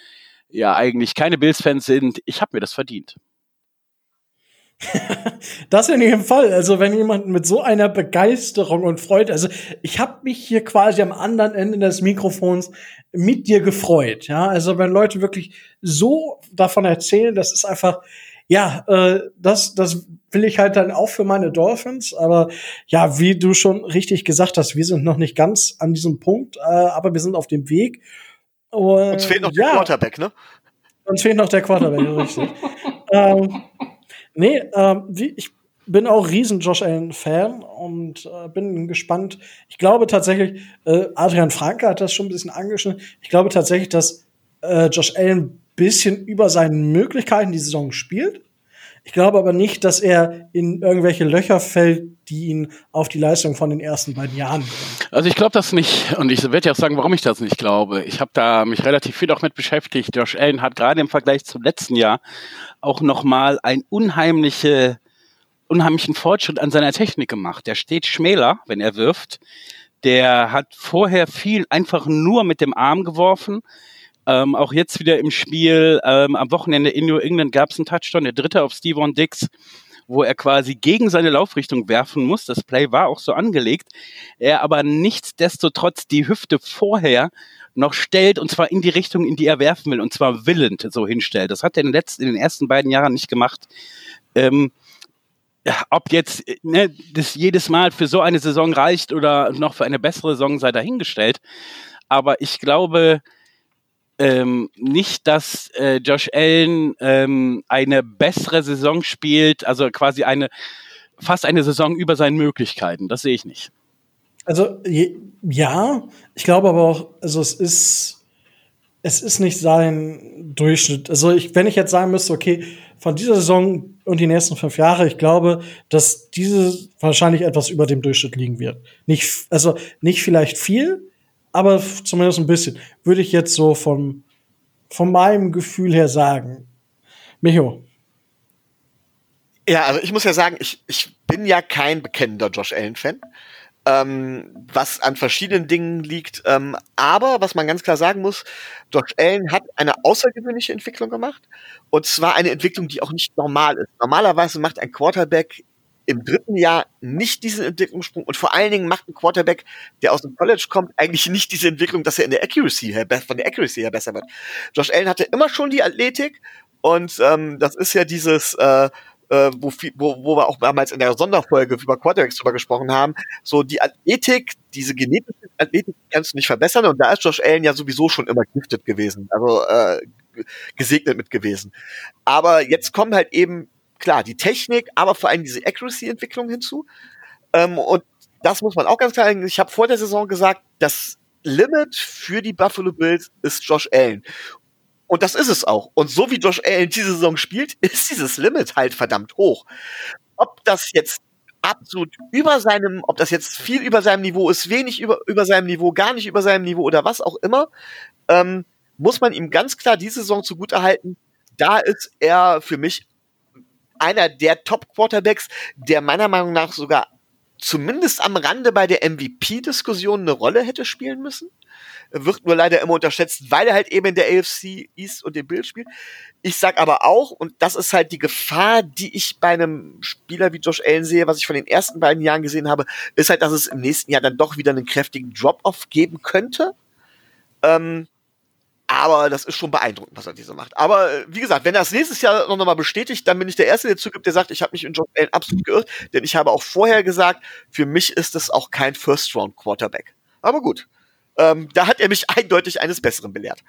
ja eigentlich keine Bills-Fans sind, ich habe mir das verdient. das in jedem Fall. Also wenn jemand mit so einer Begeisterung und Freude, also ich habe mich hier quasi am anderen Ende des Mikrofons mit dir gefreut. Ja, also wenn Leute wirklich so davon erzählen, das ist einfach, ja, äh, das, das will ich halt dann auch für meine Dolphins. Aber ja, wie du schon richtig gesagt hast, wir sind noch nicht ganz an diesem Punkt, äh, aber wir sind auf dem Weg. Und, uns fehlt noch ja, der Quarterback, ne? Uns fehlt noch der Quarterback, richtig. ähm, nee, ähm, wie, ich bin auch riesen Josh Allen Fan und äh, bin gespannt. Ich glaube tatsächlich, äh, Adrian Franke hat das schon ein bisschen angeschnitten. Ich glaube tatsächlich, dass äh, Josh Allen bisschen über seinen Möglichkeiten die Saison spielt. Ich glaube aber nicht, dass er in irgendwelche Löcher fällt, die ihn auf die Leistung von den ersten beiden Jahren bringen. Also ich glaube das nicht und ich werde ja auch sagen, warum ich das nicht glaube. Ich habe da mich relativ viel auch mit beschäftigt. Josh Allen hat gerade im Vergleich zum letzten Jahr auch nochmal ein unheimliche, unheimlichen Fortschritt an seiner Technik gemacht. Der steht schmäler, wenn er wirft. Der hat vorher viel einfach nur mit dem Arm geworfen. Ähm, auch jetzt wieder im Spiel ähm, am Wochenende in New England gab es einen Touchdown, der dritte auf Steven Dix, wo er quasi gegen seine Laufrichtung werfen muss. Das Play war auch so angelegt. Er aber nichtsdestotrotz die Hüfte vorher noch stellt und zwar in die Richtung, in die er werfen will und zwar willend so hinstellt. Das hat er in den, letzten, in den ersten beiden Jahren nicht gemacht. Ähm, ob jetzt ne, das jedes Mal für so eine Saison reicht oder noch für eine bessere Saison sei dahingestellt. Aber ich glaube ähm, nicht, dass äh, Josh Allen ähm, eine bessere Saison spielt, also quasi eine fast eine Saison über seinen Möglichkeiten. Das sehe ich nicht. Also ja, ich glaube aber auch, also es ist es ist nicht sein Durchschnitt. Also ich, wenn ich jetzt sagen müsste, okay, von dieser Saison und die nächsten fünf Jahre, ich glaube, dass diese wahrscheinlich etwas über dem Durchschnitt liegen wird. Nicht, also nicht vielleicht viel, aber zumindest ein bisschen. Würde ich jetzt so vom, von meinem Gefühl her sagen. Micho. Ja, also ich muss ja sagen, ich, ich bin ja kein bekennender Josh Allen-Fan ähm, was an verschiedenen Dingen liegt. Ähm, aber was man ganz klar sagen muss, Josh Allen hat eine außergewöhnliche Entwicklung gemacht. Und zwar eine Entwicklung, die auch nicht normal ist. Normalerweise macht ein Quarterback im dritten Jahr nicht diesen Entwicklungssprung und vor allen Dingen macht ein Quarterback, der aus dem College kommt, eigentlich nicht diese Entwicklung, dass er in der Accuracy her, von der Accuracy her besser wird. Josh Allen hatte immer schon die Athletik und ähm, das ist ja dieses äh, äh, wo, wo, wo wir auch damals in der Sonderfolge über Quarterbacks drüber gesprochen haben, so die Athletik, diese genetische Athletik kannst du nicht verbessern und da ist Josh Allen ja sowieso schon immer giftet gewesen, also äh, gesegnet mit gewesen. Aber jetzt kommt halt eben, klar, die Technik, aber vor allem diese Accuracy-Entwicklung hinzu. Ähm, und das muss man auch ganz klar sagen. Ich habe vor der Saison gesagt, das Limit für die Buffalo Bills ist Josh Allen. Und das ist es auch. Und so wie Josh Allen diese Saison spielt, ist dieses Limit halt verdammt hoch. Ob das jetzt absolut über seinem, ob das jetzt viel über seinem Niveau ist, wenig über, über seinem Niveau, gar nicht über seinem Niveau oder was auch immer, ähm, muss man ihm ganz klar diese Saison zugutehalten. Da ist er für mich einer der Top-Quarterbacks, der meiner Meinung nach sogar zumindest am Rande bei der MVP-Diskussion eine Rolle hätte spielen müssen wird nur leider immer unterschätzt, weil er halt eben in der AFC East und dem Bild spielt. Ich sag aber auch, und das ist halt die Gefahr, die ich bei einem Spieler wie Josh Allen sehe, was ich von den ersten beiden Jahren gesehen habe, ist halt, dass es im nächsten Jahr dann doch wieder einen kräftigen Drop-off geben könnte. Ähm, aber das ist schon beeindruckend, was er diese macht. Aber äh, wie gesagt, wenn er das nächstes Jahr noch mal bestätigt, dann bin ich der Erste, der zugibt, der sagt, ich habe mich in Josh Allen absolut geirrt. Denn ich habe auch vorher gesagt, für mich ist es auch kein First-Round-Quarterback. Aber gut, ähm, da hat er mich eindeutig eines Besseren belehrt.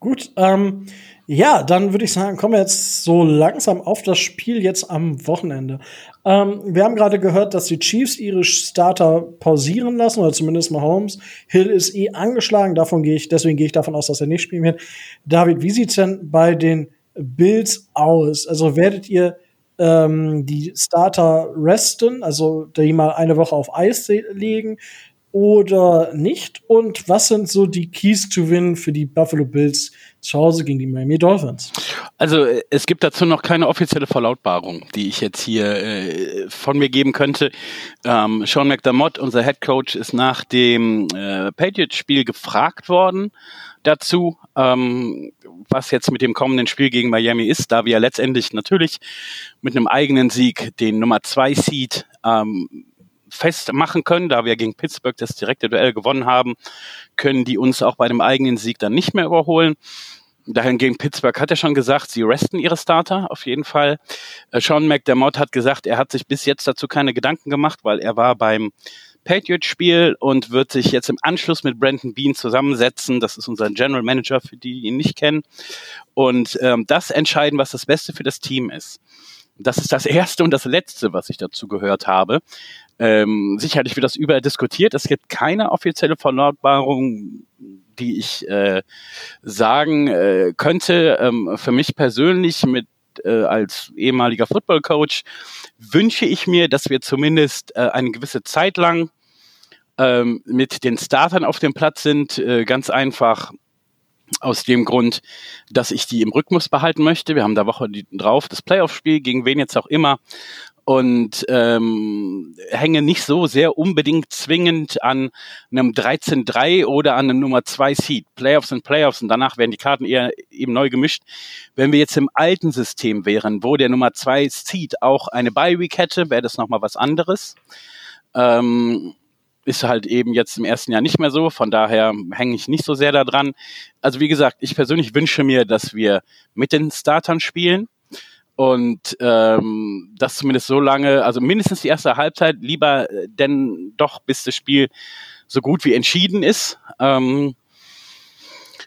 Gut, ähm, ja, dann würde ich sagen, kommen wir jetzt so langsam auf das Spiel jetzt am Wochenende. Ähm, wir haben gerade gehört, dass die Chiefs ihre Starter pausieren lassen, oder zumindest Mahomes. Hill ist eh angeschlagen, davon gehe ich, deswegen gehe ich davon aus, dass er nicht spielen wird. David, wie sieht's denn bei den Bills aus? Also werdet ihr ähm, die Starter resten, also die mal eine Woche auf Eis legen oder nicht? Und was sind so die Keys to Win für die Buffalo Bills zu Hause gegen die Miami Dolphins? Also es gibt dazu noch keine offizielle Verlautbarung, die ich jetzt hier äh, von mir geben könnte. Ähm, Sean McDermott, unser Head Coach, ist nach dem äh, Patriots-Spiel gefragt worden dazu, ähm, was jetzt mit dem kommenden Spiel gegen Miami ist, da wir letztendlich natürlich mit einem eigenen Sieg den Nummer zwei Seed ähm, festmachen können, da wir gegen Pittsburgh das direkte Duell gewonnen haben, können die uns auch bei dem eigenen Sieg dann nicht mehr überholen. Dahin gegen Pittsburgh hat er schon gesagt, sie resten ihre Starter auf jeden Fall. Äh, Sean McDermott hat gesagt, er hat sich bis jetzt dazu keine Gedanken gemacht, weil er war beim Patriots-Spiel und wird sich jetzt im Anschluss mit Brandon Bean zusammensetzen. Das ist unser General Manager, für die, die ihn nicht kennen. Und ähm, das entscheiden, was das Beste für das Team ist. Das ist das Erste und das Letzte, was ich dazu gehört habe. Ähm, sicherlich wird das überall diskutiert. Es gibt keine offizielle Verlautbarung die ich äh, sagen äh, könnte. Ähm, für mich persönlich mit äh, als ehemaliger Football Coach wünsche ich mir, dass wir zumindest äh, eine gewisse Zeit lang ähm, mit den Startern auf dem Platz sind. Äh, ganz einfach aus dem Grund, dass ich die im Rhythmus behalten möchte. Wir haben da Woche drauf das Playoff-Spiel, gegen wen jetzt auch immer und ähm, hänge nicht so sehr unbedingt zwingend an einem 13-3 oder an einem Nummer 2 Seed. Playoffs sind Playoffs und danach werden die Karten eher eben neu gemischt. Wenn wir jetzt im alten System wären, wo der Nummer 2 Seed auch eine Bye-Week hätte, wäre das nochmal was anderes. Ähm, ist halt eben jetzt im ersten Jahr nicht mehr so, von daher hänge ich nicht so sehr daran. Also wie gesagt, ich persönlich wünsche mir, dass wir mit den Startern spielen und ähm, das zumindest so lange, also mindestens die erste Halbzeit, lieber denn doch, bis das Spiel so gut wie entschieden ist. Ähm,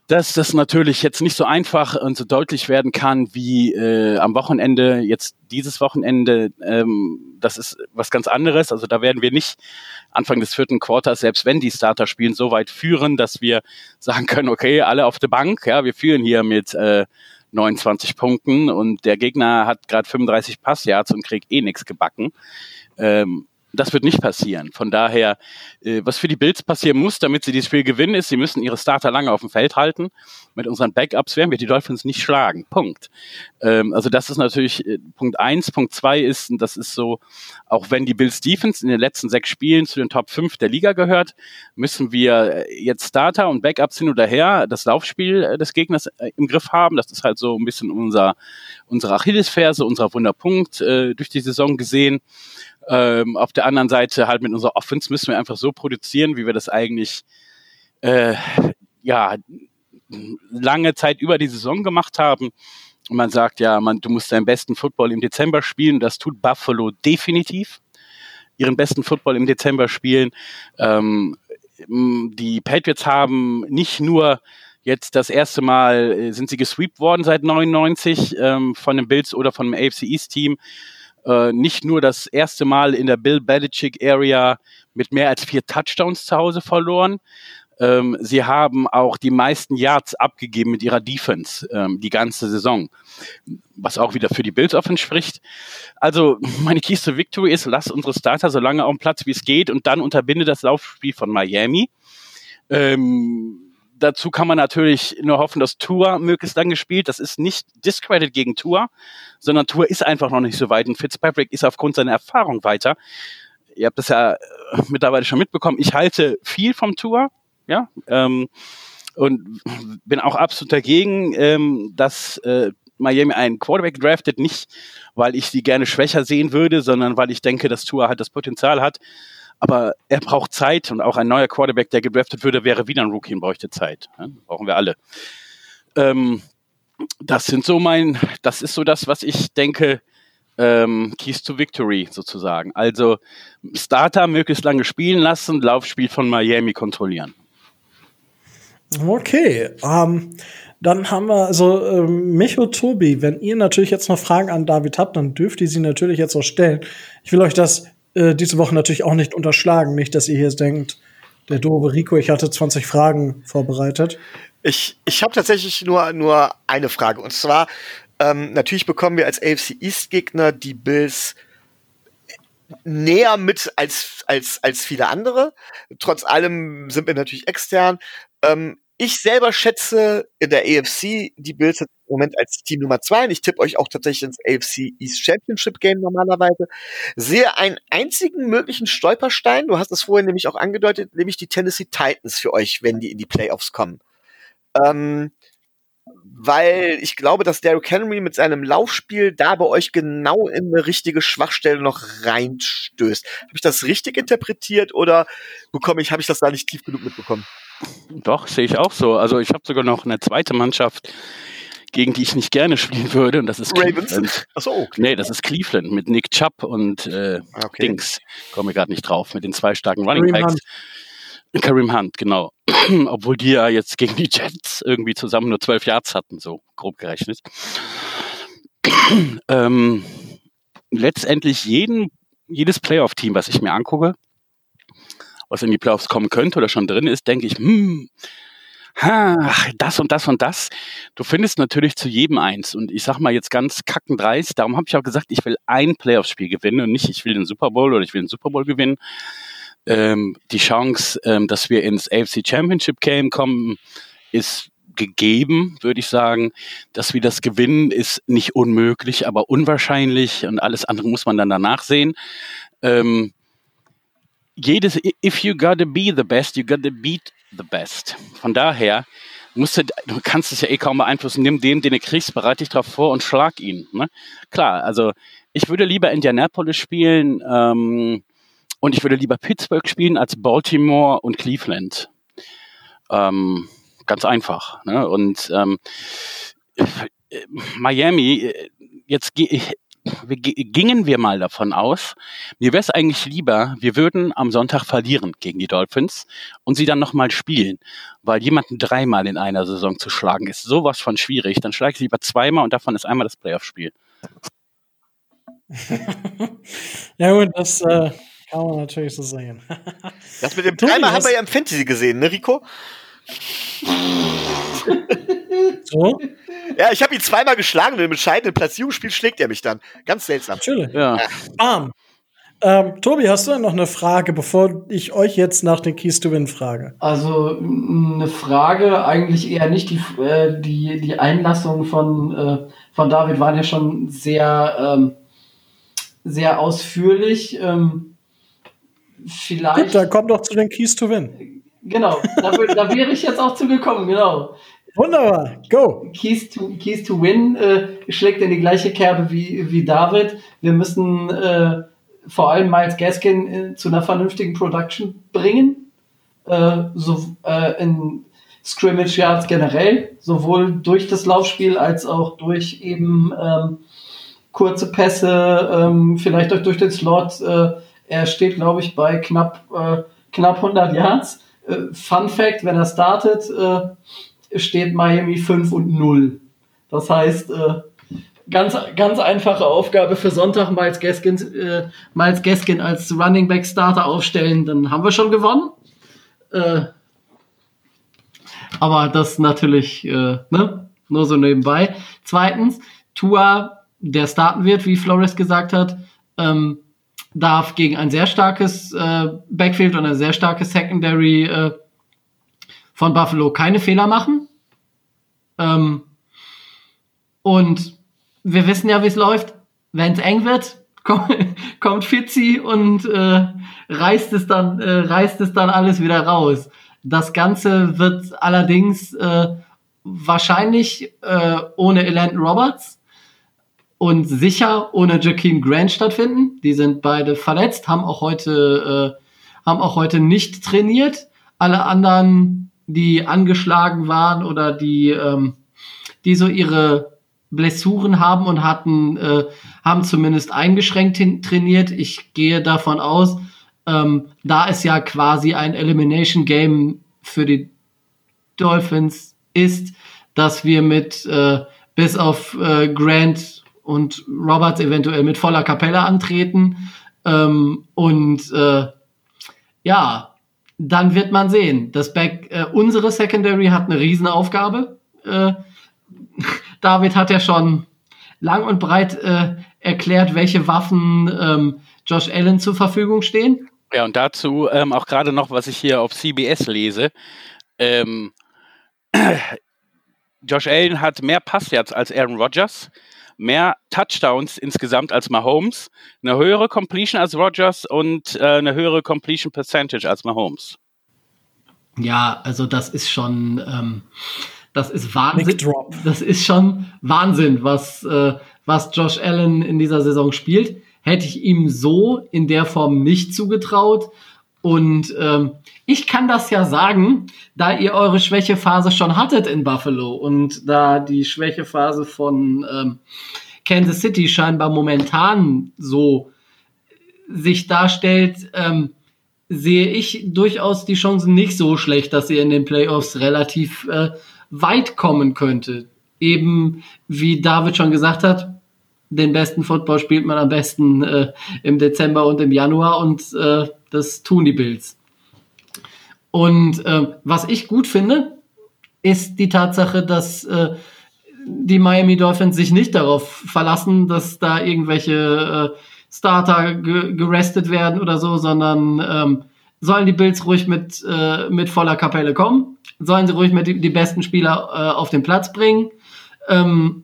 dass das natürlich jetzt nicht so einfach und so deutlich werden kann wie äh, am Wochenende, jetzt dieses Wochenende, ähm, das ist was ganz anderes. Also da werden wir nicht Anfang des vierten Quarters, selbst wenn die Starter spielen, so weit führen, dass wir sagen können, okay, alle auf der Bank, ja, wir führen hier mit äh, 29 Punkten und der Gegner hat gerade 35 Passyards und kriegt eh nichts gebacken. Ähm, das wird nicht passieren. Von daher, äh, was für die Bills passieren muss, damit sie dieses Spiel gewinnen, ist, sie müssen ihre Starter lange auf dem Feld halten. Mit unseren Backups werden wir die Dolphins nicht schlagen. Punkt. Ähm, also das ist natürlich äh, Punkt eins. Punkt zwei ist, und das ist so, auch wenn die Bills Defense in den letzten sechs Spielen zu den Top 5 der Liga gehört, müssen wir äh, jetzt Starter und Backups hin oder her das Laufspiel äh, des Gegners äh, im Griff haben. Das ist halt so ein bisschen unser, unsere Achillesferse, unser Wunderpunkt äh, durch die Saison gesehen. Ähm, auf der anderen Seite halt mit unserer Offense müssen wir einfach so produzieren, wie wir das eigentlich äh, ja lange Zeit über die Saison gemacht haben. Und man sagt ja, man, du musst deinen besten Football im Dezember spielen. Das tut Buffalo definitiv. Ihren besten Football im Dezember spielen. Ähm, die Patriots haben nicht nur jetzt das erste Mal äh, sind sie gesweept worden seit 99 ähm, von den Bills oder von dem AFC East Team, äh, nicht nur das erste Mal in der Bill Belichick Area mit mehr als vier Touchdowns zu Hause verloren. Ähm, sie haben auch die meisten Yards abgegeben mit ihrer Defense ähm, die ganze Saison, was auch wieder für die Bills offen spricht. Also meine Keys to Victory ist, lass unsere Starter so lange auf dem Platz wie es geht und dann unterbinde das Laufspiel von Miami. Ähm, dazu kann man natürlich nur hoffen, dass Tour möglichst lang gespielt. Das ist nicht Discredit gegen Tour, sondern Tour ist einfach noch nicht so weit und Fitzpatrick ist aufgrund seiner Erfahrung weiter. Ihr habt das ja äh, mittlerweile schon mitbekommen. Ich halte viel vom Tour, ja, ähm, und bin auch absolut dagegen, ähm, dass äh, Miami einen Quarterback draftet, nicht weil ich sie gerne schwächer sehen würde, sondern weil ich denke, dass Tour halt das Potenzial hat, aber er braucht Zeit und auch ein neuer Quarterback, der gedraftet würde, wäre wieder ein Rookie und bräuchte Zeit. Ja, brauchen wir alle. Ähm, das sind so mein, das ist so das, was ich denke, ähm, Keys to Victory sozusagen. Also Starter möglichst lange spielen lassen, Laufspiel von Miami kontrollieren. Okay, ähm, dann haben wir, also ähm, Micho Tobi, wenn ihr natürlich jetzt noch Fragen an David habt, dann dürft ihr sie natürlich jetzt auch stellen. Ich will euch das äh, diese Woche natürlich auch nicht unterschlagen. Nicht, dass ihr hier denkt, der doofe Rico, ich hatte 20 Fragen vorbereitet. Ich, ich habe tatsächlich nur, nur eine Frage. Und zwar, ähm, natürlich bekommen wir als AFC East-Gegner die Bills näher mit als, als, als viele andere. Trotz allem sind wir natürlich extern. Ähm, ich selber schätze in der AFC die Bills im Moment als Team Nummer zwei. Und ich tippe euch auch tatsächlich ins AFC East Championship Game normalerweise. Sehe einen einzigen möglichen Stolperstein. Du hast es vorhin nämlich auch angedeutet, nämlich die Tennessee Titans für euch, wenn die in die Playoffs kommen. Ähm, weil ich glaube, dass Derrick Henry mit seinem Laufspiel da bei euch genau in eine richtige Schwachstelle noch reinstößt. Habe ich das richtig interpretiert oder bekomme ich, habe ich das da nicht tief genug mitbekommen? Doch, sehe ich auch so. Also ich habe sogar noch eine zweite Mannschaft, gegen die ich nicht gerne spielen würde, und das ist Ravens. Cleveland. Achso. Nee, das ist Cleveland mit Nick Chubb und äh, Ah, Okay. Dings. Komme ich gerade nicht drauf, mit den zwei starken Running Kareem Backs. Kareem Hunt, genau. Obwohl die ja jetzt gegen die Jets irgendwie zusammen nur zwölf Yards hatten, so grob gerechnet. ähm, letztendlich jeden, jedes Playoff-Team, was ich mir angucke, was in die Playoffs kommen könnte oder schon drin ist, denke ich, hm, ha, das und das und das. Du findest natürlich zu jedem eins. Und ich sag mal jetzt ganz kackendreist, darum habe ich auch gesagt, ich will ein Playoff-Spiel gewinnen und nicht, ich will den Super Bowl oder ich will den Super Bowl gewinnen. Ähm, die Chance, ähm, dass wir ins AFC Championship Game kommen, ist gegeben, würde ich sagen. Dass wir das gewinnen, ist nicht unmöglich, aber unwahrscheinlich und alles andere muss man dann danach sehen. Ähm, jedes, if you gotta be the best, you gotta beat the best. Von daher musst du, du kannst es ja eh kaum beeinflussen. Nimm den, den du kriegst, bereite dich darauf vor und schlag ihn. Ne? Klar, also ich würde lieber Indianapolis spielen ähm, und ich würde lieber Pittsburgh spielen als Baltimore und Cleveland. Ähm, ganz einfach. Ne? Und ähm, Miami, äh, jetzt gehe ich, wir, gingen wir mal davon aus, mir wäre es eigentlich lieber, wir würden am Sonntag verlieren gegen die Dolphins und sie dann nochmal spielen, weil jemanden dreimal in einer Saison zu schlagen ist sowas von schwierig. Dann schlage ich lieber zweimal und davon ist einmal das Playoff-Spiel. ja gut, das äh, kann man natürlich so sehen. das mit dem dreimal haben wir ja im Fantasy gesehen, ne Rico? So? Ja, ich habe ihn zweimal geschlagen und im entscheidenden Platzierungsspiel schlägt er mich dann. Ganz seltsam. Natürlich. Ja. Bam. Ähm, Tobi, hast du denn noch eine Frage, bevor ich euch jetzt nach den Keys to Win frage? Also eine Frage, eigentlich eher nicht. Die, äh, die, die Einlassungen von, äh, von David waren ja schon sehr, ähm, sehr ausführlich. Ähm, vielleicht. Gut, dann kommt doch zu den Keys to Win. Genau, da, da wäre ich jetzt auch zugekommen, genau. Wunderbar, go. Keys to, Keys to Win äh, schlägt in die gleiche Kerbe wie, wie David. Wir müssen äh, vor allem Miles Gaskin äh, zu einer vernünftigen Production bringen. Äh, so äh, in Scrimmage Yards generell, sowohl durch das Laufspiel als auch durch eben ähm, kurze Pässe, ähm, vielleicht auch durch den Slot. Äh, er steht, glaube ich, bei knapp, äh, knapp 100 Yards. Äh, Fun Fact, wenn er startet, äh, steht Miami 5 und 0. Das heißt, äh, ganz, ganz einfache Aufgabe für Sonntag, Miles Gaskin, äh, Miles Gaskin als Running Back Starter aufstellen, dann haben wir schon gewonnen. Äh, aber das natürlich äh, ne? nur so nebenbei. Zweitens, Tua, der starten wird, wie Flores gesagt hat, ähm, darf gegen ein sehr starkes äh, Backfield und ein sehr starkes Secondary äh, von Buffalo keine Fehler machen. Ähm, und wir wissen ja, wie es läuft. Wenn es eng wird, kommt, kommt Fitzi und äh, reißt es dann, äh, reißt es dann alles wieder raus. Das Ganze wird allerdings äh, wahrscheinlich äh, ohne Elandon Roberts und sicher ohne Jakeem Grant stattfinden. Die sind beide verletzt, haben auch heute, äh, haben auch heute nicht trainiert. Alle anderen die angeschlagen waren oder die, ähm, die so ihre Blessuren haben und hatten, äh, haben zumindest eingeschränkt trainiert. Ich gehe davon aus, ähm, da es ja quasi ein Elimination Game für die Dolphins ist, dass wir mit äh, bis auf äh, Grant und Roberts eventuell mit voller Kapelle antreten. Ähm, und äh, ja, dann wird man sehen. Das Back, äh, unsere Secondary hat eine Riesenaufgabe. Äh, David hat ja schon lang und breit äh, erklärt, welche Waffen ähm, Josh Allen zur Verfügung stehen. Ja, und dazu ähm, auch gerade noch, was ich hier auf CBS lese. Ähm, Josh Allen hat mehr Passyards als Aaron Rodgers, mehr Touchdowns insgesamt als Mahomes, eine höhere Completion als Rodgers und äh, eine höhere Completion Percentage als Mahomes. Ja, also das ist schon, ähm, das ist Wahnsinn. Das ist schon Wahnsinn, was, äh, was Josh Allen in dieser Saison spielt. Hätte ich ihm so in der Form nicht zugetraut. Und ähm, ich kann das ja sagen, da ihr eure Schwächephase schon hattet in Buffalo und da die Schwächephase von ähm, Kansas City scheinbar momentan so sich darstellt, ähm, sehe ich durchaus die Chancen nicht so schlecht, dass ihr in den Playoffs relativ äh, weit kommen könnte. Eben wie David schon gesagt hat, den besten Football spielt man am besten äh, im Dezember und im Januar und äh, das tun die Bills. Und äh, was ich gut finde, ist die Tatsache, dass äh, die Miami Dolphins sich nicht darauf verlassen, dass da irgendwelche äh, Starter ge gerestet werden oder so, sondern ähm, sollen die Bills ruhig mit, äh, mit voller Kapelle kommen, sollen sie ruhig mit die, die besten Spieler äh, auf den Platz bringen. Ähm,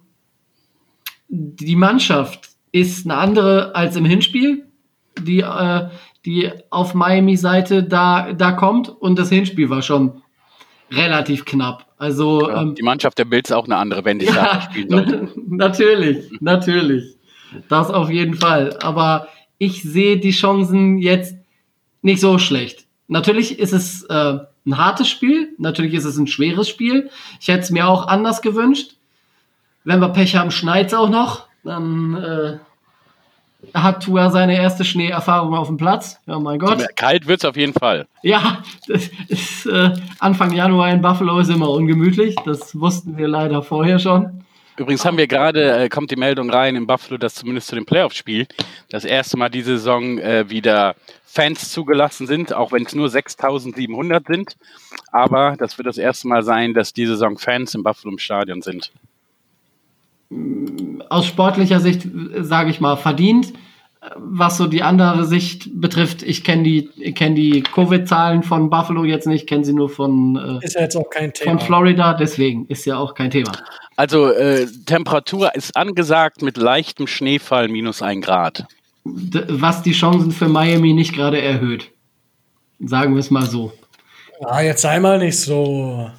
die Mannschaft ist eine andere als im Hinspiel, die, äh, die auf Miami-Seite da, da kommt und das Hinspiel war schon relativ knapp. Also Ja, ähm, die Mannschaft der Bills auch eine andere, wenn die ja, Starter spielen sollte. na- natürlich, natürlich. Das auf jeden Fall. Aber ich sehe die Chancen jetzt nicht so schlecht. Natürlich ist es äh, ein hartes Spiel, natürlich ist es ein schweres Spiel. Ich hätte es mir auch anders gewünscht. Wenn wir Pech haben, schneit's auch noch. Dann äh, hat Tua seine erste Schneeerfahrung auf dem Platz. Ja, mein Gott. Kalt wird's auf jeden Fall. Ja, das ist, äh, Anfang Januar in Buffalo ist immer ungemütlich. Das wussten wir leider vorher schon. Übrigens haben wir gerade, äh, kommt die Meldung rein in Buffalo, dass zumindest zu dem Playoff-Spiel das erste Mal diese Saison äh, wieder Fans zugelassen sind, auch wenn es nur 6700 sind. Aber das wird das erste Mal sein, dass diese Saison Fans im Buffalo im Stadion sind. Aus sportlicher Sicht, sage ich mal, verdient. Was so die andere Sicht betrifft, ich kenne die, kenn die Covid-Zahlen von Buffalo jetzt nicht, kenne sie nur von, äh, Ist ja jetzt auch kein Thema. von Florida, deswegen ist ja auch kein Thema. Also äh, Temperatur ist angesagt mit leichtem Schneefall minus ein Grad. D was die Chancen für Miami nicht gerade erhöht. Sagen wir es mal so. Ah, jetzt sei mal nicht so.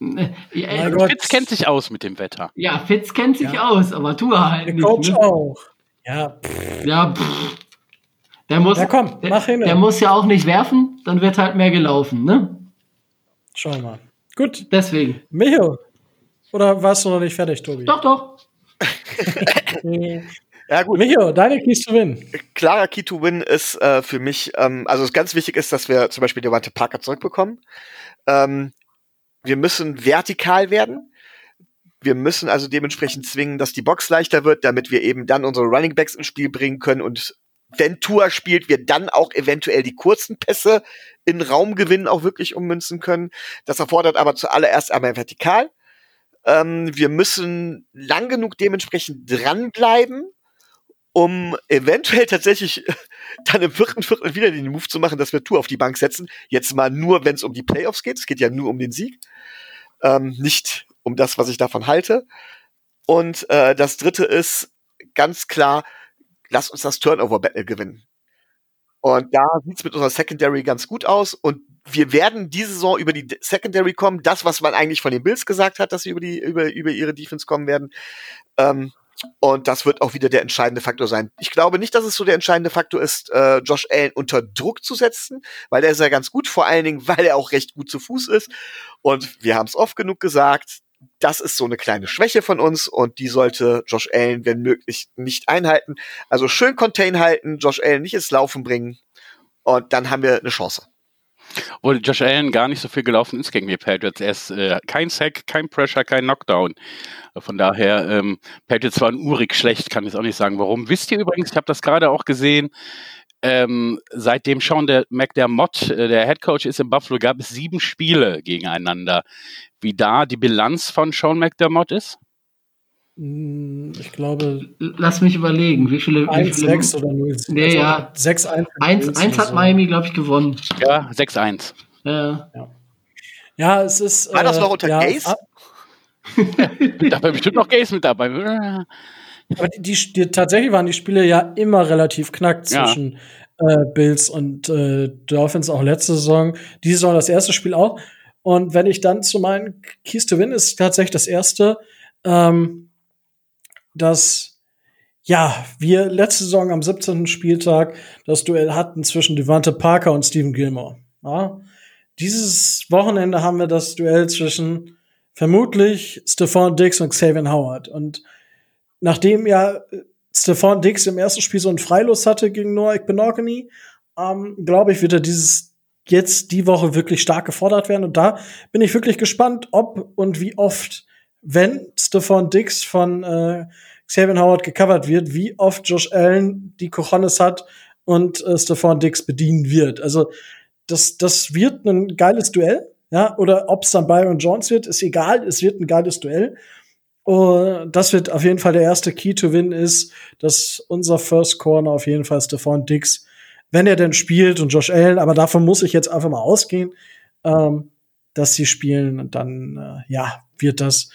Äh, Mein äh, Gott. Fitz kennt sich aus mit dem Wetter. ja, Fitz kennt sich Ja. aus, aber Tua halt Der nicht. Coach ne? auch. Ja, pff, Ja, pff. Der muss, Ja, komm, der, mach hin. der muss ja auch nicht werfen, dann wird halt mehr gelaufen, ne? schau mal. Gut, Deswegen. Micho. Oder warst du noch nicht fertig, Tobi? Doch, doch. Ja gut, Micho, deine Keys to win. klarer Key to Win ist äh, für mich, ähm, also es ganz wichtig ist, dass wir zum Beispiel Devante Parker zurückbekommen. Ähm, wir müssen vertikal werden. Wir müssen also dementsprechend zwingen, dass die Box leichter wird, damit wir eben dann unsere Running Backs ins Spiel bringen können und wenn Tua spielt, wir dann auch eventuell die kurzen Pässe in Raumgewinn auch wirklich ummünzen können. Das erfordert aber zuallererst einmal vertikal. Ähm, wir müssen lang genug dementsprechend dranbleiben, um eventuell tatsächlich dann im vierten Viertel wieder den Move zu machen, dass wir Tour auf die Bank setzen. Jetzt mal nur, wenn es um die Playoffs geht. Es geht ja nur um den Sieg, ähm, nicht um das, was ich davon halte. Und äh, das dritte ist ganz klar, lass uns das Turnover-Battle gewinnen. Und da sieht's mit unserer Secondary ganz gut aus. Und wir werden diese Saison über die Secondary kommen. Das, was man eigentlich von den Bills gesagt hat, dass sie über die über, über ihre Defense kommen werden. Ähm, und das wird auch wieder der entscheidende Faktor sein. Ich glaube nicht, dass es so der entscheidende Faktor ist, äh, Josh Allen unter Druck zu setzen, weil er ist ja ganz gut, vor allen Dingen, weil er auch recht gut zu Fuß ist. Und wir haben es oft genug gesagt, das ist so eine kleine Schwäche von uns und die sollte Josh Allen, wenn möglich, nicht einhalten. Also schön Contain halten, Josh Allen nicht ins Laufen bringen und dann haben wir eine Chance. Obwohl Josh Allen gar nicht so viel gelaufen ist gegen die Patriots. Er ist äh, kein Sack, kein Pressure, kein Knockdown. Von daher, ähm, Patriots waren urig schlecht, kann ich auch nicht sagen. Warum? Wisst ihr übrigens, ich habe das gerade auch gesehen, ähm, seitdem Sean der McDermott, äh, der Head Coach ist in Buffalo, gab es sieben Spiele gegeneinander. Wie da die Bilanz von Sean McDermott ist? Hm, Ich glaube, Lass mich überlegen, wie viele. Wie viele 1-6 oder 0. Nee, ja. 6-1. eins, eins hat Miami, glaube ich, gewonnen. Ja, 6-1. Ja. Ja, es ist. War das äh, noch unter ja, Gaze? ab- Da war bestimmt noch Gays mit dabei. Aber die, die, die, tatsächlich waren die Spiele ja immer relativ knack Ja. zwischen äh, Bills und äh, Dolphins auch letzte Saison. Diese Saison das erste Spiel auch. Und wenn ich dann zu meinen Keys to Win ist tatsächlich das erste, ähm, dass ja, wir letzte Saison am 17. Spieltag das Duell hatten zwischen Devante Parker und Stephen Gilmore. Ja? Dieses Wochenende haben wir das Duell zwischen vermutlich Stephon Diggs und Xavier Howard. Und nachdem ja äh, Stephon Diggs im ersten Spiel so einen Freilos hatte gegen Noah Ekbenogany, ähm, glaube ich, wird er dieses jetzt die Woche wirklich stark gefordert werden. Und da bin ich wirklich gespannt, ob und wie oft, wenn Stephon Diggs von äh, Xavier Howard gecovert wird, wie oft Josh Allen die Cojones hat und äh, Stephon Diggs bedienen wird. Also das, das wird ein geiles Duell. ja, oder ob es dann Byron Jones wird, ist egal, es wird ein geiles Duell. Und das wird auf jeden Fall der erste Key to Win ist, dass unser First Corner auf jeden Fall Stefan Dix, wenn er denn spielt und Josh Allen, aber davon muss ich jetzt einfach mal ausgehen, ähm, dass sie spielen und dann, äh, ja, wird das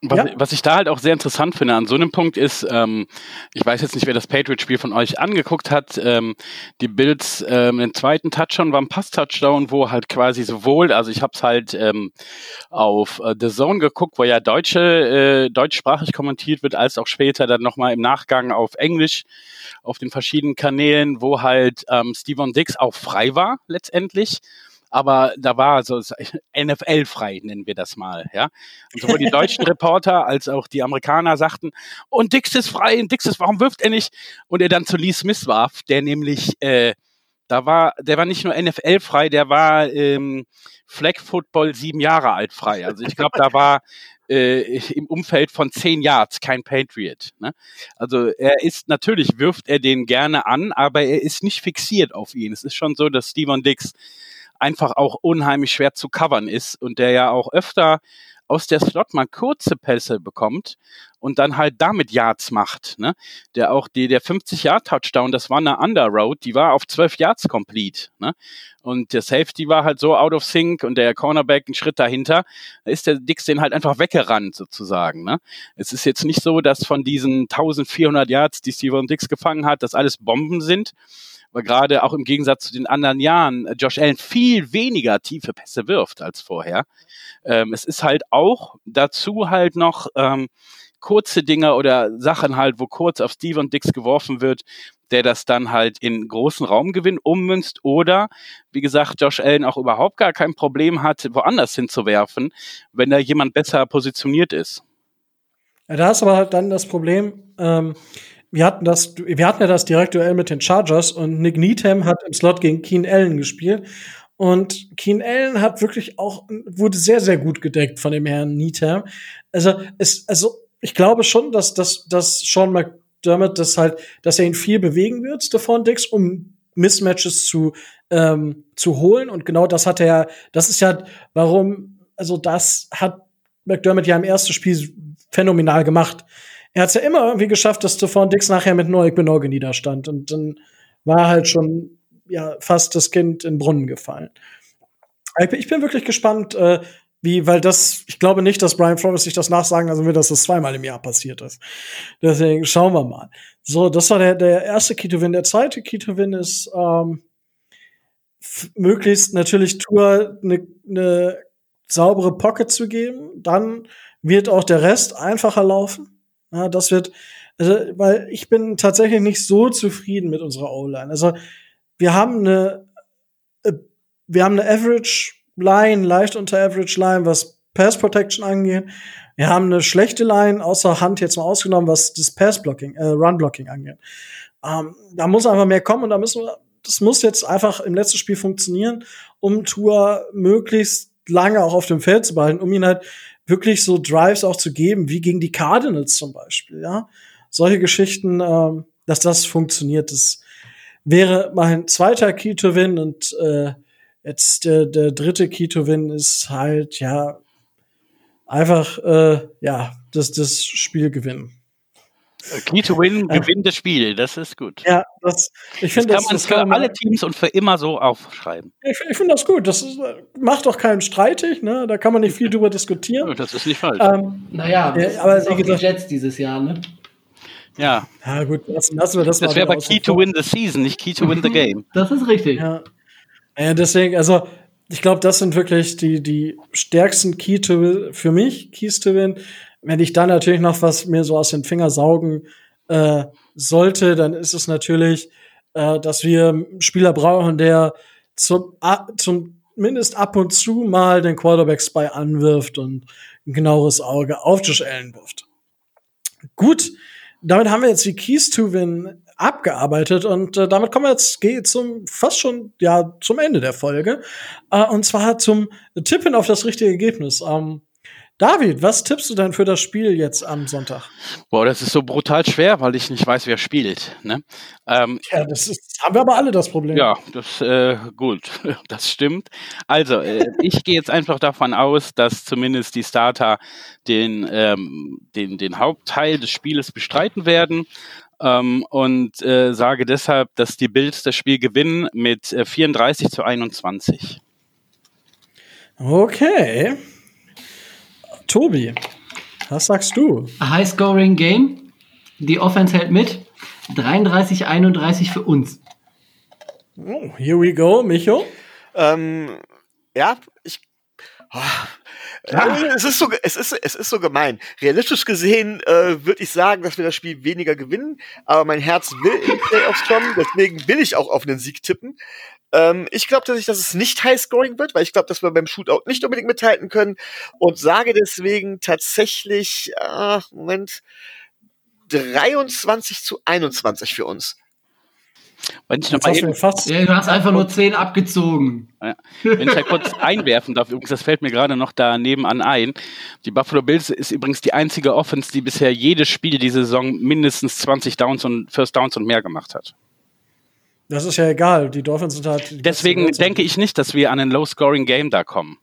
Was, Ja. was ich da halt auch sehr interessant finde an so einem Punkt ist, ähm, ich weiß jetzt nicht, wer das Patriot-Spiel von euch angeguckt hat, ähm, die Bills, ähm, den zweiten Touchdown war ein Pass-Touchdown, wo halt quasi sowohl, also ich habe es halt ähm, auf äh, The Zone geguckt, wo ja deutsche, äh, deutschsprachig kommentiert wird, als auch später dann nochmal im Nachgang auf Englisch auf den verschiedenen Kanälen, wo halt ähm, Steven Dix auch frei war letztendlich. Aber da war so NFL-frei, nennen wir das mal, ja. Und sowohl die deutschen Reporter als auch die Amerikaner sagten, und Dix ist frei, und Dix ist, warum wirft er nicht? Und er dann zu Lee Smith warf, der nämlich, äh, da war, der war nicht nur NFL frei, der war ähm, Flag Football sieben Jahre alt frei. Also ich glaube, da war äh, im Umfeld von zehn Yards kein Patriot. Ne? Also er ist natürlich wirft er den gerne an, aber er ist nicht fixiert auf ihn. Es ist schon so, dass Steven Dix einfach auch unheimlich schwer zu covern ist und der ja auch öfter aus der Slot mal kurze Pässe bekommt und dann halt damit Yards macht. Ne? Der auch die, der 50-Yard-Touchdown, das war eine Underroad, die war auf 12 Yards complete. Ne? Und der Safety war halt so out of sync und der Cornerback einen Schritt dahinter. Da ist der Dix den halt einfach weggerannt sozusagen. Ne? Es ist jetzt nicht so, dass von diesen 1400 Yards, die Steven Dix gefangen hat, dass alles Bomben sind, weil gerade auch im Gegensatz zu den anderen Jahren äh, Josh Allen viel weniger tiefe Pässe wirft als vorher. Ähm, es ist halt auch dazu halt noch ähm, kurze Dinge oder Sachen halt, wo kurz auf Steven Dix geworfen wird, der das dann halt in großen Raumgewinn ummünzt oder, wie gesagt, Josh Allen auch überhaupt gar kein Problem hat, woanders hinzuwerfen, wenn da jemand besser positioniert ist. Ja, da ist aber halt dann das Problem, ähm, wir hatten das, wir hatten ja das Direktduell mit den Chargers und Nick Needham hat im Slot gegen Keen Allen gespielt. Und Keen Allen hat wirklich auch, wurde sehr, sehr gut gedeckt von dem Herrn Needham. Also, es, also, ich glaube schon, dass, dass, dass Sean McDermott das halt, dass er ihn viel bewegen wird, Stephon Dix, um Mismatches zu, ähm, zu holen. Und genau das hat er ja, das ist ja, warum, also das hat McDermott ja im ersten Spiel phänomenal gemacht. Er hat es ja immer irgendwie geschafft, dass Stephon Dix nachher mit Noik Benoge niederstand. Und dann war halt schon ja fast das Kind in den Brunnen gefallen. Ich bin, ich bin wirklich gespannt, äh, wie, weil das, ich glaube nicht, dass Brian Flores sich das nachsagen lassen will, dass das zweimal im Jahr passiert ist. Deswegen schauen wir mal. So, das war der, der erste Key to Win. Der zweite Key to Win ist ähm, möglichst natürlich Tour eine ne saubere Pocket zu geben. Dann wird auch der Rest einfacher laufen. Ja, das wird, also, weil ich bin tatsächlich nicht so zufrieden mit unserer O-Line. Also, wir haben eine, äh, wir haben eine Average Line, leicht unter Average Line, was Pass Protection angeht. Wir haben eine schlechte Line, außer Hand jetzt mal ausgenommen, was das Pass Blocking, äh, Run Blocking angeht. Ähm, da muss einfach mehr kommen und da müssen wir, das muss jetzt einfach im letzten Spiel funktionieren, um Tour möglichst lange auch auf dem Feld zu behalten, um ihn halt wirklich so Drives auch zu geben, wie gegen die Cardinals zum Beispiel, ja. Solche Geschichten, ähm, dass das funktioniert, das wäre mein zweiter Key to Win und äh, jetzt der, der dritte Key to Win ist halt, ja, einfach, äh, ja, das, das Spiel gewinnen. Key to win, gewinnt das Spiel, das ist gut. Ja, das, ich Das finde kann das, man das für kann alle Teams und für immer so aufschreiben. Ich, ich finde das gut. Das ist, macht doch keinen streitig, ne? Da kann man nicht viel drüber diskutieren. Das ist nicht falsch. Ähm, Naja, Ja, das aber ist wie auch die Jets dieses Jahr, ne? ja, ja, gut, lassen, lassen wir das, das mal wäre aber Key to win the season, nicht Key to win the game. Das ist richtig. Ja. ja, deswegen, also ich glaube, das sind wirklich die, die stärksten Key to für mich, Keys to Win. Wenn ich dann natürlich noch was mir so aus den Fingern saugen äh, sollte, dann ist es natürlich, äh, dass wir einen Spieler brauchen, der zum, a- zumindest ab und zu mal den Quarterback Spy anwirft und ein genaueres Auge auf Josh Allen wirft. Gut, damit haben wir jetzt die Keys to Win abgearbeitet und äh, damit kommen wir jetzt geht zum fast schon ja zum Ende der Folge äh, und zwar zum Tippen auf das richtige Ergebnis. Ähm, David, was tippst du denn für das Spiel jetzt am Sonntag? Boah, das ist so brutal schwer, weil ich nicht weiß, wer spielt. Ne? Ähm, Ja, das ist, haben wir aber alle das Problem. ja, das äh, gut, das stimmt. Also, äh, ich gehe jetzt einfach davon aus, dass zumindest die Starter den, ähm, den, den Hauptteil des Spieles bestreiten werden. Ähm, und äh, sage deshalb, dass die Bills das Spiel gewinnen mit äh, 34 zu 21. Okay. Tobi, was sagst du? High-Scoring Game. Die Offense hält mit. 33, 31 für uns. Oh, here we go, Micho. Ähm, ja, ich. Oh, Ja. äh, Es ist so, es ist, es ist so gemein. Realistisch gesehen äh, würde ich sagen, dass wir das Spiel weniger gewinnen, aber mein Herz will in die Playoffs kommen, deswegen will ich auch auf einen Sieg tippen. Ähm, ich glaube tatsächlich, dass es nicht High-Scoring wird, weil ich glaube, dass wir beim Shootout nicht unbedingt mithalten können und sage deswegen tatsächlich, ach, Moment, 23 zu 21 für uns. Wenn ich, Jetzt noch mal eben, fast. Ja, du hast einfach nur 10 abgezogen. wenn ich da kurz einwerfen darf, übrigens, das fällt mir gerade noch da nebenan ein. Die Buffalo Bills ist übrigens die einzige Offense, die bisher jedes Spiel diese Saison mindestens 20 Downs und First Downs und mehr gemacht hat. Das ist ja egal. Die Dolphins sind halt. Deswegen denke ich nicht, dass wir an ein Low-Scoring-Game da kommen.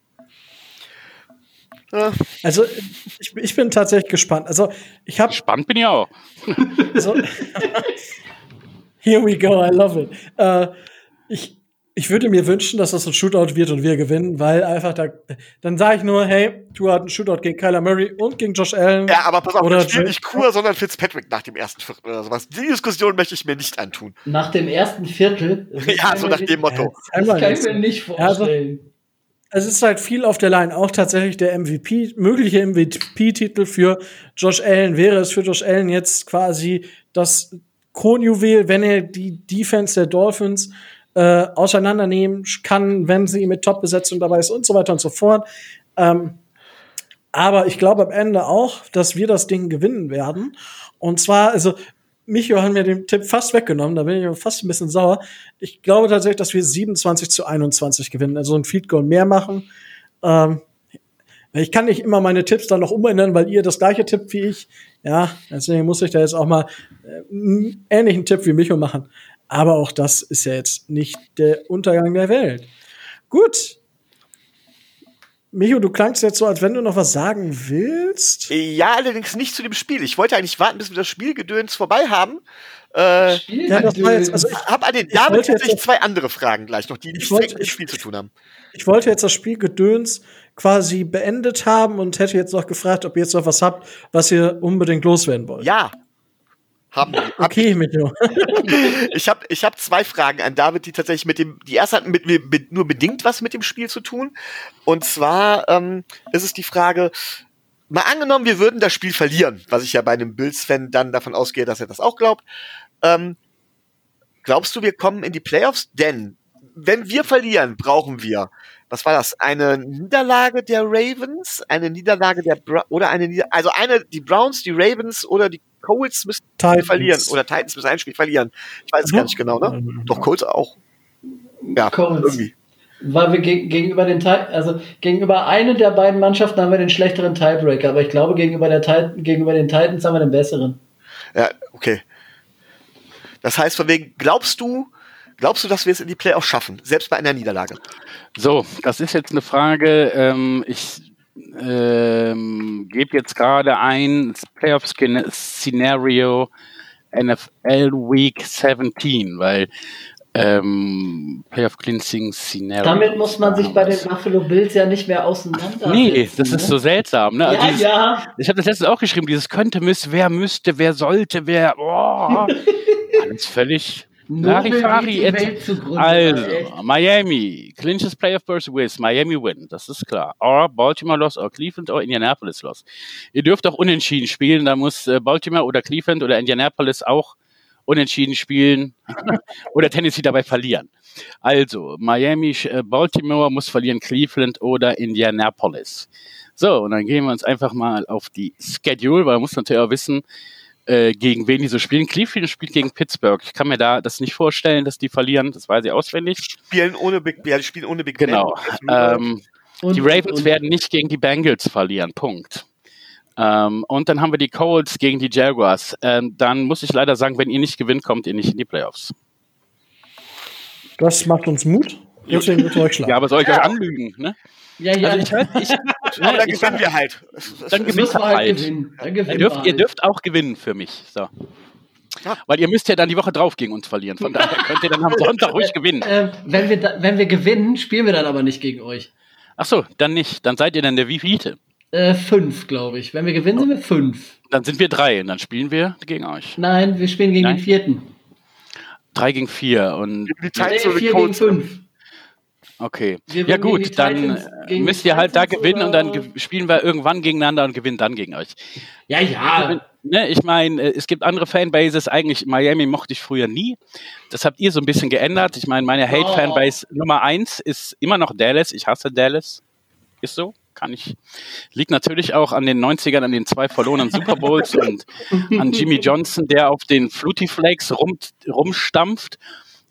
Also, ich, ich bin tatsächlich gespannt. Also, ich habe Spannend bin ich auch. so. Here we go, I love it. Äh, ich, ich würde mir wünschen, dass das ein Shootout wird und wir gewinnen, weil einfach da. Dann sage ich nur, hey, du hast einen Shootout gegen Kyler Murray und gegen Josh Allen. Ja, aber pass auf, Oder ich spiele nicht Kur, sondern Fitzpatrick nach dem ersten Viertel oder sowas. Die Diskussion möchte ich mir nicht antun. Nach dem ersten Viertel. Ja, so nach dem Motto. Das kann ich nicht. mir nicht Also- vorstellen. Es ist halt viel auf der Line. Auch tatsächlich der MVP, mögliche MVP-Titel für Josh Allen wäre es für Josh Allen jetzt quasi das Kronjuwel, wenn er die Defense der Dolphins äh, auseinandernehmen kann, wenn sie mit Top-Besetzung dabei ist und so weiter und so fort. Ähm, aber ich glaube am Ende auch, dass wir das Ding gewinnen werden. Und zwar, also Micho hat mir den Tipp fast weggenommen, da bin ich fast ein bisschen sauer. Ich glaube tatsächlich, dass wir 27 zu 21 gewinnen, also ein Field Goal mehr machen. Ähm, ich kann nicht immer meine Tipps dann noch umändern, weil ihr das gleiche tippt wie ich. Ja, deswegen muss ich da jetzt auch mal äh, einen ähnlichen Tipp wie Micho machen. Aber auch das ist ja jetzt nicht der Untergang der Welt. Gut. Micho, du klangst jetzt so, als wenn du noch was sagen willst. Ja, allerdings nicht zu dem Spiel. Ich wollte eigentlich warten, bis wir das Spielgedöns vorbei haben. Äh, Ja, das war jetzt, also ich, hab an den jetzt tatsächlich noch- zwei andere Fragen gleich noch, die Ich nichts mit dem ich- Spiel zu tun haben. ich wollte jetzt das Spiel Gedöns quasi beendet haben und hätte jetzt noch gefragt, ob ihr jetzt noch was habt, was ihr unbedingt loswerden wollt. Ja. Haben wir. Hab Okay, Micho. Ich habe ich hab zwei Fragen an David, die tatsächlich mit dem, die erste hat mit, mit nur bedingt was mit dem Spiel zu tun. Und zwar ähm, ist es die Frage, mal angenommen, wir würden das Spiel verlieren, was ich ja bei einem Bills-Fan dann davon ausgehe, dass er das auch glaubt. Ähm, glaubst du, wir kommen in die Playoffs? Denn wenn wir verlieren, brauchen wir, was war das? Eine Niederlage der Ravens, eine Niederlage der Bra oder eine Nieder also eine die Browns, die Ravens oder die Colts müssen Titans. verlieren oder Titans müssen ein Spiel verlieren. Ich weiß es gar nicht genau, ne? Mhm. Doch Colts auch. Ja, Colts. irgendwie. Weil wir geg gegenüber den Ti- also gegenüber einer der beiden Mannschaften haben wir den schlechteren Tiebreaker, aber ich glaube gegenüber der Tit gegenüber den Titans haben wir den besseren. Ja, okay. Das heißt, von wegen, glaubst du, glaubst du, dass wir es in die Playoffs schaffen, selbst bei einer Niederlage? So, das ist jetzt eine Frage. Ähm, ich ähm, gebe jetzt gerade ein Playoff-Szenario NFL Week 17, weil ähm, Playoff Cleansing Szenario. Damit muss man sich bei den Buffalo Bills ja nicht mehr auseinandersetzen. Nee, das ist so ne? seltsam. Ne? Also Ja, dieses- ja. Ich habe das letztes auch geschrieben, dieses könnte, müsste, wer müsste, wer sollte, wer. Oh, alles völlig. Larifari. Also. Miami, clinches Playoff Burst with, Miami win, das ist klar. Or Baltimore loss, or Cleveland, or Indianapolis loss. Ihr dürft auch unentschieden spielen, da muss äh, Baltimore oder Cleveland oder Indianapolis auch unentschieden spielen oder Tennessee dabei verlieren. Also, Miami, äh, Baltimore muss verlieren, Cleveland oder Indianapolis. So, und dann gehen wir uns einfach mal auf die Schedule, weil man muss natürlich auch wissen, äh, gegen wen die so spielen. Cleveland spielt gegen Pittsburgh. Ich kann mir da das nicht vorstellen, dass die verlieren. Das weiß ich auswendig. Spielen ohne Big, ja, die spielen ohne Big Genau. Ben. Ähm, Und, Die Ravens und, werden nicht gegen die Bengals verlieren. Punkt. Ähm, und dann haben wir die Colts gegen die Jaguars. Ähm, dann muss ich leider sagen, wenn ihr nicht gewinnt, kommt ihr nicht in die Playoffs. Das macht uns Mut. Deswegen wird euch schlagen. Ja, aber soll ich euch anlügen? Ne? Ja, ja, Also ich, hör- ich, Aber dann ich gewinnen wir halt. dann müssen gewinnt ihr halt. halt gewinnen. Dann gewinnen Ihr dürft, wir ihr halt. dürft auch gewinnen für mich. So. Ja. Weil ihr müsst ja dann die Woche drauf gegen uns verlieren. Von daher könnt ihr dann am Sonntag ruhig gewinnen. Ähm, wenn, wir da, wenn wir gewinnen, spielen wir dann aber nicht gegen euch. Ach so, dann nicht. Dann seid ihr dann der Wievielte. Äh, fünf, glaube ich. Wenn wir gewinnen, sind wir fünf. Dann sind wir drei und dann spielen wir gegen euch. Nein, wir spielen gegen Nein. den vierten. Drei gegen vier und Die Nee, oder die vier gegen fünf. Okay. Ja gut, dann äh, müsst ihr halt da gewinnen und dann spielen wir irgendwann gegeneinander und gewinnen dann gegen euch. Ja, ja. Ne, ich meine, äh, es gibt andere Fanbases. Eigentlich Miami mochte ich früher nie. Das habt ihr so ein bisschen geändert. Ich meine, meine Hate-Fanbase Nummer eins ist immer noch Dallas. Ich hasse Dallas. Ist so. Kann ich. Liegt natürlich auch an den 90ern, an den zwei verlorenen Super Bowls und an Jimmy Johnson, der auf den Fluty Flakes rum, rumstampft.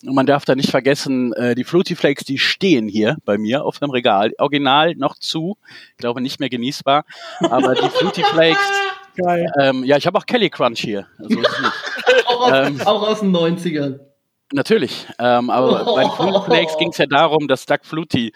Und man darf da nicht vergessen, äh, die Fluty Flakes, die stehen hier bei mir auf dem Regal. Original noch zu. Ich glaube nicht mehr genießbar. Aber die Fluty Flakes, Geil. ähm, ja, ich habe auch Kelly Crunch hier. Also. Auch aus, ähm, auch aus den 90ern. Natürlich. Ähm, aber bei den Fruit Flakes ging es ja darum, dass Doug Flutie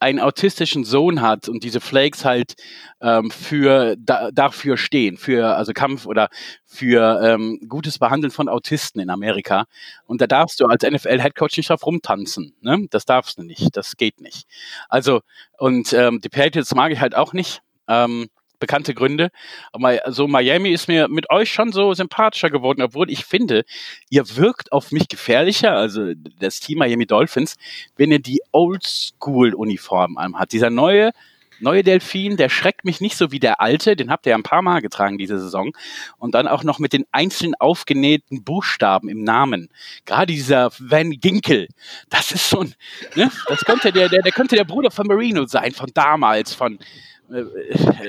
einen autistischen Sohn hat und diese Flakes halt ähm, für da, dafür stehen, für also Kampf oder für ähm, gutes Behandeln von Autisten in Amerika. Und da darfst du als NFL-Headcoach nicht drauf rumtanzen. Ne? Das darfst du nicht. Das geht nicht. Also, und ähm, die Patriots mag ich halt auch nicht. Ähm, bekannte Gründe. Aber so Miami ist mir mit euch schon so sympathischer geworden, obwohl ich finde, ihr wirkt auf mich gefährlicher, also das Team Miami Dolphins, wenn ihr die Oldschool-Uniform anhat. Dieser neue, neue Delfin, der schreckt mich nicht so wie der alte, den habt ihr ja ein paar Mal getragen diese Saison. Und dann auch noch mit den einzeln aufgenähten Buchstaben im Namen. Gerade dieser Van Ginkel, das ist schon, ne, das könnte der, der, der könnte der Bruder von Marino sein, von damals, von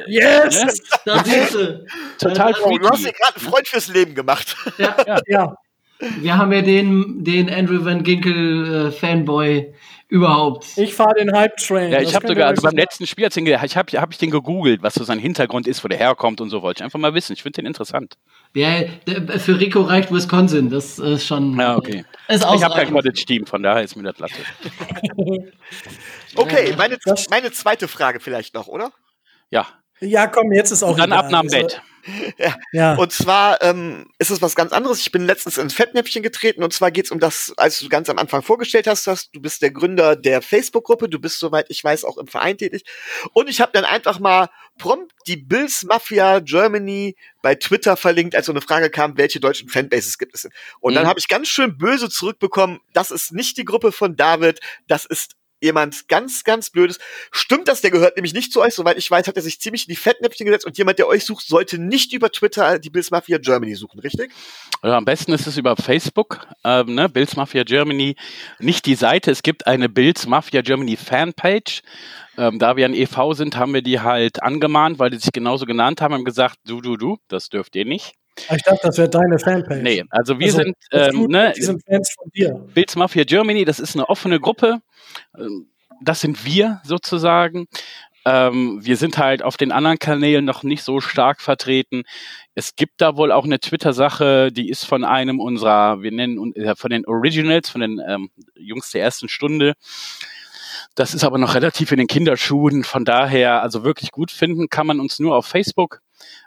Yes! ne? Da siehst du. total Oh, du hast freaky. dir gerade einen Freund fürs Leben gemacht. Ja, Ja. wir haben ja den, den Andrew Van Ginkel äh, Fanboy überhaupt. Ich fahre den Hype-Train. Ja, Das ich habe sogar, also beim letzten Spiel, als ich, habe hab ich den gegoogelt, was so sein Hintergrund ist, wo der herkommt und so wollte ich einfach mal wissen. Ich finde den interessant. Ja, der, für Rico reicht Wisconsin. Das ist schon. Ja, okay. Ist Ich habe kein. College-Team, von daher ist mir das Latte. Okay, meine, Das- meine zweite Frage vielleicht noch, oder? Ja, Ja, komm, jetzt ist auch und dann egal. ab nach dem Also, Bett. Ja. Und zwar ähm, ist es was ganz anderes. Ich bin letztens ins Fettnäpfchen getreten und zwar geht's um das, als du ganz am Anfang vorgestellt hast, dass du bist der Gründer der Facebook-Gruppe, du bist soweit ich weiß auch im Verein tätig. Und ich habe dann einfach mal prompt die Bills Mafia Germany bei Twitter verlinkt, als so eine Frage kam, welche deutschen Fanbases gibt es denn? Und dann Mhm. habe ich ganz schön böse zurückbekommen, das ist nicht die Gruppe von David, das ist jemand ganz, ganz Blödes. Stimmt das? Der gehört nämlich nicht zu euch. Soweit ich weiß, hat er sich ziemlich in die Fettnäpfchen gesetzt und jemand, der euch sucht, sollte nicht über Twitter die Bills Mafia Germany suchen, richtig? Oder am besten ist es über Facebook, ähm, ne? Bills Mafia Germany. Nicht die Seite, es gibt eine Bills Mafia Germany Fanpage. Ähm, da wir ein e.V. sind, haben wir die halt angemahnt, weil die sich genauso genannt haben, haben gesagt, du, du, du, das dürft ihr nicht. Ich dachte, das wäre deine Fanpage. Nee, also wir Also, sind, ähm, ne, Die sind Fans von dir. Bills Mafia Germany, das ist eine offene Gruppe. Ähm, Das sind wir sozusagen. Ähm, wir sind halt auf den anderen Kanälen noch nicht so stark vertreten. Es gibt da wohl auch eine Twitter-Sache, die ist von einem unserer, wir nennen uns äh, von den Originals, von den ähm, Jungs der ersten Stunde. Das ist aber noch relativ in den Kinderschuhen. Von daher, also wirklich gut finden kann man uns nur auf Facebook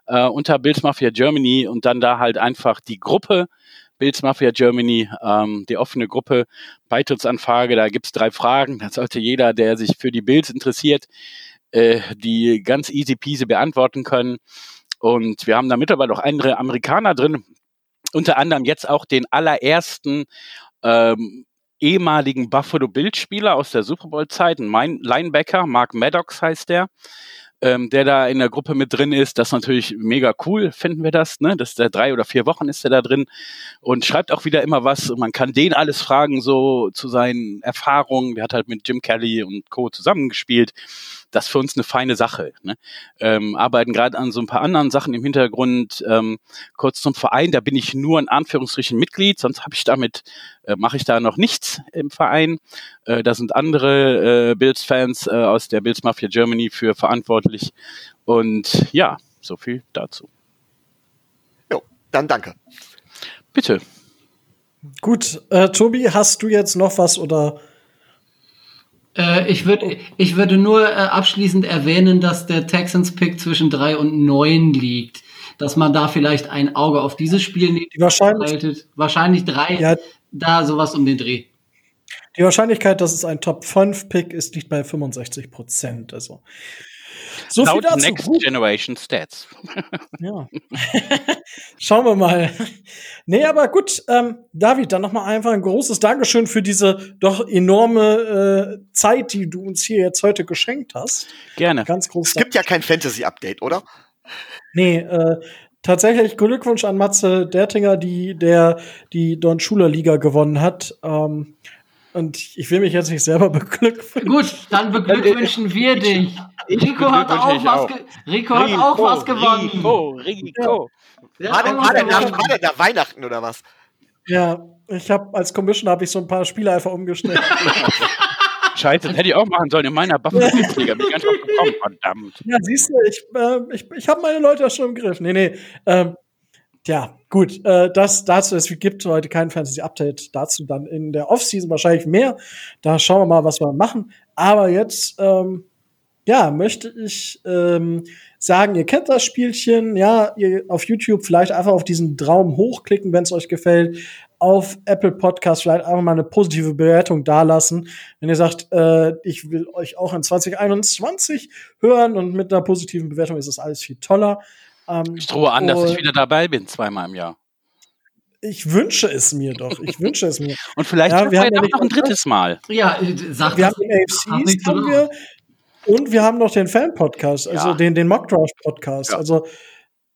äh, unter Bills Mafia Germany und dann da halt einfach die Gruppe Bills Mafia Germany, ähm, die offene Gruppe, Beitrittsanfrage, da gibt's drei Fragen. Da sollte jeder, der sich für die Bills interessiert, äh, die ganz easy peasy beantworten können. Und wir haben da mittlerweile auch andere Amerikaner drin, unter anderem jetzt auch den allerersten ähm, ehemaligen Buffalo Bills Spieler aus der Super Bowl Zeit, ein Linebacker, Mark Maddox heißt der, ähm, der da in der Gruppe mit drin ist. Das ist natürlich mega cool, finden wir das, ne? Das ist der drei oder vier Wochen ist er da drin und schreibt auch wieder immer was. Und man kann den alles fragen, so zu seinen Erfahrungen. Der hat halt mit Jim Kelly und Co. zusammengespielt. Das ist für uns eine feine Sache. Ne? Ähm, arbeiten gerade an so ein paar anderen Sachen im Hintergrund. Ähm, kurz zum Verein, da bin ich nur in Anführungsstrichen Mitglied, sonst habe ich damit, äh, mache ich da noch nichts im Verein. Äh, da sind andere äh, Bills-Fans äh, aus der Bills Mafia Germany für verantwortlich. Und ja, so viel dazu. Jo, dann danke. Bitte. Gut, äh, Tobi, hast du jetzt noch was oder? Äh, ich, würd, ich würde nur äh, abschließend erwähnen, dass der Texans-Pick zwischen drei und neun liegt. Dass man da vielleicht ein Auge auf dieses Spiel Die Wahrscheinlich- haltet. Wahrscheinlich drei, Ja. da sowas um den Dreh. Die Wahrscheinlichkeit, dass es ein Top 5 Pick ist, liegt bei 65 Prozent. Also so viel Laut dazu. Next Gut, Generation Stats. ja. Schauen wir mal. Nee, aber gut, ähm, David, dann noch mal einfach ein großes Dankeschön für diese doch enorme äh, Zeit, die du uns hier jetzt heute geschenkt hast. Gerne. Ganz groß. Es gibt ja kein Fantasy-Update, oder? Nee, äh, tatsächlich Glückwunsch an Matze Dertinger, die der die Don Schuler Liga gewonnen hat. Ähm, und ich will mich jetzt nicht selber beglückwünschen. Gut, dann beglückwünschen wir dich. Rico hat auch was, auch. ge Rico hat auch was gewonnen. Rico, Rico. Der War hat denn, auch war, was denn nach, war denn nach Weihnachten oder was? Ja, ich habe als Commissioner habe ich so ein paar Spiele einfach umgestellt. Scheiße, das hätte ich auch machen sollen in meiner Buffalo-Liga. Bin ich ganz drauf gekommen, verdammt. ja, siehst du, ich, äh, ich, ich habe meine Leute schon im Griff. Nee, nee. Ähm, ja, gut. Äh, das dazu, es gibt heute kein Fantasy-Update. Dazu dann in der Offseason wahrscheinlich mehr. Da schauen wir mal, was wir machen. Aber jetzt, ähm, ja, möchte ich ähm, sagen, ihr kennt das Spielchen, ja, ihr auf YouTube vielleicht einfach auf diesen Traum hochklicken, wenn es euch gefällt. Auf Apple Podcast vielleicht einfach mal eine positive Bewertung dalassen. Wenn ihr sagt, äh, ich will euch auch in 2021 hören und mit einer positiven Bewertung ist es alles viel toller. Ähm, Ich drohe an, dass ich wieder dabei bin, zweimal im Jahr. ich wünsche es mir doch. Ich wünsche es mir. Und vielleicht Ja, wir haben wir ja noch ein drittes Mal. Ja, äh, sag Wir das. haben den Sag AFC nicht haben wir und wir haben noch den Fan-Podcast, also Ja. den, den Mockdraft-Podcast. Ja. Also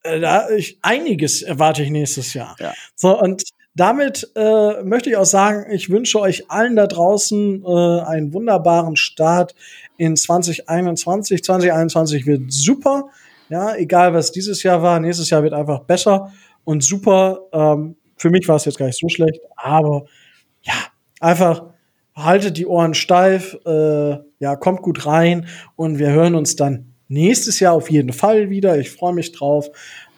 äh, da ich, einiges erwarte ich nächstes Jahr. Ja. So, und damit äh, möchte ich auch sagen, ich wünsche euch allen da draußen äh, einen wunderbaren Start in 2021. 2021 wird super. Ja, egal was dieses Jahr war, nächstes Jahr wird einfach besser und super. Ähm, für mich war es jetzt gar nicht so schlecht, aber ja, einfach haltet die Ohren steif, äh, ja, kommt gut rein und wir hören uns dann nächstes Jahr auf jeden Fall wieder. Ich freue mich drauf.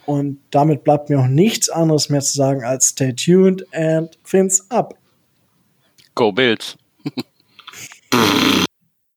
Und damit bleibt mir auch nichts anderes mehr zu sagen als stay tuned and fins up. Go Bills.